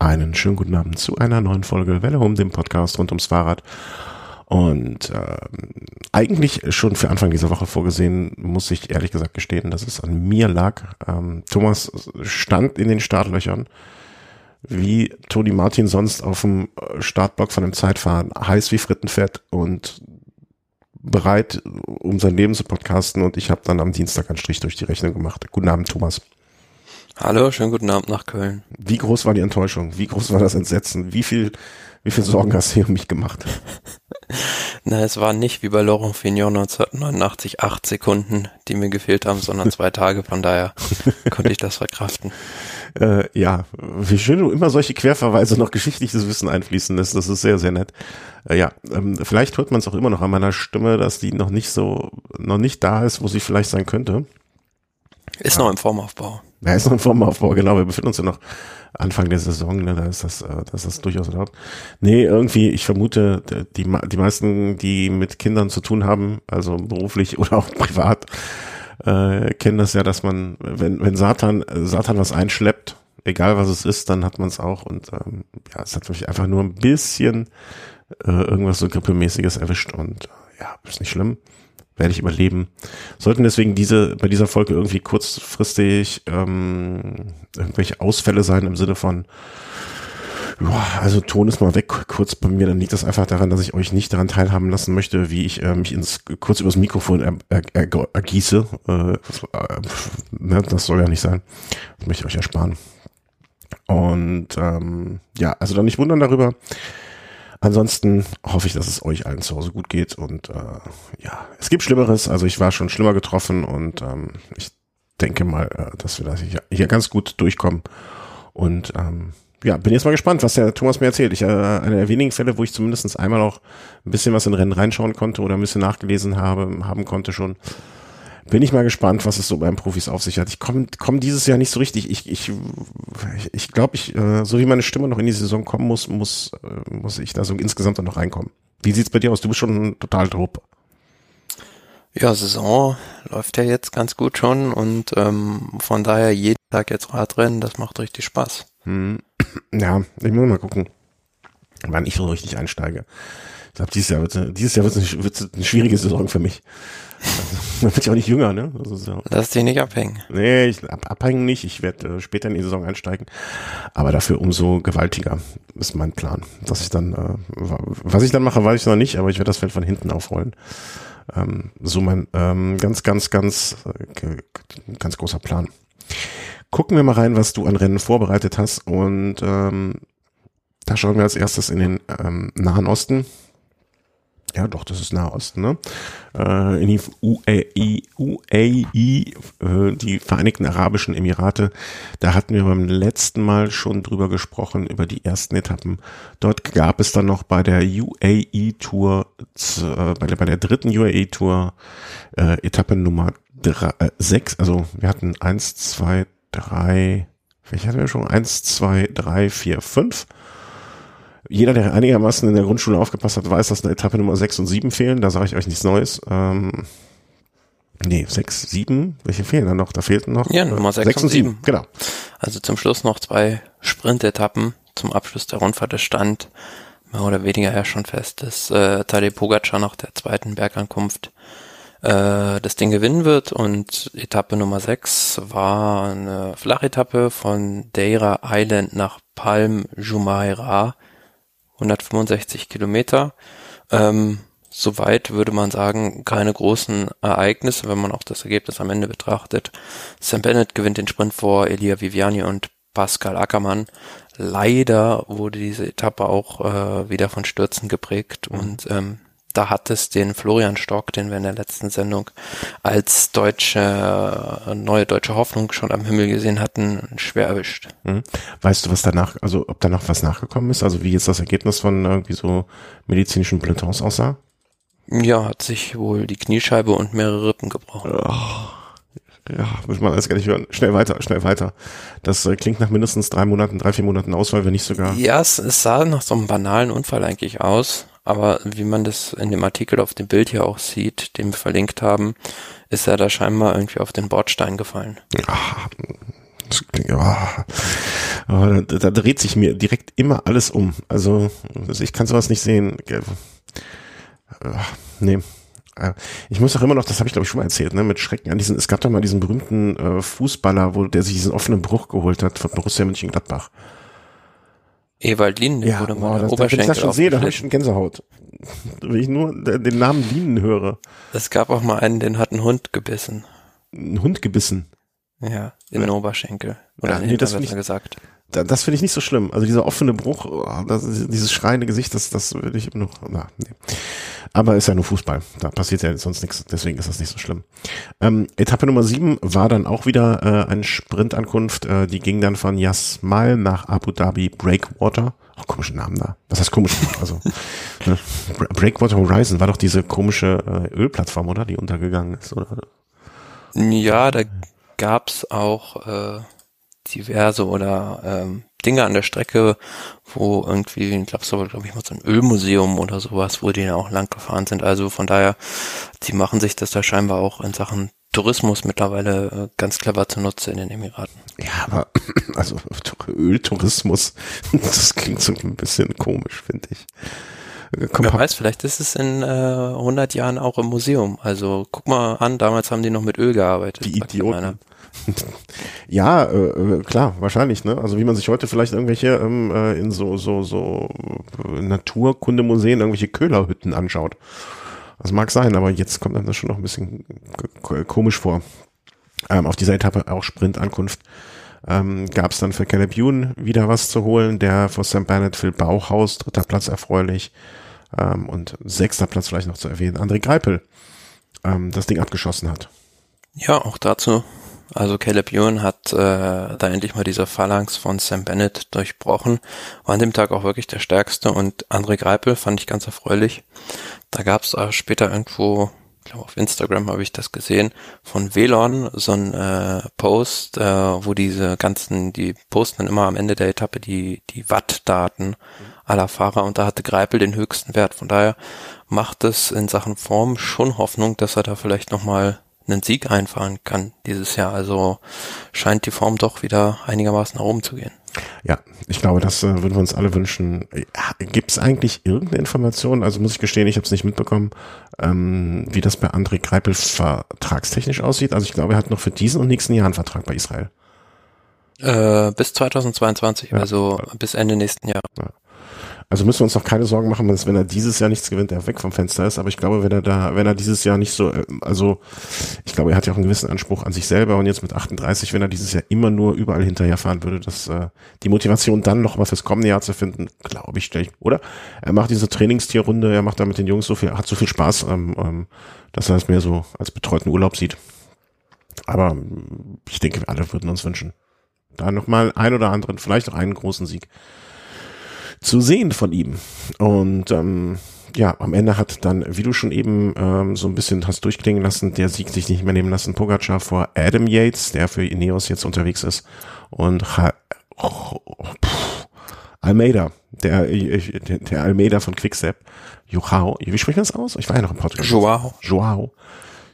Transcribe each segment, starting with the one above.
Einen schönen guten Abend zu einer neuen Folge Welle um dem Podcast rund ums Fahrrad. Und äh, eigentlich schon für Anfang dieser Woche vorgesehen, muss ich ehrlich gesagt gestehen, dass es an mir lag. Ähm, Thomas stand in den Startlöchern, wie Toni Martin sonst auf dem Startblock von dem Zeitfahren, heiß wie Frittenfett und bereit, um sein Leben zu podcasten. Und ich habe dann am Dienstag einen Strich durch die Rechnung gemacht. Guten Abend, Thomas. Hallo, schönen guten Abend nach Köln. Wie groß war die Enttäuschung? Wie groß war das Entsetzen? Wie viel, wie viel Sorgen hast du um mich gemacht? Na, es war nicht wie bei Laurent Fignon 1989 acht Sekunden, die mir gefehlt haben, sondern zwei Tage. Von daher konnte ich das verkraften. Äh, ja, wie schön du immer solche Querverweise noch geschichtliches Wissen einfließen lässt. Das ist sehr, sehr nett. Äh, ja, ähm, vielleicht hört man es auch immer noch an meiner Stimme, dass die noch nicht so, noch nicht da ist, wo sie vielleicht sein könnte. Ist ja. noch im Formaufbau. Ja, ist noch im Formaufbau, genau. Wir befinden uns ja noch Anfang der Saison, ne, da ist das, äh, das ist durchaus erlaubt. Nee, irgendwie, ich vermute, die, die meisten, die mit Kindern zu tun haben, also beruflich oder auch privat, äh, kennen das ja, dass man, wenn, wenn Satan, Satan was einschleppt, egal was es ist, dann hat man es auch und ähm, ja, es hat mich einfach nur ein bisschen äh, irgendwas so grippemäßiges erwischt und äh, ja, ist nicht schlimm werde ich überleben. Sollten deswegen diese bei dieser Folge irgendwie kurzfristig ähm, irgendwelche Ausfälle sein im Sinne von ja, also Ton ist mal weg kurz bei mir, dann liegt das einfach daran, dass ich euch nicht daran teilhaben lassen möchte, wie ich äh, mich ins kurz übers Mikrofon er, er, er, ergieße. Äh, das, äh, ne, das soll ja nicht sein. Das möchte ich euch ersparen. Und ähm, ja, also dann nicht wundern darüber. Ansonsten hoffe ich, dass es euch allen zu Hause gut geht und äh, ja, es gibt Schlimmeres. Also ich war schon schlimmer getroffen und ähm, ich denke mal, äh, dass wir da hier, hier ganz gut durchkommen. Und ähm, ja, bin jetzt mal gespannt, was der Thomas mir erzählt. Ich äh, einer der wenigen Fälle, wo ich zumindest einmal auch ein bisschen was in Rennen reinschauen konnte oder ein bisschen nachgelesen habe, haben konnte schon bin ich mal gespannt, was es so beim Profis auf sich hat. Ich komme komm dieses Jahr nicht so richtig. Ich ich ich, glaube, ich, äh, so wie meine Stimme noch in die Saison kommen muss, muss äh, muss ich da so insgesamt dann noch reinkommen. Wie sieht's bei dir aus? Du bist schon total top. Ja, Saison läuft ja jetzt ganz gut schon und ähm, von daher jeden Tag jetzt Radrennen, das macht richtig Spaß. Hm. Ja, ich muss mal gucken, wann ich so richtig einsteige. Ich glaube, dieses Jahr wird dieses Jahr wird eine, wird eine schwierige Saison für mich. Also, man wird ja auch nicht jünger, ne? Also, so. Lass dich nicht abhängen. Nee, ich, ab, abhängen nicht. Ich werde äh, später in die Saison einsteigen. Aber dafür umso gewaltiger ist mein Plan. Dass ich dann, äh, was ich dann mache, weiß ich noch nicht, aber ich werde das Feld von hinten aufrollen. Ähm, so mein ähm, ganz, ganz, ganz, äh, ganz großer Plan. Gucken wir mal rein, was du an Rennen vorbereitet hast. Und ähm, da schauen wir als erstes in den ähm, Nahen Osten ja, doch, das ist Nahosten, ne? Äh, in die UAE, UAE äh, die Vereinigten Arabischen Emirate, da hatten wir beim letzten Mal schon drüber gesprochen, über die ersten Etappen. Dort gab es dann noch bei der UAE Tour, äh, bei, der, bei der dritten UAE Tour, äh, Etappe Nummer drei, äh, sechs, also wir hatten eins, zwei, drei, welche hatten wir schon? Eins, zwei, drei, vier, fünf jeder, der einigermaßen in der Grundschule aufgepasst hat, weiß, dass eine Etappe Nummer 6 und 7 fehlen. Da sage ich euch nichts Neues. Ähm, nee, 6, 7, welche fehlen da noch? Da fehlten noch. Ja, Nummer 6, 6 und 7. 7. Genau. Also zum Schluss noch zwei Sprintetappen zum Abschluss der Rundfahrt. Es stand mehr oder weniger ja schon fest, dass äh, Tadej Pogacar nach der zweiten Bergankunft äh, das Ding gewinnen wird und Etappe Nummer 6 war eine Flachetappe von Deira Island nach Palm Jumeirah 165 Kilometer. Ähm, soweit würde man sagen, keine großen Ereignisse, wenn man auch das Ergebnis am Ende betrachtet. Sam Bennett gewinnt den Sprint vor Elia Viviani und Pascal Ackermann. Leider wurde diese Etappe auch äh, wieder von Stürzen geprägt und ähm, da hat es den Florian Stock, den wir in der letzten Sendung als deutsche, neue deutsche Hoffnung schon am Himmel gesehen hatten, schwer erwischt. Mhm. Weißt du, was danach, also ob danach was nachgekommen ist? Also wie jetzt das Ergebnis von irgendwie so medizinischen Bulletins aussah? Ja, hat sich wohl die Kniescheibe und mehrere Rippen gebrochen. Oh. Ja, muss man alles gar nicht hören. Schnell weiter, schnell weiter. Das äh, klingt nach mindestens drei Monaten, drei, vier Monaten Ausfall, wenn nicht sogar. Ja, es, es sah nach so einem banalen Unfall eigentlich aus. Aber wie man das in dem Artikel auf dem Bild hier auch sieht, den wir verlinkt haben, ist er da scheinbar irgendwie auf den Bordstein gefallen. Ach, Das klingt, oh, oh, da, da dreht sich mir direkt immer alles um. Also ich kann sowas nicht sehen. Nee. Ich muss auch immer noch, das habe ich glaube ich schon mal erzählt, ne, mit Schrecken an diesen, es gab doch mal diesen berühmten äh, Fußballer, wo der sich diesen offenen Bruch geholt hat von Borussia Mönchengladbach. Ewald Linden ja, wurde mal das, Oberschenkel wenn ich das schon sehe, dann habe ich schon Gänsehaut. Wenn ich nur den Namen Linden höre. Es gab auch mal einen, den hat ein Hund gebissen. Ein Hund gebissen. Ja, in den Oberschenkel. Oder Ja, nee, das besser gesagt. Da, das finde ich nicht so schlimm. Also dieser offene Bruch, oh, das, dieses schreiende Gesicht, das, das würde ich noch. Na, nee. Aber ist ja nur Fußball. Da passiert ja sonst nichts. Deswegen ist das nicht so schlimm. Ähm, Etappe Nummer sieben war dann auch wieder äh, eine Sprintankunft. Äh, die ging dann von Yasmal nach Abu Dhabi Breakwater. Ach, komische Namen da. Was heißt komisch? Also ne? Breakwater Horizon war doch diese komische äh, Ölplattform, oder? Die untergegangen ist, oder? Ja, da gab's auch äh, diverse oder ähm, Dinge an der Strecke, wo irgendwie, ich glaube, so glaube ich mal so ein Ölmuseum oder sowas, wo die dann auch lang gefahren sind. Also von daher, sie machen sich das da scheinbar auch in Sachen Tourismus mittlerweile äh, ganz clever zunutze in den Emiraten. Ja, aber also Öltourismus, das klingt so ein bisschen komisch, finde ich. Komm, Wer weiß, vielleicht ist es in äh, 100 Jahren auch im Museum. Also guck mal an, damals haben die noch mit Öl gearbeitet. Die. Idioten. ja, äh, äh, klar, wahrscheinlich, ne? Also wie man sich heute vielleicht irgendwelche ähm, äh, in so so so äh, Naturkundemuseen irgendwelche Köhlerhütten anschaut. Das mag sein, aber jetzt kommt einem das schon noch ein bisschen komisch vor. Ähm, auf dieser Etappe auch Sprintankunft. Ähm, Gab es dann für Caleb Ewan wieder was zu holen, der vor St. Bernard Phil Bauhaus, dritter Platz erfreulich. Ähm, und sechster Platz vielleicht noch zu erwähnen, André Greipel, ähm, das Ding abgeschossen hat. Ja, auch dazu. Also Caleb Ewan hat äh, da endlich mal diese Phalanx von Sam Bennett durchbrochen. War an dem Tag auch wirklich der stärkste und André Greipel fand ich ganz erfreulich. Da gab es später irgendwo, glaube auf Instagram habe ich das gesehen, von Velon so ein äh, Post, äh, wo diese ganzen, die posten dann immer am Ende der Etappe die, die Wattdaten aller Fahrer und da hatte Greipel den höchsten Wert. Von daher macht es in Sachen Form schon Hoffnung, dass er da vielleicht nochmal einen Sieg einfahren kann dieses Jahr. Also scheint die Form doch wieder einigermaßen nach oben zu gehen. Ja, ich glaube, das äh, würden wir uns alle wünschen. Ja, Gibt es eigentlich irgendeine Information? Also muss ich gestehen, ich habe es nicht mitbekommen, ähm, wie das bei André Greipel vertragstechnisch aussieht. Also ich glaube, er hat noch für diesen und nächsten Jahr einen Vertrag bei Israel. Äh, bis 2022, Ja. also bis Ende nächsten Jahr. Also müssen wir uns noch keine Sorgen machen, dass wenn er dieses Jahr nichts gewinnt, er weg vom Fenster ist. Aber ich glaube, wenn er da, wenn er dieses Jahr nicht so, äh, also ich glaube, er hat ja auch einen gewissen Anspruch an sich selber und jetzt mit 38, wenn er dieses Jahr immer nur überall hinterherfahren würde, dass äh, die Motivation dann noch mal fürs kommende Jahr zu finden, glaube ich, ich, oder? Er macht diese Trainingstierrunde, er macht da mit den Jungs so viel, hat so viel Spaß, ähm, ähm, dass er es mehr so als betreuten Urlaub sieht. Aber ähm, ich denke, wir alle würden uns wünschen, da noch mal ein oder anderen, vielleicht auch einen großen Sieg zu sehen von ihm. Und ähm, ja, am Ende hat dann, wie du schon eben ähm, so ein bisschen hast durchklingen lassen, der Sieg sich nicht mehr nehmen lassen, Pogacar vor Adam Yates, der für Ineos jetzt unterwegs ist, und ha oh, pff, Almeida, der, der, der Almeida von Quickstep, Joao, wie spricht man das aus? Ich war ja noch in Portugal. Joao. Joao.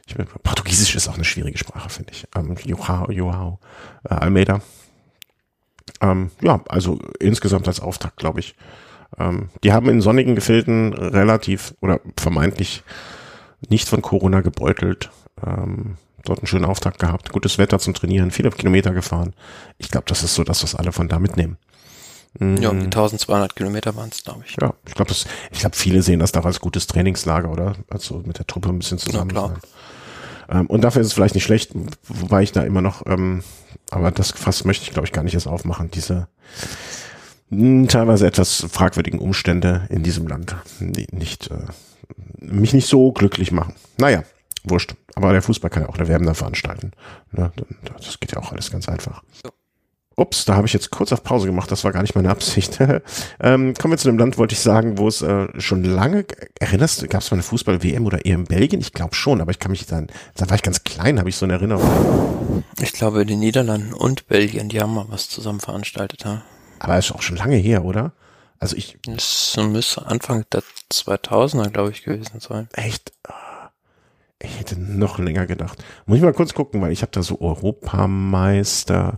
Ich bin, Portugiesisch ist auch eine schwierige Sprache, finde ich. Ähm, Joao, Joao, äh, Almeida. Ähm, ja, also insgesamt als Auftakt, glaube ich. Ähm, die haben in sonnigen Gefilden relativ oder vermeintlich nicht von Corona gebeutelt. Ähm, dort einen schönen Auftakt gehabt, gutes Wetter zum Trainieren, viele Kilometer gefahren. Ich glaube, das ist so das, was alle von da mitnehmen. Mhm. Ja, um die 1200 Kilometer waren es, glaube ich. Ja, ich glaube, ich glaube, viele sehen das doch als gutes Trainingslager, oder? Also mit der Truppe ein bisschen zusammen klar. Ähm, und dafür ist es vielleicht nicht schlecht, wobei ich da immer noch, ähm, aber das Fass möchte ich, glaube ich, gar nicht erst aufmachen. Diese mh, teilweise etwas fragwürdigen Umstände in diesem Land, die nicht äh, mich nicht so glücklich machen. Naja, wurscht. Aber der Fußball kann ja auch eine Werbende veranstalten. Ne? Das geht ja auch alles ganz einfach. Ja. Ups, da habe ich jetzt kurz auf Pause gemacht, das war gar nicht meine Absicht. ähm, kommen wir zu dem Land, wollte ich sagen, wo es äh, schon lange, erinnerst du, gab es mal eine Fußball-WM oder eher in Belgien? Ich glaube schon, aber ich kann mich dann, da war ich ganz klein, habe ich so eine Erinnerung. Ich glaube, die Niederlanden und Belgien, die haben mal was zusammen veranstaltet. Ja. Aber ist auch schon lange her, oder? Also ich, Das müsste Anfang der 2000er, glaube ich, gewesen sein. echt, ich hätte noch länger gedacht. Muss ich mal kurz gucken, weil ich habe da so Europameister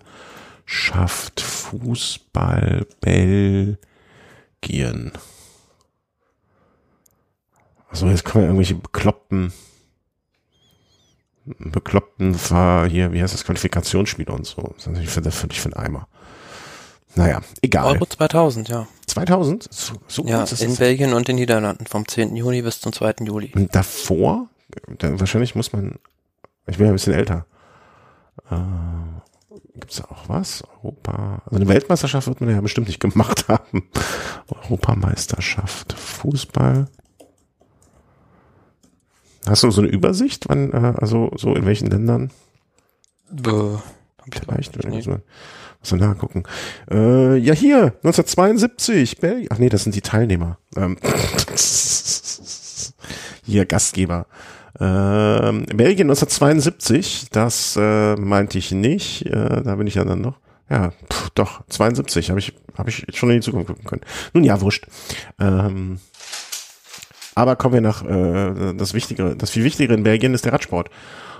schafft Fußball Belgien. Also jetzt kommen irgendwelche bekloppten, bekloppten war hier, wie heißt das, Qualifikationsspiele und so. Das ist natürlich für, völlig für den Eimer. Naja, egal. Euro 2000, ja. 2000? So, so ja, in das? Belgien und in den Niederlanden vom 10. Juni bis zum 2. Juli. Und davor, da, wahrscheinlich muss man, ich bin ja ein bisschen älter. Äh, Gibt es auch was? Europa. Also eine Weltmeisterschaft wird man ja bestimmt nicht gemacht haben. Europameisterschaft. Fußball. Hast du so eine Übersicht, wann, äh, also so in welchen Ländern? Äh, Vielleicht, wenn ich mal so nachgucken. Äh, ja, hier, 1972, Belgien. Ach nee, das sind die Teilnehmer. Ähm, hier, Gastgeber. Ähm, Belgien 1972, das äh, meinte ich nicht. Äh, da bin ich ja dann noch. Ja, pff, doch, 72 habe ich, hab ich schon in die Zukunft gucken können. Nun ja, wurscht. Ähm, aber kommen wir nach äh, das Wichtigere, das viel Wichtigere in Belgien ist der Radsport.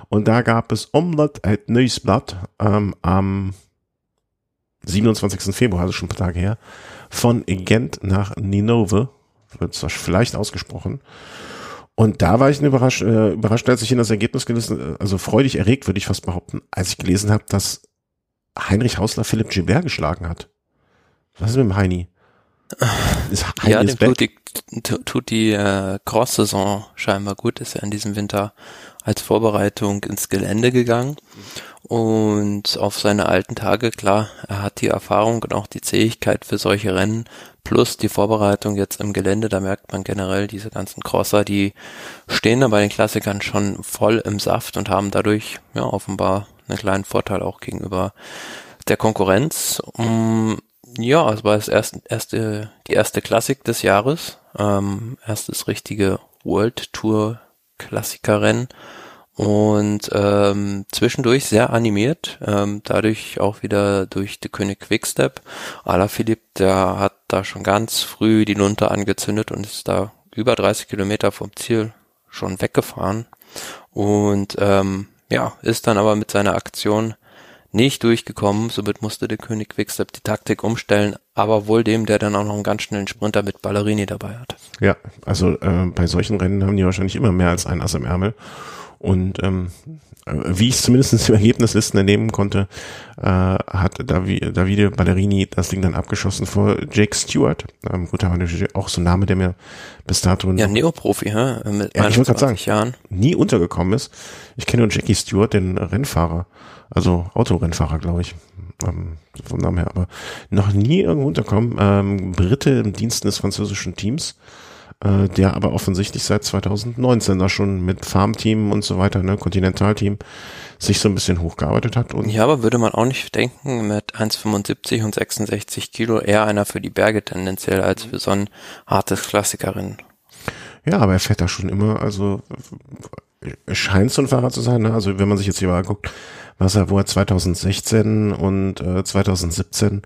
Und da gab es Omlet het Nieuwsblad ähm, am 27. Februar, also schon ein paar Tage her, von Gent nach Ninove, wird vielleicht ausgesprochen. Und da war ich überrascht, äh, überrascht, als ich in das Ergebnis gelesen, also freudig erregt, würde ich fast behaupten, als ich gelesen habe, dass Heinrich Hausler Philipp Gilbert geschlagen hat. Was ist mit dem Heini? Ja, dem tut die, tut die äh, Cross-Saison scheinbar gut, ist er in diesem Winter als Vorbereitung ins Gelände gegangen. Und auf seine alten Tage, klar, er hat die Erfahrung und auch die Zähigkeit für solche Rennen plus die Vorbereitung jetzt im Gelände, da merkt man generell diese ganzen Crosser, die stehen da bei den Klassikern schon voll im Saft und haben dadurch ja offenbar einen kleinen Vorteil auch gegenüber der Konkurrenz. Um, ja, es war das erste, erste, die erste Klassik des Jahres, ähm, erstes richtige World Tour Klassikerrennen und ähm, zwischendurch sehr animiert, ähm, dadurch auch wieder durch die König Quickstep. Alaphilippe, der hat da schon ganz früh die Lunte angezündet und ist da über 30 Kilometer vom Ziel schon weggefahren. Und ähm, ja, ist dann aber mit seiner Aktion nicht durchgekommen. Somit musste der König Quickstep die Taktik umstellen, aber wohl dem, der dann auch noch einen ganz schnellen Sprinter mit Ballerini dabei hat. Ja, also äh, bei solchen Rennen haben die wahrscheinlich immer mehr als ein Ass im Ärmel. Und ähm, wie ich zumindest im Ergebnislisten entnehmen konnte, äh, hat Davi, Davide Ballerini das Ding dann abgeschossen vor Jake Stewart. Ähm, gut, auch so ein Name, der mir bis dato ja Neoprofi, hä? mit ja, ich sagen, Jahren nie untergekommen ist. Ich kenne nur Jackie Stewart, den Rennfahrer, also Autorennfahrer, glaube ich, ähm, vom Namen her, aber noch nie irgendwo unterkommen. Ähm, Brite im Diensten des französischen Teams äh, der aber offensichtlich seit 2019 da schon mit Farmteam und so weiter, ne, Kontinentalteam, sich so ein bisschen hochgearbeitet hat. Und ja, aber würde man auch nicht denken, mit 1,75 und 66 Kilo eher einer für die Berge tendenziell als für so ein hartes Klassikerin. Ja, aber er fährt da schon immer, also es scheint so ein Fahrer zu sein, ne? Also wenn man sich jetzt hier mal anguckt, was er, wo er 2016 und äh, 2017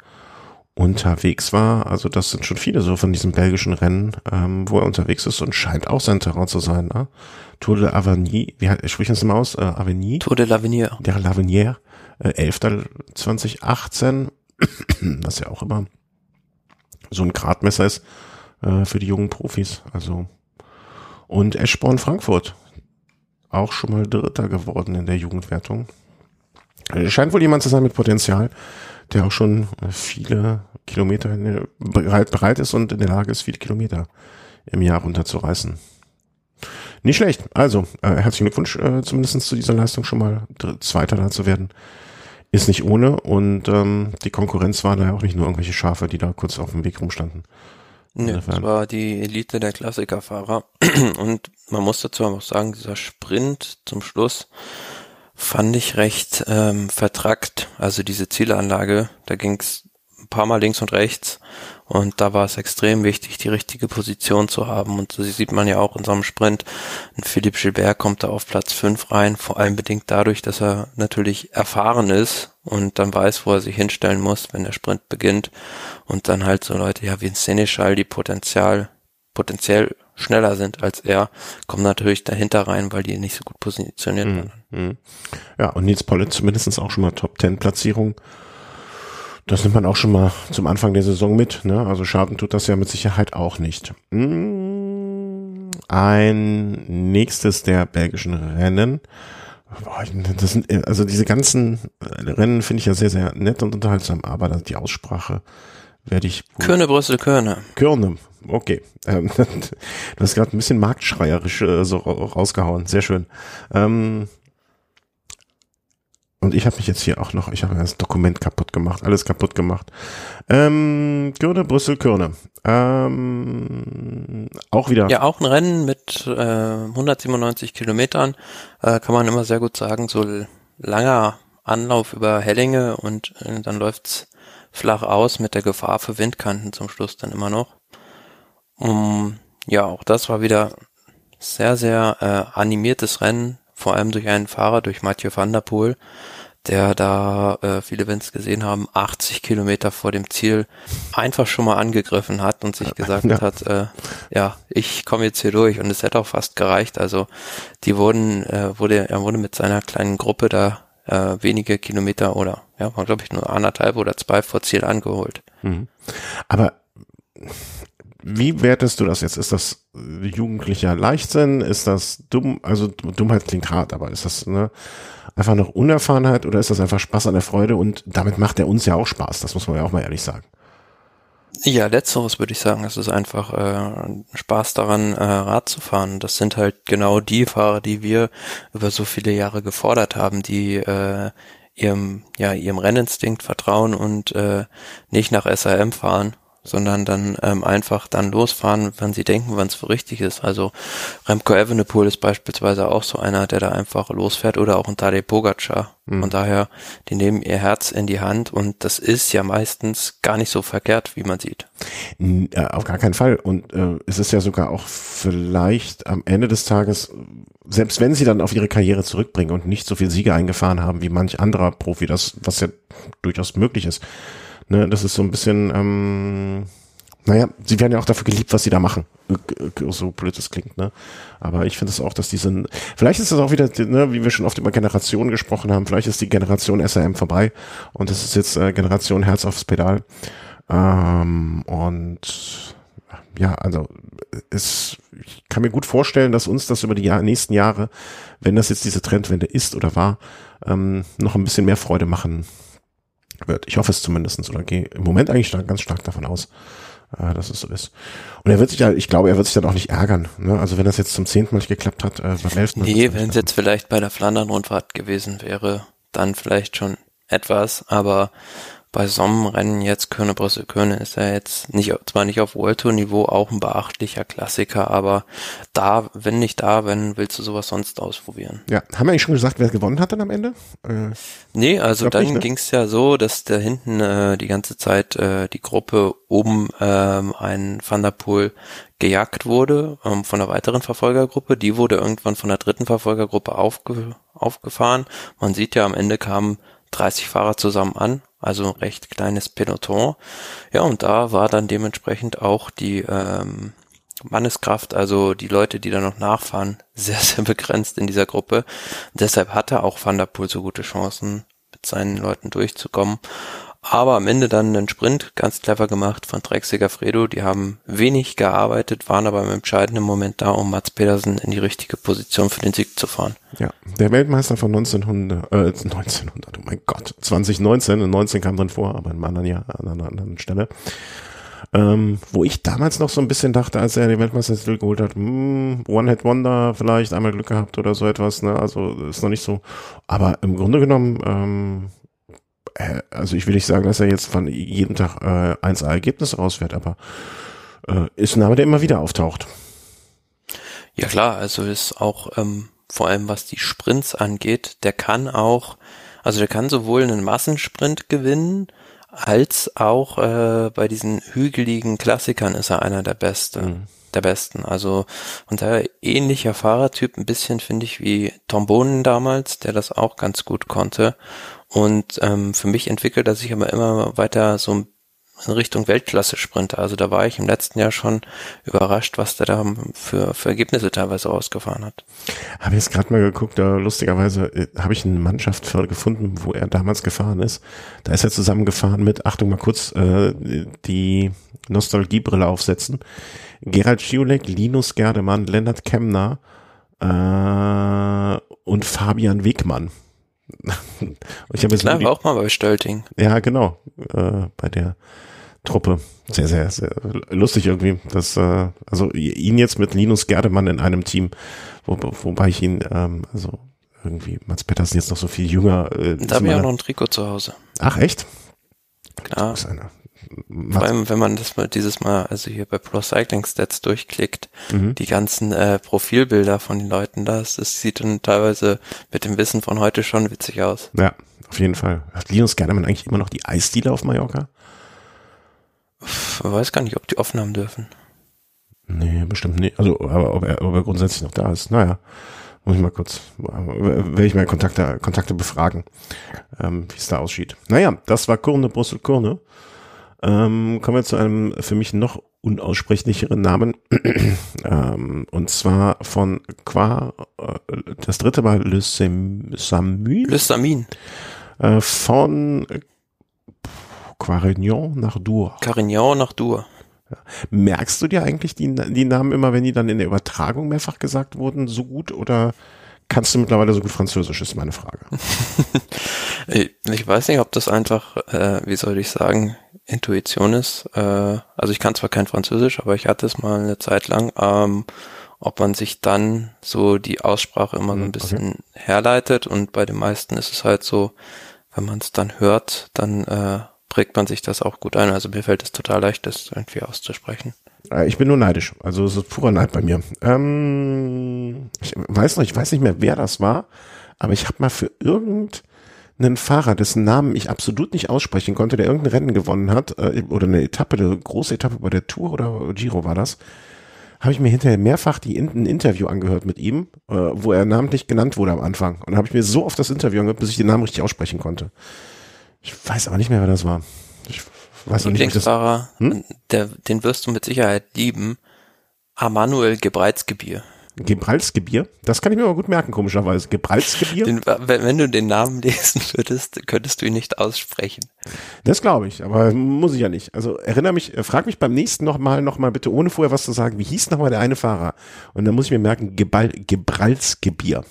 unterwegs war. Also das sind schon viele so von diesen belgischen Rennen, ähm, wo er unterwegs ist und scheint auch sein Terrain zu sein. Ne? Tour de l'Avenir, wie sprich das mal aus? Äh, Avenir? Tour de l'Avenir. Der l'Avenir, äh, 11. 2018, was ja auch immer so ein Gradmesser ist äh, für die jungen Profis. Also und Eschborn Frankfurt, auch schon mal Dritter geworden in der Jugendwertung. Scheint wohl jemand zu sein mit Potenzial der auch schon viele Kilometer bereit, bereit ist und in der Lage ist, viele Kilometer im Jahr runterzureißen. Nicht schlecht. Also, äh, herzlichen Glückwunsch äh, zumindest zu dieser Leistung schon mal Zweiter da zu werden. Ist nicht ohne und ähm, die Konkurrenz war da ja auch nicht nur irgendwelche Schafe, die da kurz auf dem Weg rumstanden. Nee, das war die Elite der Klassikerfahrer und man muss dazu auch sagen, dieser Sprint zum Schluss fand ich recht ähm, vertrackt. Also diese Zielanlage, da ging es ein paar Mal links und rechts und da war es extrem wichtig, die richtige Position zu haben. Und so sieht man ja auch in so einem Sprint. Ein Philipp Gilbert kommt da auf Platz 5 rein, vor allem bedingt dadurch, dass er natürlich erfahren ist und dann weiß, wo er sich hinstellen muss, wenn der Sprint beginnt. Und dann halt so Leute, ja, wie ein Seneschall, die Potenzial, potenziell schneller sind als er, kommen natürlich dahinter rein, weil die nicht so gut positioniert mhm. waren. Mhm. Ja, und Nils Pollitt zumindest auch schon mal Top 10 Platzierung. Das nimmt man auch schon mal zum Anfang der Saison mit. Ne? Also Schaden tut das ja mit Sicherheit auch nicht. Hm, ein nächstes der belgischen Rennen. Das sind, also diese ganzen Rennen finde ich ja sehr, sehr nett und unterhaltsam, aber die Aussprache werde ich. Körne, Brüssel, Körne. Körne, okay. Ähm, du hast gerade ein bisschen marktschreierisch äh, so rausgehauen. Sehr schön. Ähm, und ich habe mich jetzt hier auch noch, ich habe das Dokument kaputt gemacht, alles kaputt gemacht. Ähm, Körne, Brüssel, Körne. Ähm, auch wieder. Ja, auch ein Rennen mit äh, 197 Kilometern. Äh, kann man immer sehr gut sagen, so langer Anlauf über Hellinge und äh, dann läuft's flach aus mit der Gefahr für Windkanten zum Schluss dann immer noch. Um, ja, auch das war wieder sehr, sehr äh, animiertes Rennen, vor allem durch einen Fahrer, durch Mathieu van der Poel, der da, äh, viele wenn es gesehen haben, 80 Kilometer vor dem Ziel einfach schon mal angegriffen hat und sich gesagt ja. hat, äh, ja, ich komme jetzt hier durch und es hätte auch fast gereicht. Also die wurden, äh, wurde, er wurde mit seiner kleinen Gruppe da äh, wenige Kilometer oder ja, war glaube ich nur anderthalb oder zwei vor Ziel angeholt. Mhm. Aber wie wertest du das jetzt? Ist das jugendlicher Leichtsinn? Ist das dumm? Also Dummheit klingt hart, aber ist das ne, einfach noch Unerfahrenheit oder ist das einfach Spaß an der Freude? Und damit macht er uns ja auch Spaß. Das muss man ja auch mal ehrlich sagen. Ja, letzteres würde ich sagen. Es ist einfach äh, Spaß daran, äh, Rad zu fahren. Das sind halt genau die Fahrer, die wir über so viele Jahre gefordert haben, die äh, ihrem, ja, ihrem Renninstinkt vertrauen und äh, nicht nach SRM fahren sondern dann ähm, einfach dann losfahren, wenn sie denken, wann es richtig ist. Also Remco Evenepoel ist beispielsweise auch so einer, der da einfach losfährt oder auch ein Tadej Pogacar. Mhm. Von daher, die nehmen ihr Herz in die Hand und das ist ja meistens gar nicht so verkehrt, wie man sieht. Äh, auf gar keinen Fall. Und äh, es ist ja sogar auch vielleicht am Ende des Tages, selbst wenn sie dann auf ihre Karriere zurückbringen und nicht so viel Siege eingefahren haben wie manch anderer Profi, das, was ja durchaus möglich ist, Ne, das ist so ein bisschen, ähm, naja, sie werden ja auch dafür geliebt, was sie da machen. So blöd es klingt, ne? Aber ich finde es auch, dass diese, vielleicht ist das auch wieder, ne, wie wir schon oft über Generationen gesprochen haben, vielleicht ist die Generation SRM vorbei und es ist jetzt äh, Generation Herz aufs Pedal. Ähm, und ja, also es, ich kann mir gut vorstellen, dass uns das über die Jahr, nächsten Jahre, wenn das jetzt diese Trendwende ist oder war, ähm, noch ein bisschen mehr Freude machen wird. Ich hoffe es zumindestens oder gehe im Moment eigentlich stark, ganz stark davon aus, äh, dass es so ist. Und er wird sich ja, ich glaube, er wird sich dann auch nicht ärgern. Ne? Also wenn das jetzt zum zehnten Mal nicht geklappt hat, äh, beim elften Nee, wenn es jetzt vielleicht bei der Flandern-Rundfahrt gewesen wäre, dann vielleicht schon etwas, aber bei so einem Rennen jetzt Köln Brüssel Köln ist er jetzt nicht zwar nicht auf World Tour Niveau auch ein beachtlicher Klassiker, aber da wenn nicht da, wenn willst du sowas sonst ausprobieren? Ja, haben wir eigentlich schon gesagt, wer gewonnen hat dann am Ende? Äh, nee, also dann ne? ging es ja so, dass da hinten äh, die ganze Zeit äh, die Gruppe oben ähm, ein Van der Poel gejagt wurde ähm, von einer weiteren Verfolgergruppe. Die wurde irgendwann von der dritten Verfolgergruppe aufge aufgefahren. Man sieht ja, am Ende kamen 30 Fahrer zusammen an, also recht kleines Peloton. Ja, und da war dann dementsprechend auch die ähm, Manneskraft, also die Leute, die da noch nachfahren, sehr, sehr begrenzt in dieser Gruppe. deshalb hatte auch Van der Poel so gute Chancen, mit seinen Leuten durchzukommen. Aber am Ende dann einen Sprint, ganz clever gemacht von Drexiger Fredo. Die haben wenig gearbeitet, waren aber im entscheidenden Moment da, um Mats Pedersen in die richtige Position für den Sieg zu fahren. Ja, der Weltmeister von 1900, äh, 1900, oh mein Gott, 2019, und 19 kam drin vor, aber in einem anderen Jahr, an einer anderen Stelle. Ähm, wo ich damals noch so ein bisschen dachte, als er den Weltmeistertitel geholt hat, hm, One-Hit-Wonder vielleicht, einmal Glück gehabt oder so etwas, ne? Also ist noch nicht so. Aber im Grunde genommen, ähm, äh, also ich will nicht sagen, dass er jetzt von jedem Tag äh, 1 Ergebnis rausfährt, aber äh, ist ein Name, der immer wieder auftaucht. Ja klar, also ist auch ähm, vor allem was die Sprints angeht, der kann auch, also der kann sowohl einen Massensprint gewinnen, als auch äh, bei diesen hügeligen Klassikern ist er einer der Besten. Mhm. Der Besten. Also und daher ähnlicher Fahrertyp, ein bisschen finde ich wie Tom Bonen damals, der das auch ganz gut konnte. Und ähm, für mich entwickelt er sich aber immer weiter so in Richtung Weltklasse-Sprinter. Also da war ich im letzten Jahr schon überrascht, was der da für, für Ergebnisse teilweise rausgefahren hat. Habe jetzt gerade mal geguckt, da lustigerweise äh, habe ich eine Mannschaft gefunden, wo er damals gefahren ist. Da ist er zusammengefahren mit, Achtung mal kurz, äh, die Nostalgiebrille aufsetzen. Gerald Schiolek, Linus Gerdemann, Lennart Kemner äh, und Fabian Wegmann. ich habe jetzt Klar, auch mal bei Stölting. Ja, genau, äh, bei der Truppe. Sehr, sehr, sehr lustig irgendwie. Das, äh, also ihn jetzt mit Linus Gerdemann in einem Team, wo, wobei ich ihn, ähm, also irgendwie, Mats Pettersen jetzt noch so viel jünger. Äh, da habe ich auch noch ein Trikot zu Hause. Ach, echt? Klar. Vor allem, wenn man das mal dieses Mal, also hier bei Pro Cycling Stats durchklickt, mhm. die ganzen äh, Profilbilder von den Leuten da, das sieht dann teilweise mit dem Wissen von heute schon witzig aus. Ja, auf jeden Fall. Hat Linus Gernemann eigentlich immer noch die Eisdiele auf Mallorca? Ich weiß gar nicht, ob die offen haben dürfen. Nee, bestimmt nicht. Also, aber ob er, ob er grundsätzlich noch da ist. Naja, muss ich mal kurz, werde ich mal Kontakte, Kontakte befragen, ähm, wie es da aussieht. Naja, das war Kurne, Brüssel, Kurne. Ähm, kommen wir zu einem für mich noch unaussprechlicheren Namen. ähm, und zwar von Qua, äh, das dritte Mal Le Samin. Le Samin. Äh, von Quarignon nach Dour. Carignan nach Dour. Ja. Merkst du dir eigentlich die, die Namen immer, wenn die dann in der Übertragung mehrfach gesagt wurden, so gut oder kannst du mittlerweile so gut Französisch, ist meine Frage. ich weiß nicht, ob das einfach, äh, wie soll ich sagen, Intuition ist. Äh, also ich kann zwar kein Französisch, aber ich hatte es mal eine Zeit lang. Ähm, ob man sich dann so die Aussprache immer so ein hm, bisschen okay. herleitet und bei den meisten ist es halt so, wenn man es dann hört, dann äh, prägt man sich das auch gut ein. Also mir fällt es total leicht, das irgendwie auszusprechen. Äh, ich bin nur neidisch. Also es ist purer Neid bei mir. Ähm, ich weiß noch, ich weiß nicht mehr, wer das war, aber ich habe mal für irgend einen Fahrer, dessen Namen ich absolut nicht aussprechen konnte, der irgendein Rennen gewonnen hat, äh, oder eine Etappe, eine große Etappe bei der Tour oder Giro war das, habe ich mir hinterher mehrfach die, ein Interview angehört mit ihm, äh, wo er namentlich genannt wurde am Anfang. Und habe ich mir so oft das Interview angehört, bis ich den Namen richtig aussprechen konnte. Ich weiß aber nicht mehr, wer das war. Ich weiß nicht, Lieblingsfahrer, hm? der, den wirst du mit Sicherheit lieben. Amanuel Gebreizgebier. Gebralsgebier. Das kann ich mir aber gut merken, komischerweise. Gebralsgebier. Den, wenn du den Namen lesen würdest, könntest du ihn nicht aussprechen. Das glaube ich, aber muss ich ja nicht. Also erinnere mich, äh, frag mich beim nächsten nochmal, noch mal bitte, ohne vorher was zu sagen, wie hieß nochmal der eine Fahrer? Und dann muss ich mir merken, Gebal, Gebralsgebier.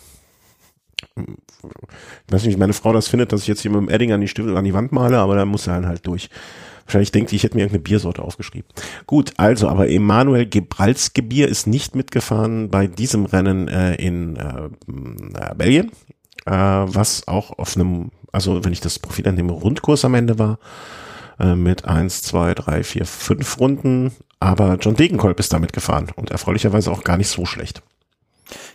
Ich weiß nicht, wie meine Frau das findet, dass ich jetzt hier mit dem Edding an die Stiefel an die Wand male, aber da muss er halt durch. Wahrscheinlich denkt, ich hätte mir irgendeine Biersorte aufgeschrieben. Gut, also, aber Emanuel Gebralsgebier ist nicht mitgefahren bei diesem Rennen äh, in äh, äh, Belgien, äh, was auch auf einem, also wenn ich das Profil an dem Rundkurs am Ende war, äh, mit eins, zwei, drei, vier, fünf Runden, aber John Degenkolb ist damit gefahren und erfreulicherweise auch gar nicht so schlecht.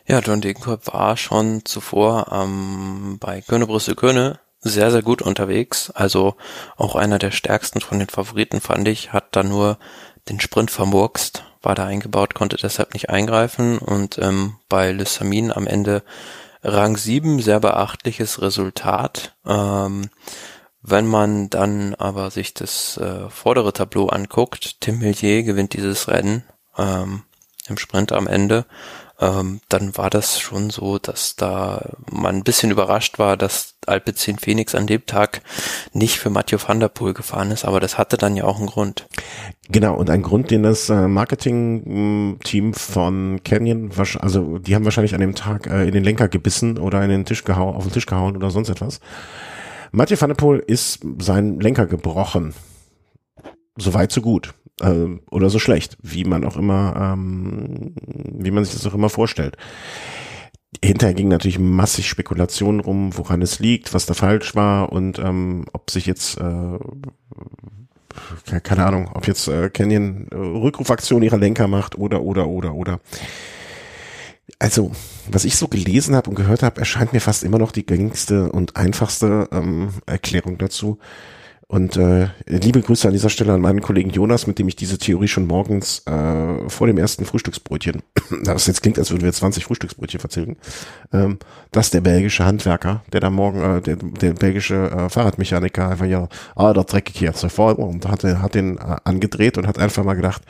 Ja, John Degenkolb war schon zuvor ähm, bei Köne Brüssel Köne sehr, sehr gut unterwegs. Also auch einer der stärksten von den Favoriten fand ich, hat da nur den Sprint vermurkst, war da eingebaut, konnte deshalb nicht eingreifen und ähm, bei Le Samin am Ende Rang 7, sehr beachtliches Resultat. Ähm, wenn man dann aber sich das äh, vordere Tableau anguckt, Tim Millier gewinnt dieses Rennen ähm, im Sprint am Ende ähm, dann war das schon so, dass da man ein bisschen überrascht war, dass Alpecin Phoenix an dem Tag nicht für Mathieu van der Poel gefahren ist, aber das hatte dann ja auch einen Grund. Genau, und ein Grund, den das äh, Marketing-Team von Canyon, also die haben wahrscheinlich an dem Tag äh, in den Lenker gebissen oder in den Tisch gehauen, auf den Tisch gehauen oder sonst etwas. Mathieu van der Poel ist sein Lenker gebrochen. So weit, so gut äh, oder so schlecht, wie man auch immer, ähm, wie man sich das auch immer vorstellt. Hinterher ging natürlich massig Spekulationen rum, woran es liegt, was da falsch war und ähm, ob sich jetzt äh, keine Ahnung, ob jetzt äh, Canyon äh, Rückrufaktion ihrer Lenker macht oder oder oder oder. Also, was ich so gelesen habe und gehört habe, erscheint mir fast immer noch die gängigste und einfachste ähm, Erklärung dazu. Und äh, liebe Grüße an dieser Stelle an meinen Kollegen Jonas, mit dem ich diese Theorie schon morgens äh, vor dem ersten Frühstücksbrötchen das jetzt klingt, als würden wir 20 Frühstücksbrötchen verzilgen, ähm, dass der belgische Handwerker, der da morgen, äh, der, der belgische äh, Fahrradmechaniker einfach ja, ah, da trecke ich jetzt vor und hat, hat den äh, angedreht und hat einfach mal gedacht,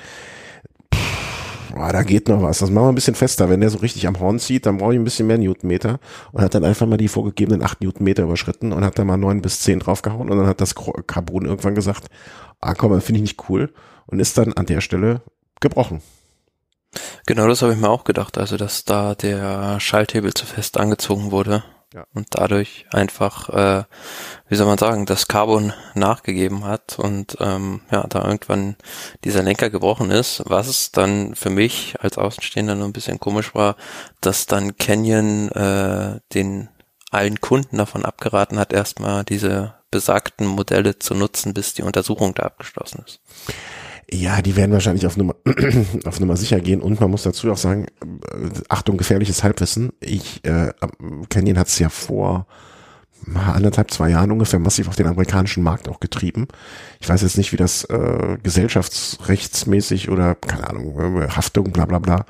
boah, da geht noch was. Das machen wir ein bisschen fester. Wenn der so richtig am Horn zieht, dann brauche ich ein bisschen mehr Newtonmeter und hat dann einfach mal die vorgegebenen 8 Newtonmeter überschritten und hat dann mal 9 bis 10 draufgehauen und dann hat das Carbon irgendwann gesagt, ah komm, das finde ich nicht cool und ist dann an der Stelle gebrochen. Genau, das habe ich mir auch gedacht, also dass da der Schalthebel zu fest angezogen wurde. Ja. Und dadurch einfach, äh, wie soll man sagen, das Carbon nachgegeben hat und ähm, ja, da irgendwann dieser Lenker gebrochen ist, was dann für mich als Außenstehender nur ein bisschen komisch war, dass dann Canyon äh, den allen Kunden davon abgeraten hat, erstmal diese besagten Modelle zu nutzen, bis die Untersuchung da abgeschlossen ist. Ja, die werden wahrscheinlich auf Nummer, auf Nummer sicher gehen und man muss dazu auch sagen, äh, Achtung, gefährliches Halbwissen. Ich, äh, Canyon hat es ja vor anderthalb, zwei Jahren ungefähr massiv auf den amerikanischen Markt auch getrieben. Ich weiß jetzt nicht, wie das äh, gesellschaftsrechtsmäßig oder, keine Ahnung, äh, Haftung, bla bla bla,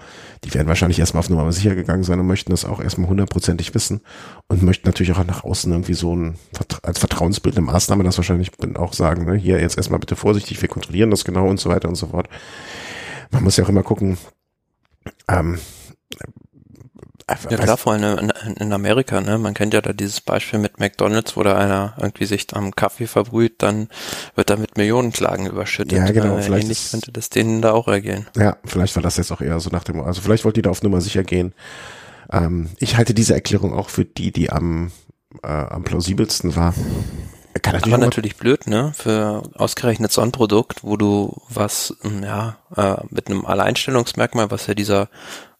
die werden wahrscheinlich erstmal auf Nummer sicher gegangen sein und möchten das auch erstmal hundertprozentig wissen und möchten natürlich auch nach außen irgendwie so ein, als vertrauensbildende Maßnahme das wahrscheinlich auch sagen, ne, hier jetzt erstmal bitte vorsichtig, wir kontrollieren das genau und so weiter und so fort. Man muss ja auch immer gucken, ähm, ja klar, vor allem in, in, Amerika, ne? Man kennt ja da dieses Beispiel mit McDonalds, wo da einer irgendwie sich am Kaffee verbrüht, dann wird er mit Millionenklagen überschüttet. Ja, genau. Äh, vielleicht ähnlich könnte das denen da auch ergehen. Ja, vielleicht war das jetzt auch eher so nach dem, also vielleicht wollt ihr da auf Nummer sicher gehen. Ähm, ich halte diese Erklärung auch für die, die am, äh, am plausibelsten war. Kann natürlich Aber natürlich blöd, ne? Für ausgerechnet so ein Produkt, wo du was, ja, äh, mit einem Alleinstellungsmerkmal, was ja dieser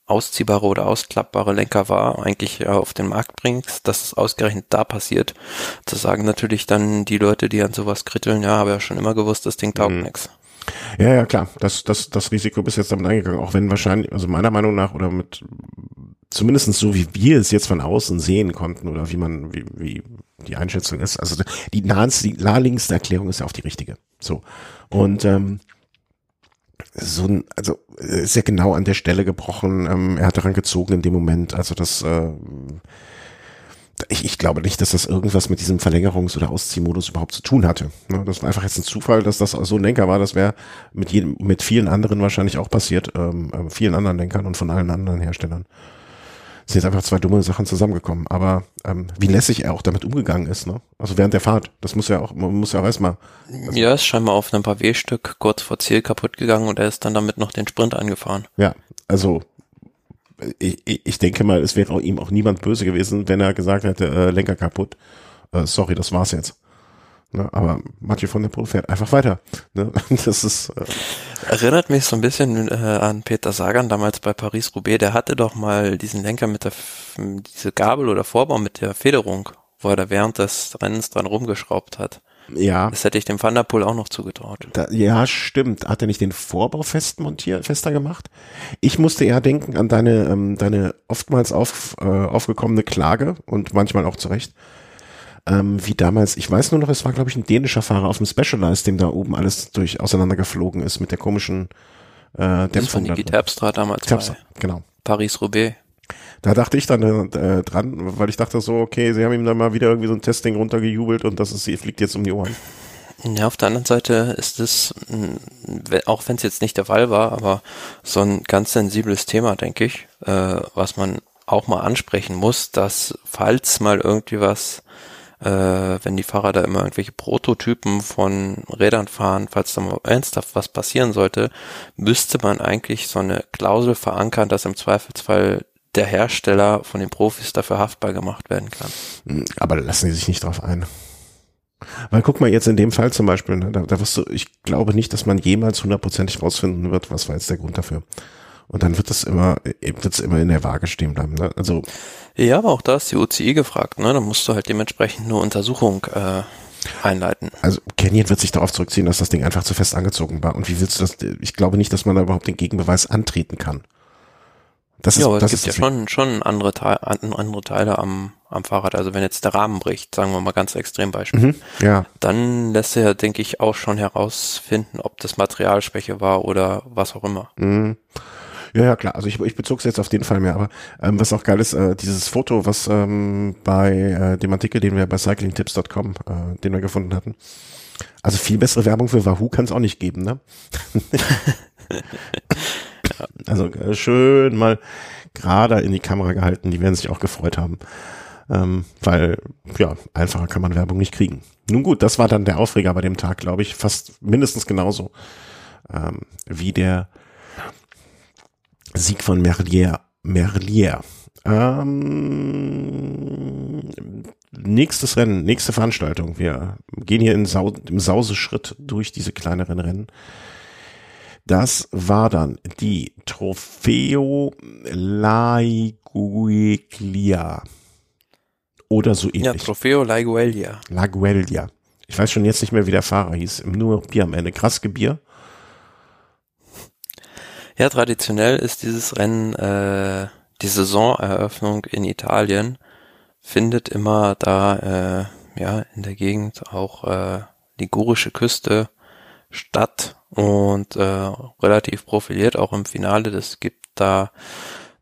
ausziehbare oder ausklappbare Lenker war, eigentlich äh, auf den Markt bringst, dass es ausgerechnet da passiert. zu sagen natürlich dann die Leute, die an sowas kritteln, ja, habe ja schon immer gewusst, das Ding taugt mhm. nix. Ja, ja, klar. Das, das, das Risiko bist jetzt damit eingegangen, auch wenn wahrscheinlich, also meiner Meinung nach oder mit zumindestens so wie wir es jetzt von außen sehen konnten oder wie man, wie, wie die Einschätzung ist. Also die naheliegendste Erklärung ist ja auch die richtige. So. Und ähm, so ein, also ist ja genau an der Stelle gebrochen. Ähm, er hat daran gezogen in dem Moment. Also das, äh, ich, ich glaube nicht, dass das irgendwas mit diesem Verlängerungs- oder Ausziehmodus überhaupt zu tun hatte. Ne? Das war einfach jetzt ein Zufall, dass das so ein Lenker war. Das wäre mit jedem, mit vielen anderen wahrscheinlich auch passiert, ähm, äh, vielen anderen Lenkern und von allen anderen Herstellern sind jetzt einfach zwei dumme Sachen zusammengekommen. Aber ähm, wie lässig er auch damit umgegangen ist, ne? Also während der Fahrt. Das muss ja auch, man muss ja auch erstmal. Also ja, ist scheinbar auf einem paar W-Stück kurz vor Ziel kaputt gegangen und er ist dann damit noch den Sprint angefahren. Ja, also ich, ich denke mal, es wäre ihm auch niemand böse gewesen, wenn er gesagt hätte, äh, Lenker kaputt. Äh, sorry, das war's jetzt. Ne, aber Mathieu von der Poel fährt einfach weiter. Ne, das ist äh erinnert mich so ein bisschen äh, an Peter Sagan damals bei Paris Roubaix. Der hatte doch mal diesen Lenker mit der diese Gabel oder Vorbau mit der Federung, wo er da während des Rennens dran rumgeschraubt hat. Ja. Das hätte ich dem Van der Poel auch noch zugetraut. Da, ja, stimmt. Hat er nicht den Vorbau fest montiert, fester gemacht? Ich musste eher denken an deine, ähm, deine oftmals auf, äh, aufgekommene Klage und manchmal auch zurecht ähm, wie damals, ich weiß nur noch, es war, glaube ich, ein dänischer Fahrer auf dem Specialized, dem da oben alles durch auseinandergeflogen ist mit der komischen äh, Dämpfung. Das von Niki Terpstra damals Terpstra, genau. Paris-Roubaix. Da dachte ich dann äh, dran, weil ich dachte so, okay, sie haben ihm dann mal wieder irgendwie so ein Testing runtergejubelt und das ist, sie fliegt jetzt um die Ohren. Ja, auf der anderen Seite ist es, auch wenn es jetzt nicht der Fall war, aber so ein ganz sensibles Thema, denke ich, äh, was man auch mal ansprechen muss, dass falls mal irgendwie was äh, wenn die Fahrer da immer irgendwelche Prototypen von Rädern fahren, falls da mal ernsthaft was passieren sollte, müsste man eigentlich so eine Klausel verankern, dass im Zweifelsfall der Hersteller von den Profis dafür haftbar gemacht werden kann. Hm, aber lassen die sich nicht drauf ein. Weil guck mal jetzt in dem Fall zum Beispiel, ne, da, da wirst du, ich glaube nicht, dass man jemals hundertprozentig rausfinden wird, was war jetzt der Grund dafür. Und dann wird das immer, wird es immer in der Waage stehen bleiben. Ne? Also ja, aber auch da ist die UCI gefragt. Ne? Da musst du halt dementsprechend nur Untersuchung äh, einleiten. Also Canyon wird sich darauf zurückziehen, dass das Ding einfach zu fest angezogen war. Und wie willst du das? Ich glaube nicht, dass man da überhaupt den Gegenbeweis antreten kann. Das ist, ja, aber es gibt ja schon, schon andere, Teile, andere Teile am, am Fahrrad. Also wenn jetzt der Rahmen bricht, sagen wir mal ganz extrem Beispiel, mhm, ja. dann lässt er ja, denke ich, auch schon herausfinden, ob das Materialschwäche war oder was auch immer. Mhm. Ja, ja, klar. Also ich, ich bezog es jetzt auf den Fall mehr, aber ähm, was auch geil ist, äh, dieses Foto, was ähm, bei äh, dem Artikel, den wir bei cyclingtips.com, äh, den wir gefunden hatten. Also viel bessere Werbung für Wahoo kann es auch nicht geben, ne? Also äh, schön mal gerade in die Kamera gehalten, die werden sich auch gefreut haben. Ähm, weil, ja, einfacher kann man Werbung nicht kriegen. Nun gut, das war dann der Aufreger bei dem Tag, glaube ich, fast mindestens genauso ähm, wie der Sieg von Merlier. Merlier. Ähm, nächstes Rennen, nächste Veranstaltung. Wir gehen hier in Sau, im Sauseschritt durch diese kleineren Rennen. Das war dann die Trofeo Laigueglia. Oder so ähnlich. Ja, Trofeo Laigueglia. Laigueglia. Ich weiß schon jetzt nicht mehr, wie der Fahrer hieß. Nur Bier am Ende. Krass Bier. Ja, traditionell ist dieses Rennen äh, die Saisoneröffnung in Italien findet immer da äh, ja in der Gegend auch äh, ligurische Küste statt und äh, relativ profiliert auch im Finale. Das gibt da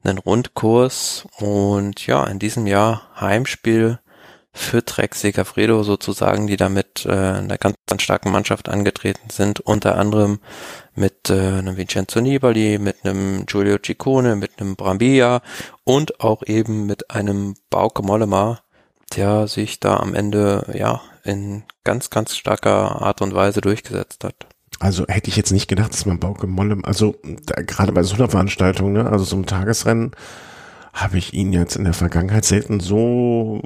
einen Rundkurs und ja in diesem Jahr Heimspiel für Trek Segafredo sozusagen, die damit äh, einer ganz, ganz starken Mannschaft angetreten sind, unter anderem mit äh, einem Vincenzo Nibali, mit einem Giulio Ciccone, mit einem Brambilla und auch eben mit einem Bauke Mollema, der sich da am Ende ja in ganz, ganz starker Art und Weise durchgesetzt hat. Also hätte ich jetzt nicht gedacht, dass man Bauke Mollema, also da, gerade bei so einer Veranstaltung, ne, also so einem Tagesrennen, habe ich ihn jetzt in der Vergangenheit selten so,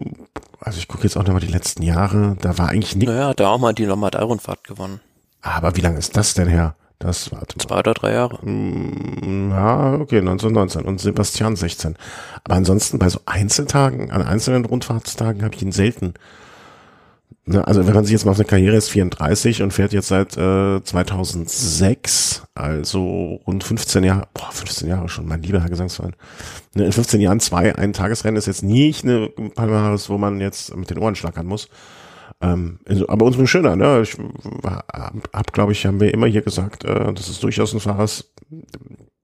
also ich gucke jetzt auch nochmal die letzten Jahre, da war eigentlich nichts. Naja, da auch mal die Lombardei-Rundfahrt gewonnen. Aber wie lange ist das denn her? Das war zwei oder drei Jahre. Mm, ja, okay, 1919 und Sebastian 16. Aber ansonsten bei so Einzeltagen, an einzelnen Rundfahrtstagen habe ich ihn selten also wenn man sich jetzt mal auf eine Karriere ist, 34 und fährt jetzt seit äh, 2006, also rund 15 Jahre, boah, 15 Jahre schon, mein lieber Herr Gesangsverein. Ne, in 15 Jahren zwei, ein Tagesrennen ist jetzt nicht eine Palmares, wo man jetzt mit den Ohren schlackern muss. Ähm, also, aber uns schöner, ne? Ich hab, glaube ich, haben wir immer hier gesagt, äh, das ist durchaus ein Fahrer,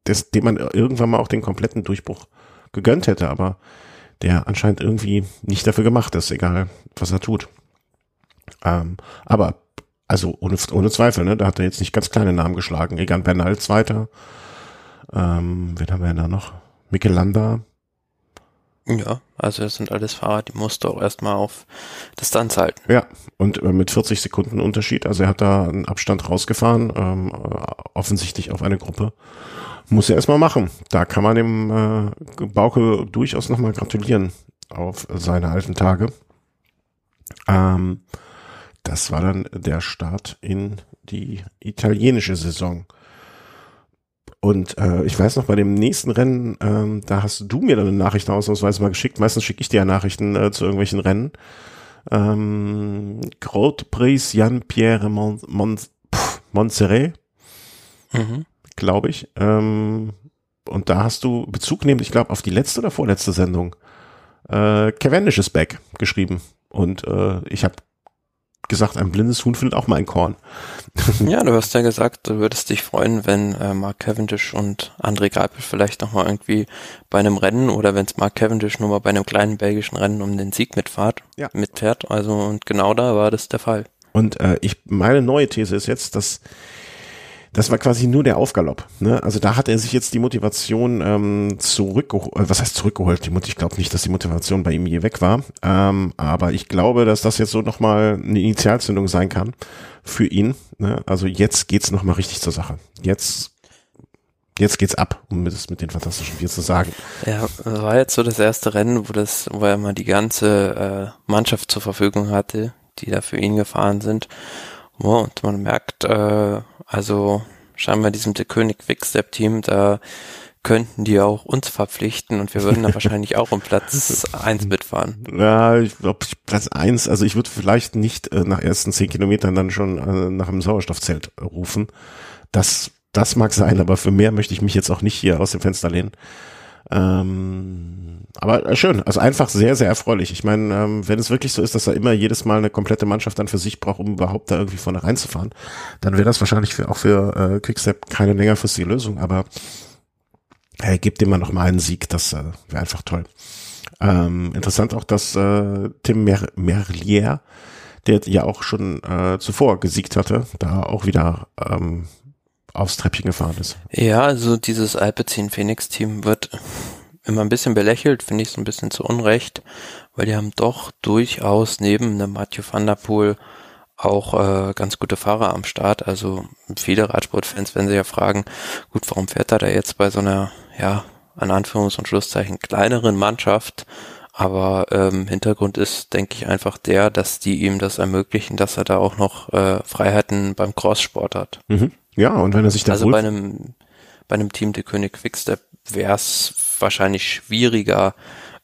des, dem man irgendwann mal auch den kompletten Durchbruch gegönnt hätte, aber der anscheinend irgendwie nicht dafür gemacht ist, egal was er tut. Ähm, aber also ohne, ohne Zweifel, ne? Da hat er jetzt nicht ganz kleine Namen geschlagen. Egan Bernal zweiter. Ähm, wen haben wir denn da noch? Mikel Landa. Ja, also das sind alles Fahrer, die musst du auch erstmal auf Distanz halten. Ja, und äh, mit 40 Sekunden Unterschied. Also er hat da einen Abstand rausgefahren, ähm, äh, offensichtlich auf eine Gruppe. Muss er erstmal machen. Da kann man dem äh, Bauke durchaus nochmal gratulieren auf seine alten Tage. Ähm, das war dann der Start in die italienische Saison. Und äh, ich weiß noch, bei dem nächsten Rennen, ähm, da hast du mir dann eine Nachricht ausnahmsweise mal geschickt. Meistens schicke ich dir ja Nachrichten äh, zu irgendwelchen Rennen. Ähm, Grand Prix Jan-Pierre Mon Mon Montserrat, mhm. glaube ich. Ähm, und da hast du Bezug nehmend, ich glaube, auf die letzte oder vorletzte Sendung. Äh, Cavendish ist back geschrieben. Und äh, ich habe gesagt, ein blindes Huhn findet auch mal ein Korn. ja, du hast ja gesagt, du würdest dich freuen, wenn äh, Mark Cavendish und André Greipel vielleicht nochmal irgendwie bei einem Rennen oder wenn es Mark Cavendish nur mal bei einem kleinen belgischen Rennen um den Sieg mitfahrt, ja. mitfährt. Also und genau da war das der Fall. Und äh, ich meine neue These ist jetzt, dass das war quasi nur der Aufgalopp. Ne? Also da hat er sich jetzt die Motivation ähm, zurückgeholt. Äh, was heißt zurückgeholt? Die Mut ich glaube nicht, dass die Motivation bei ihm je weg war. Ähm, aber ich glaube, dass das jetzt so nochmal eine Initialzündung sein kann für ihn. Ne? Also jetzt geht's nochmal richtig zur Sache. Jetzt jetzt geht's ab, um es mit den fantastischen vier zu sagen. Ja, war jetzt so das erste Rennen, wo das, wo er mal die ganze äh, Mannschaft zur Verfügung hatte, die da für ihn gefahren sind. Oh, und man merkt, äh, also scheinbar diesem The König Quickstep Team, da könnten die auch uns verpflichten und wir würden dann wahrscheinlich auch um Platz eins mitfahren. Ja, ich glaube Platz eins, also ich würde vielleicht nicht äh, nach ersten zehn Kilometern dann schon äh, nach einem Sauerstoffzelt rufen. Das, das mag sein, aber für mehr möchte ich mich jetzt auch nicht hier aus dem Fenster lehnen. Ähm, aber äh, schön, also einfach sehr, sehr erfreulich. Ich meine, ähm, wenn es wirklich so ist, dass er immer jedes Mal eine komplette Mannschaft dann für sich braucht, um überhaupt da irgendwie vorne reinzufahren, dann wäre das wahrscheinlich für, auch für äh, Quickstep keine längerfristige Lösung. Aber Hey, gebt dem mal noch mal einen Sieg, das äh, wäre einfach toll. Ähm, interessant auch, dass äh, Tim Mer Merlier, der ja auch schon äh, zuvor gesiegt hatte, da auch wieder ähm, aufs Treppchen gefahren ist. Ja, also dieses Alpecin Phoenix Team wird immer ein bisschen belächelt, finde ich so ein bisschen zu Unrecht, weil die haben doch durchaus neben einem Mathieu van der Poel auch äh, ganz gute Fahrer am Start. Also viele Radsportfans werden sich ja fragen, gut, warum fährt er da jetzt bei so einer, ja, an Anführungs- und Schlusszeichen kleineren Mannschaft? Aber ähm, Hintergrund ist, denke ich, einfach der, dass die ihm das ermöglichen, dass er da auch noch äh, Freiheiten beim Crosssport hat. Mhm. Ja, und wenn er sich da Also bei einem, bei einem Team der König Quickstep wäre es wahrscheinlich schwieriger,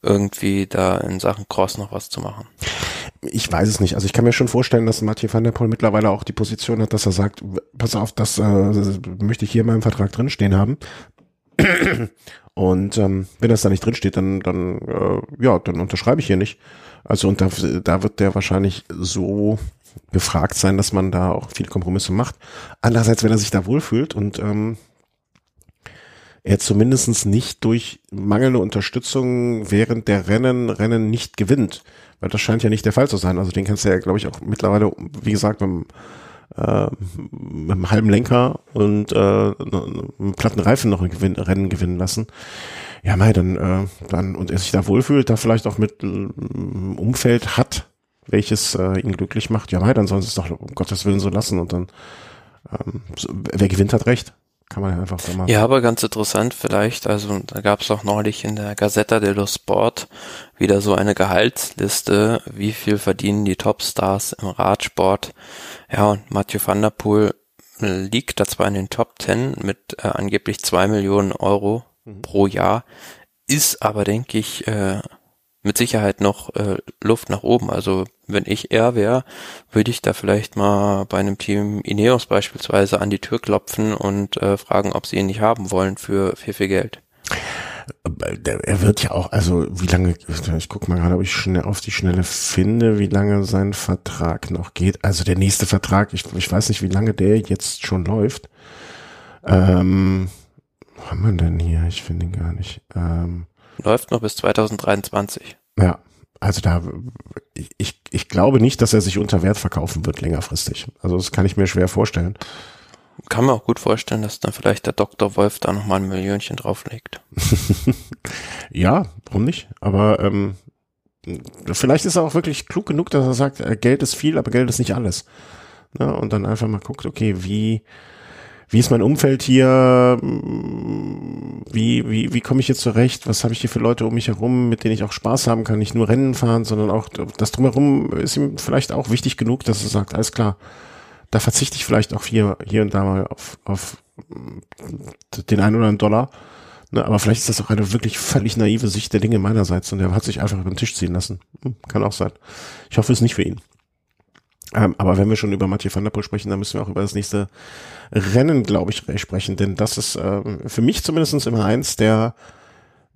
irgendwie da in Sachen Cross noch was zu machen. Ich weiß es nicht. Also ich kann mir schon vorstellen, dass Mathieu van der Poel mittlerweile auch die Position hat, dass er sagt, pass auf, das äh, möchte ich hier in meinem Vertrag drinstehen haben. Und ähm, wenn das da nicht drinsteht, dann, dann äh, ja, dann unterschreibe ich hier nicht. Also und da, da wird der wahrscheinlich so gefragt sein, dass man da auch viele Kompromisse macht. Andererseits, wenn er sich da wohlfühlt und ähm, er zumindestens nicht durch mangelnde Unterstützung während der Rennen Rennen nicht gewinnt. Weil das scheint ja nicht der Fall zu sein. Also den kannst du ja, glaube ich, auch mittlerweile, wie gesagt, mit dem, äh, mit einem halben Lenker und äh, einem platten Reifen noch ein Gewinn, Rennen gewinnen lassen. Ja, mei, dann, äh, dann, und er sich da wohlfühlt, da vielleicht auch mit äh, Umfeld hat, welches äh, ihn glücklich macht, ja, mei, dann sollen sie es doch um Gottes Willen so lassen und dann, ähm, so, wer gewinnt, hat recht. Kann man ja einfach so machen. Ja, aber ganz interessant vielleicht, also da gab es auch neulich in der Gazzetta dello Sport wieder so eine Gehaltsliste, wie viel verdienen die Topstars im Radsport. Ja, und Mathieu van der Poel liegt da zwar in den Top Ten mit äh, angeblich zwei Millionen Euro mhm. pro Jahr, ist aber, denke ich, äh, mit Sicherheit noch äh, Luft nach oben. Also wenn ich er wäre, würde ich da vielleicht mal bei einem Team Ineos beispielsweise an die Tür klopfen und äh, fragen, ob sie ihn nicht haben wollen für viel, viel Geld. Er wird ja auch, also wie lange, ich guck mal gerade, ob ich schnell auf die Schnelle finde, wie lange sein Vertrag noch geht. Also der nächste Vertrag, ich, ich weiß nicht, wie lange der jetzt schon läuft. Ähm, wo haben wir denn hier? Ich finde ihn gar nicht. Ähm, Läuft noch bis 2023. Ja, also da, ich, ich glaube nicht, dass er sich unter Wert verkaufen wird längerfristig. Also das kann ich mir schwer vorstellen. Kann mir auch gut vorstellen, dass dann vielleicht der Dr. Wolf da nochmal ein Millionchen drauflegt. ja, warum nicht? Aber ähm, vielleicht ist er auch wirklich klug genug, dass er sagt, äh, Geld ist viel, aber Geld ist nicht alles. Ne? Und dann einfach mal guckt, okay, wie wie ist mein Umfeld hier, wie, wie, wie komme ich hier zurecht, was habe ich hier für Leute um mich herum, mit denen ich auch Spaß haben kann, nicht nur Rennen fahren, sondern auch das drumherum ist ihm vielleicht auch wichtig genug, dass er sagt, alles klar, da verzichte ich vielleicht auch hier, hier und da mal auf, auf den einen oder anderen Dollar. Ne, aber vielleicht ist das auch eine wirklich völlig naive Sicht der Dinge meinerseits und er hat sich einfach über den Tisch ziehen lassen. Hm, kann auch sein. Ich hoffe es nicht für ihn. Ähm, aber wenn wir schon über Mathieu van der Poel sprechen, dann müssen wir auch über das nächste Rennen, glaube ich, sprechen, denn das ist äh, für mich zumindest immer eins der,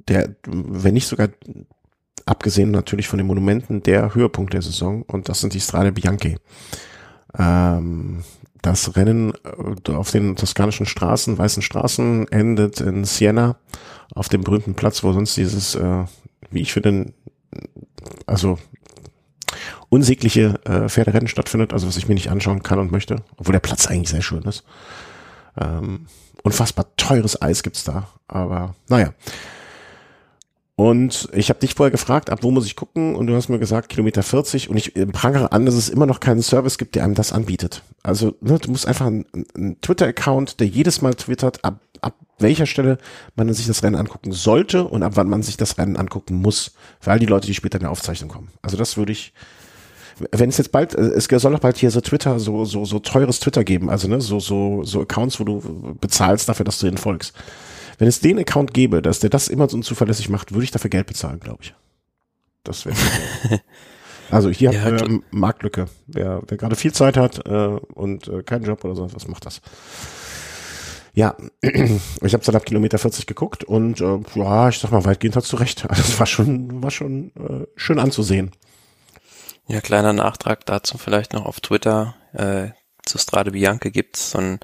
der, wenn nicht sogar abgesehen natürlich von den Monumenten, der Höhepunkt der Saison und das sind die Strade Bianchi. Ähm, das Rennen äh, auf den toskanischen Straßen, weißen Straßen, endet in Siena auf dem berühmten Platz, wo sonst dieses, äh, wie ich finde, also unsägliche äh, Pferderennen stattfindet, also was ich mir nicht anschauen kann und möchte, obwohl der Platz eigentlich sehr schön ist. Ähm, unfassbar teures Eis gibt's da, aber naja. Und ich habe dich vorher gefragt, ab wo muss ich gucken? Und du hast mir gesagt, Kilometer 40. Und ich prangere an, dass es immer noch keinen Service gibt, der einem das anbietet. Also ne, du musst einfach einen, einen Twitter-Account, der jedes Mal twittert, ab, ab welcher Stelle man sich das Rennen angucken sollte und ab wann man sich das Rennen angucken muss. Für all die Leute, die später in der Aufzeichnung kommen. Also das würde ich wenn es jetzt bald, äh, es soll doch bald hier so Twitter, so, so, so teures Twitter geben, also ne, so, so, so Accounts, wo du bezahlst dafür, dass du ihnen folgst. Wenn es den Account gäbe, dass der das immer so unzuverlässig macht, würde ich dafür Geld bezahlen, glaube ich. Das wäre. also hier ja, hat äh, Marktlücke. Wer, wer gerade viel Zeit hat äh, und äh, keinen Job oder so, was macht das? Ja, ich habe dann ab Kilometer 40 geguckt und äh, ja, ich sag mal, weitgehend hast du recht. Also es war schon, war schon äh, schön anzusehen. Ja, kleiner Nachtrag dazu vielleicht noch auf Twitter. Äh, zu Strade Bianche gibt's so ein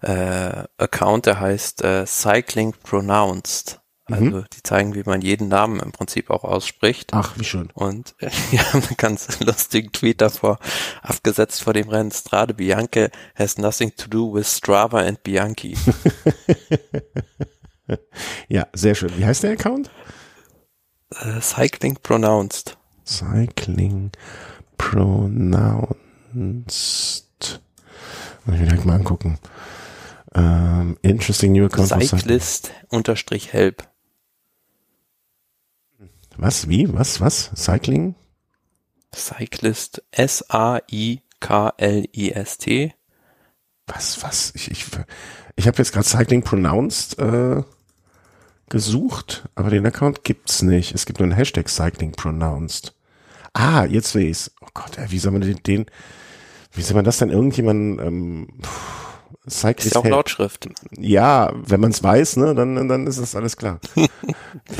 äh, Account, der heißt äh, Cycling Pronounced. Also Mhm. die zeigen, wie man jeden Namen im Prinzip auch ausspricht. Ach, wie schön. Und äh, wir haben einen ganz lustigen Tweet davor abgesetzt vor dem Rennen. Strade Bianche has nothing to do with Strava and Bianchi. Ja, sehr schön. Wie heißt der Account? äh, Cycling Pronounced. Cycling Pronounced. Muss ich mir direkt mal angucken. Ähm, interesting new account. Cyclist unterstrich help. Was? Wie? Was? Was? Cycling? Cyclist S-A-I-K-L-I-S-T. Was? Was? Ich, ich, ich habe jetzt gerade Cycling Pronounced äh, gesucht, aber den Account gibt's nicht. Es gibt nur einen Hashtag Cycling Pronounced. Ah, jetzt sehe ich's. Oh Gott, ey, wie soll man den, den wie soll man das denn irgendjemanden ähm, Ist auch Help- Lautschrift. Ja, wenn man es weiß, ne, dann, dann ist das alles klar.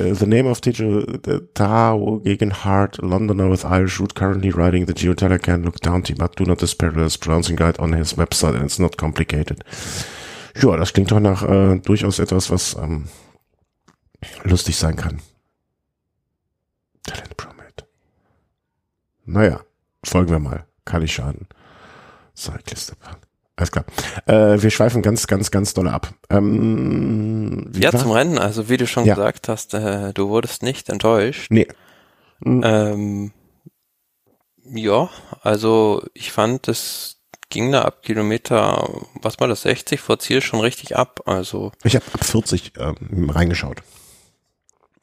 Uh, the name of uh, Tao Gegenhardt, Londoner with Irish root, currently writing the Geotelecan Look County, but do not despair, there's pronouncing guide on his website and it's not complicated. Ja, das klingt doch nach äh, durchaus etwas, was ähm, lustig sein kann. Talent Promate. Naja, folgen wir mal. Kann nicht schaden. Cyclist. Alles klar. Äh, wir schweifen ganz, ganz, ganz doll ab. Ähm, Ja, war- zum Rennen. Also wie du schon Ja. gesagt hast, äh, du wurdest nicht enttäuscht. Nee. Ähm, ja, also ich fand, es ging da ab Kilometer, was war das, 60 vor Ziel schon richtig ab. Also Ich habe ab 40 ähm, reingeschaut.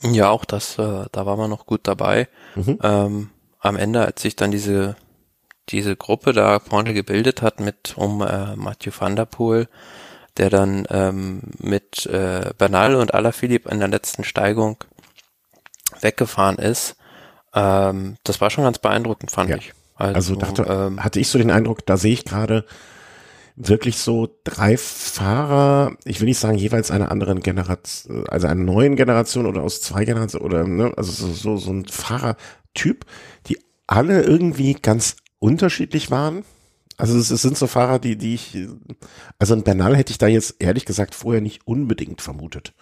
ja, auch das, äh, da war man noch gut dabei. Mhm. Ähm, am Ende, als sich dann diese diese Gruppe da vorne gebildet hat mit um äh, Mathieu van der Poel, der dann ähm, mit äh, Bernal und Alaphilippe in der letzten Steigung weggefahren ist, ähm, das war schon ganz beeindruckend, fand Ja. ich. Also dachte, ähm, hatte ich so den Eindruck, da sehe ich gerade wirklich so drei Fahrer, ich will nicht sagen jeweils einer anderen Generation, also einer neuen Generation oder aus zwei Generationen oder ne, also so, so, so ein Fahrertyp, die alle irgendwie ganz unterschiedlich waren. Also es, es sind so Fahrer, die, die ich, also ein Bernal hätte ich da jetzt ehrlich gesagt vorher nicht unbedingt vermutet.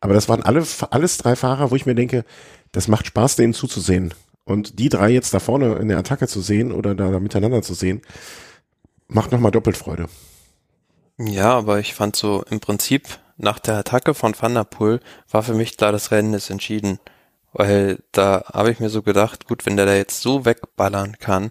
Aber das waren alle, alles drei Fahrer, wo ich mir denke, das macht Spaß, denen zuzusehen. Und die drei jetzt da vorne in der Attacke zu sehen oder da, da miteinander zu sehen, macht nochmal doppelt Freude. Ja, aber ich fand so im Prinzip nach der Attacke von Van der Poel war für mich klar, das Rennen ist entschieden. Weil da habe ich mir so gedacht, gut, wenn der da jetzt so wegballern kann,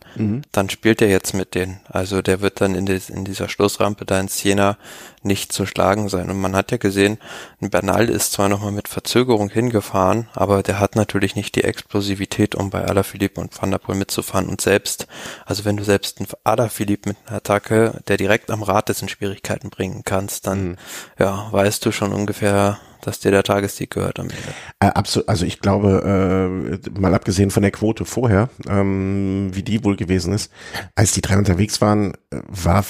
dann spielt er jetzt mit denen. Also der wird dann in, des, in dieser Schlussrampe da in Siena nicht zu schlagen sein. Und man hat ja gesehen, ein Bernal ist zwar nochmal mit Verzögerung hingefahren, aber der hat natürlich nicht die Explosivität, um bei Alaphilippe und Van der Poel mitzufahren. Und selbst, also wenn du selbst einen Alaphilippe mit einer Attacke, der direkt am Rad ist, in Schwierigkeiten bringen kannst, dann ja, weißt du schon ungefähr, dass dir der Tagessieg gehört am Ende. Äh, absolut, also ich glaube, äh, mal abgesehen von der Quote vorher, ähm, wie die wohl gewesen ist, als die drei unterwegs waren, äh, war,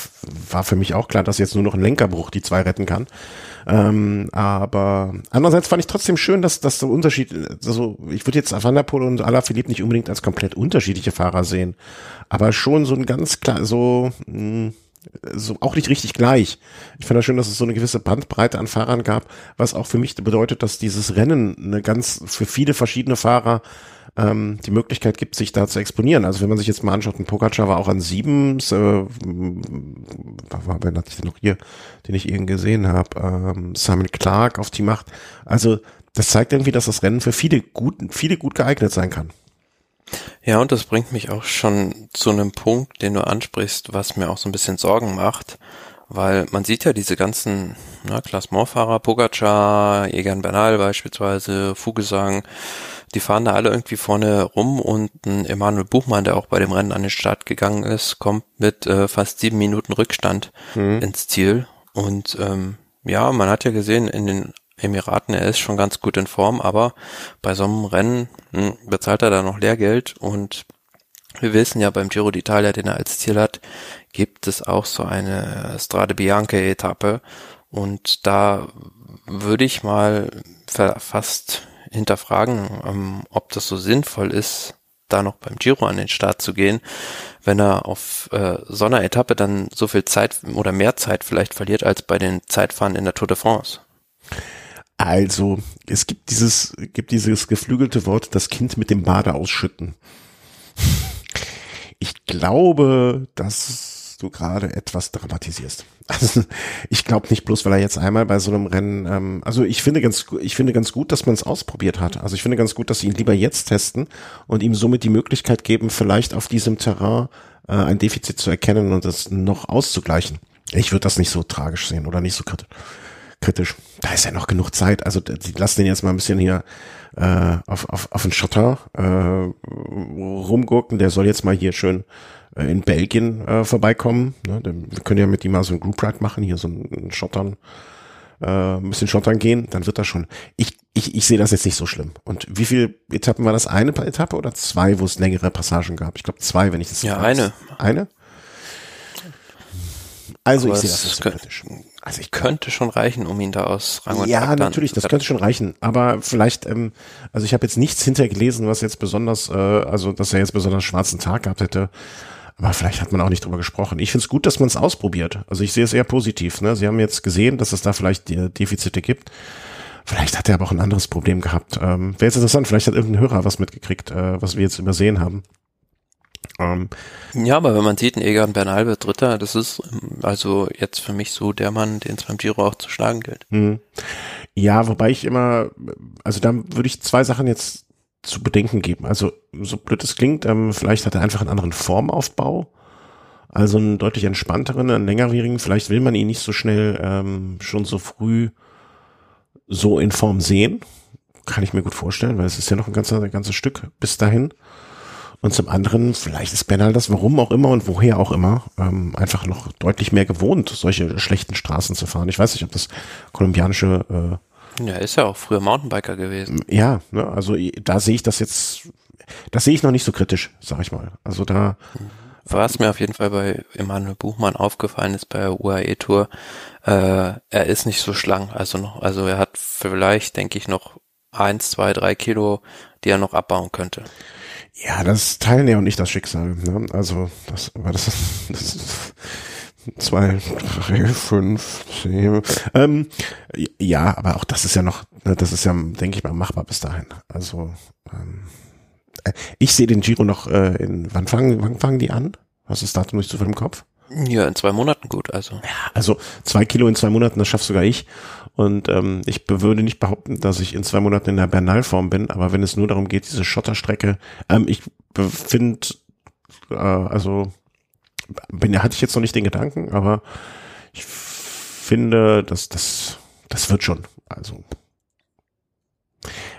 war für mich auch klar, dass jetzt nur noch ein Lenkerbruch die zwei retten kann. Ähm, aber andererseits fand ich trotzdem schön, dass, dass so Unterschied, also ich würde jetzt Van der Poel und Alaphilippe nicht unbedingt als komplett unterschiedliche Fahrer sehen, aber schon so ein ganz klar, so, mh, so auch nicht richtig gleich. Ich finde das schön, dass es so eine gewisse Bandbreite an Fahrern gab, was auch für mich bedeutet, dass dieses Rennen eine ganz für viele verschiedene Fahrer ähm, die Möglichkeit gibt, sich da zu exponieren. Also wenn man sich jetzt mal anschaut, ein Pogacar war auch an sieben, äh, war, wen hatte ich denn noch hier, den ich eben gesehen habe, ähm, Simon Clark auf die Macht. Also das zeigt irgendwie, dass das Rennen für viele gut, viele gut geeignet sein kann. Ja, und das bringt mich auch schon zu einem Punkt, den du ansprichst, was mir auch so ein bisschen Sorgen macht, weil man sieht ja diese ganzen na, Klassementfahrer, Pogacar, Egan Bernal beispielsweise, Fugesang, die fahren da alle irgendwie vorne rum und ein Emanuel Buchmann, der auch bei dem Rennen an den Start gegangen ist, kommt mit äh, fast sieben Minuten Rückstand ins Ziel. Und ähm, ja, man hat ja gesehen, in den Emiraten, er ist schon ganz gut in Form, aber bei so einem Rennen hm, bezahlt er da noch Lehrgeld und wir wissen ja beim Giro d'Italia, den er als Ziel hat, gibt es auch so eine Strade Bianca Etappe und da würde ich mal fa- fast hinterfragen, ähm, ob das so sinnvoll ist, da noch beim Giro an den Start zu gehen, wenn er auf äh, so einer Etappe dann so viel Zeit oder mehr Zeit vielleicht verliert als bei den Zeitfahren in der Tour de France. Also, es gibt dieses, gibt dieses geflügelte Wort, das Kind mit dem Bade ausschütten. Ich glaube, dass du gerade etwas dramatisierst. Also, ich glaube nicht bloß, weil er jetzt einmal bei so einem Rennen, ähm, also ich finde ganz, ich finde ganz gut, dass man es ausprobiert hat. Also ich finde ganz gut, dass sie ihn lieber jetzt testen und ihm somit die Möglichkeit geben, vielleicht auf diesem Terrain äh, ein Defizit zu erkennen und das noch auszugleichen. Ich würde das nicht so tragisch sehen oder nicht so kritisch kritisch. Da ist ja noch genug Zeit. Also die lassen den jetzt mal ein bisschen hier äh, auf, auf, auf den Schotter äh, rumgurken. Der soll jetzt mal hier schön äh, in Belgien äh, vorbeikommen. Ne? Wir können ja mit ihm mal so ein Group Ride machen, hier so ein Schottern, äh, ein bisschen Schottern gehen, dann wird das schon. Ich, ich, ich sehe das jetzt nicht so schlimm. Und wie viele Etappen war das? Eine Etappe oder zwei, wo es längere Passagen gab? Ich glaube zwei, wenn ich das Ja, weiß. eine. Eine? Also Aber ich sehe das nicht so kritisch. Also ich könnte schon reichen, um ihn da aus Rang und Ja, natürlich, das könnte schon reichen. Aber vielleicht, ähm, also ich habe jetzt nichts hintergelesen, was jetzt besonders, äh, also dass er jetzt besonders schwarzen Tag gehabt hätte. Aber vielleicht hat man auch nicht drüber gesprochen. Ich finde es gut, dass man es ausprobiert. Also ich sehe es eher positiv. Ne? Sie haben jetzt gesehen, dass es da vielleicht Defizite gibt. Vielleicht hat er aber auch ein anderes Problem gehabt. Ähm, Wäre jetzt interessant, vielleicht hat irgendein Hörer was mitgekriegt, äh, was wir jetzt übersehen haben. Ähm, ja, aber wenn man sieht, ein Egan Bernal wird Dritter, das ist also jetzt für mich so der Mann, den es beim Giro auch zu schlagen gilt. Mhm. Ja, wobei ich immer, also da würde ich zwei Sachen jetzt zu bedenken geben. Also so blöd es klingt, ähm, vielleicht hat er einfach einen anderen Formaufbau, also einen deutlich entspannteren, einen längerwierigen. Vielleicht will man ihn nicht so schnell ähm, schon so früh so in Form sehen. Kann ich mir gut vorstellen, weil es ist ja noch ein ganzes, ein ganzes Stück bis dahin. Und zum anderen, vielleicht ist Bernal das, warum auch immer und woher auch immer, ähm, einfach noch deutlich mehr gewohnt, solche schlechten Straßen zu fahren. Ich weiß nicht, ob das kolumbianische äh, Ja, ist ja auch früher Mountainbiker gewesen. Ja, ne, also da sehe ich das jetzt, das sehe ich noch nicht so kritisch, sag ich mal. Also da. Was mir auf jeden Fall bei Emanuel Buchmann aufgefallen ist bei der UAE Tour, äh, er ist nicht so schlank. Also noch, also er hat vielleicht, denke ich, noch eins, zwei, drei Kilo, die er noch abbauen könnte. Ja, das teilen ja und nicht das Schicksal. Ne? Also das war das, das zwei, drei, fünf, zehn. Ähm, ja, aber auch das ist ja noch, ne, das ist ja, denke ich mal, machbar bis dahin. Also ähm, äh, ich sehe den Giro noch äh, in wann fangen, wann fangen die an? Was ist Datum nicht zufällig im Kopf? Ja, in zwei Monaten gut, also. Ja, also zwei Kilo in zwei Monaten, das schaffst sogar ich. Und ähm, ich würde nicht behaupten, dass ich in zwei Monaten in der Bernalform bin, aber wenn es nur darum geht, diese Schotterstrecke, ähm, ich finde, äh, also bin, hatte ich jetzt noch nicht den Gedanken, aber ich finde, dass das, das wird schon. Also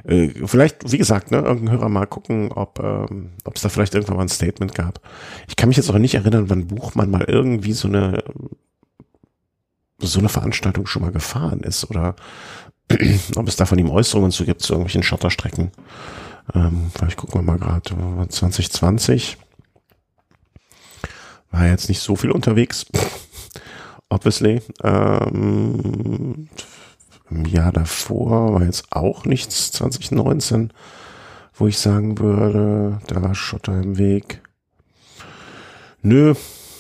äh, vielleicht, wie gesagt, ne, irgendein Hörer mal gucken, ob ähm, ob es da vielleicht irgendwann mal ein Statement gab. Ich kann mich jetzt auch nicht erinnern, wann Buchmann mal irgendwie so eine so eine Veranstaltung schon mal gefahren ist oder ob es da von ihm Äußerungen zu gibt zu irgendwelchen Schotterstrecken. Ähm, vielleicht gucken wir mal gerade 2020 war jetzt nicht so viel unterwegs, obviously. Ähm, im Jahr davor war jetzt auch nichts, 2019, wo ich sagen würde, da war Schotter im Weg. Nö,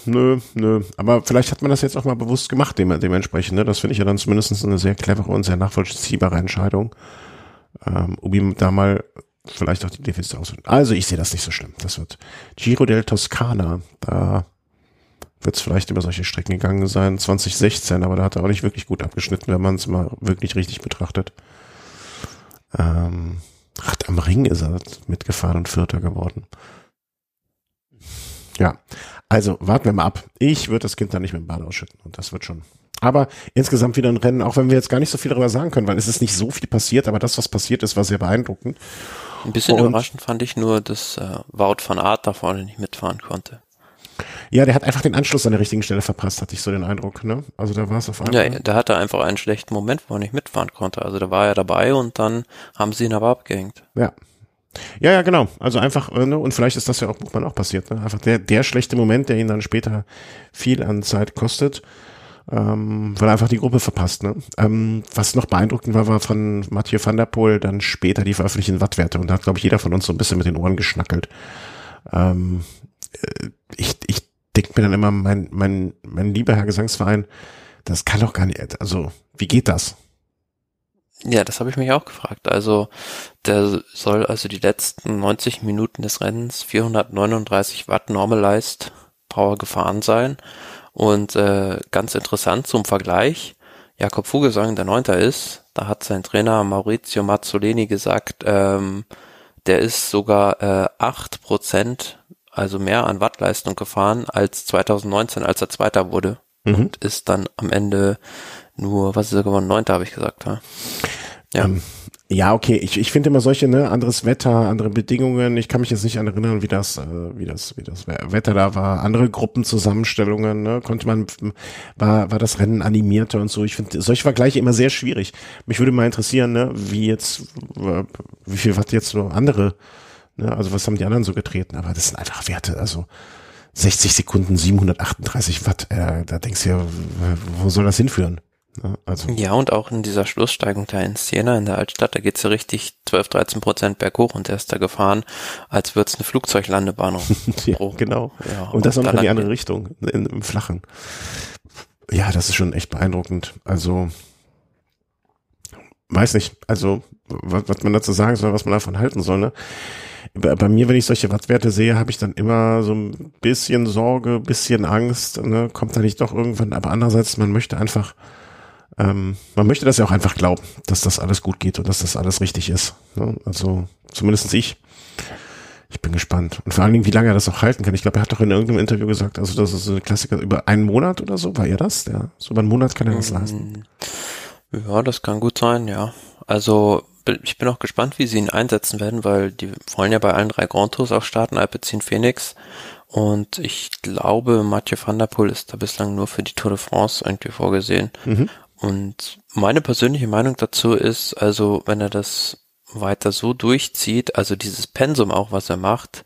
nö, nö. Aber vielleicht hat man das jetzt auch mal bewusst gemacht, dem, dementsprechend. Ne? Das finde ich ja dann zumindest eine sehr clevere und sehr nachvollziehbare Entscheidung, ähm, um ihm da mal vielleicht auch die Defizite auszufinden. Also ich sehe das nicht so schlimm. Das wird Giro del Toscana. Da wird es vielleicht über solche Strecken gegangen sein. 2016, aber da hat er auch nicht wirklich gut abgeschnitten, wenn man es mal wirklich richtig betrachtet. Ähm, Rad am Ring ist er mitgefahren und Vierter geworden. Ja, also warten wir mal ab. Ich würde das Kind da nicht mit dem Bad ausschütten und das wird schon. Aber insgesamt wieder ein Rennen, auch wenn wir jetzt gar nicht so viel darüber sagen können, weil es ist nicht so viel passiert, aber das, was passiert ist, war sehr beeindruckend. Ein bisschen und, überraschend fand ich nur, dass äh, Wout van Art da vorne nicht mitfahren konnte. Ja, der hat einfach den Anschluss an der richtigen Stelle verpasst, hatte ich so den Eindruck. Ne? Also da war es auf einmal. Ja, da hatte er einfach einen schlechten Moment, wo er nicht mitfahren konnte. Also da war er dabei und dann haben sie ihn aber abgehängt. Ja. Ja, ja, genau. Also einfach, äh, ne, und vielleicht ist das ja auch Buchmann auch passiert. Ne? Einfach der, der schlechte Moment, der ihn dann später viel an Zeit kostet. ähm, weil er einfach die Gruppe verpasst. Ne? Ähm, was noch beeindruckend war, war von Mathieu van der Poel dann später die veröffentlichten Wattwerte und da hat, glaube ich, jeder von uns so ein bisschen mit den Ohren geschnackelt. Ähm, äh, ich ich denke mir dann immer, mein, mein, mein lieber Herr Gesangsverein, das kann doch gar nicht, also wie geht das? Ja, das habe ich mich auch gefragt. Also der soll also die letzten 90 Minuten des Rennens 439 Watt Normalized Power gefahren sein. Und äh, ganz interessant zum Vergleich, Jakob Vogelsang, der Neunter ist, da hat sein Trainer Maurizio Mazzoleni gesagt, ähm, der ist sogar äh, 8%, also mehr an Wattleistung gefahren als 2019, als er Zweiter wurde. Mhm. Und ist dann am Ende nur, was ist er geworden? Neunter, habe ich gesagt. Ja. Ja. Ähm, ja, okay. Ich, ich finde immer solche, ne, anderes Wetter, andere Bedingungen. Ich kann mich jetzt nicht an erinnern, wie das, äh, wie das, wie das Wetter da war. Andere Gruppenzusammenstellungen, ne, konnte man, war, war das Rennen animierter und so. Ich finde solche Vergleiche immer sehr schwierig. Mich würde mal interessieren, ne, wie jetzt, wie viel Watt jetzt so andere, ne, also was haben die anderen so getreten? Aber das sind einfach Werte, also. 60 Sekunden 738 Watt, äh, da denkst du ja, wo soll das hinführen? Also. Ja, und auch in dieser Schlusssteigung da in Siena in der Altstadt, da geht's ja richtig 12, 13 Prozent berghoch und der ist da gefahren, als würde es eine Flugzeuglandebahn ja, Genau. Ja, und das auch noch in die andere Richtung, in, im Flachen. Ja, das ist schon echt beeindruckend. Also, weiß nicht, also, was, was man dazu sagen soll, was man davon halten soll, ne? Bei, bei mir, wenn ich solche Wattwerte sehe, habe ich dann immer so ein bisschen Sorge, bisschen Angst, ne? Kommt da nicht doch irgendwann, aber andererseits, man möchte einfach, ähm, man möchte das ja auch einfach glauben, dass das alles gut geht und dass das alles richtig ist. Ne? Also zumindestens ich. Ich bin gespannt. Und vor allen Dingen, wie lange er das auch halten kann. Ich glaube, er hat doch in irgendeinem Interview gesagt, also das ist ein Klassiker über einen Monat oder so. War er das? Ja, so über einen Monat kann er das leisten. Ja, das kann gut sein, ja. Also ich bin auch gespannt, wie sie ihn einsetzen werden, weil die wollen ja bei allen drei Grand Tours auch starten, Alpecin Phoenix. Und ich glaube, Mathieu van der Poel ist da bislang nur für die Tour de France irgendwie vorgesehen. Mhm. Und meine persönliche Meinung dazu ist, also wenn er das weiter so durchzieht, also dieses Pensum auch, was er macht,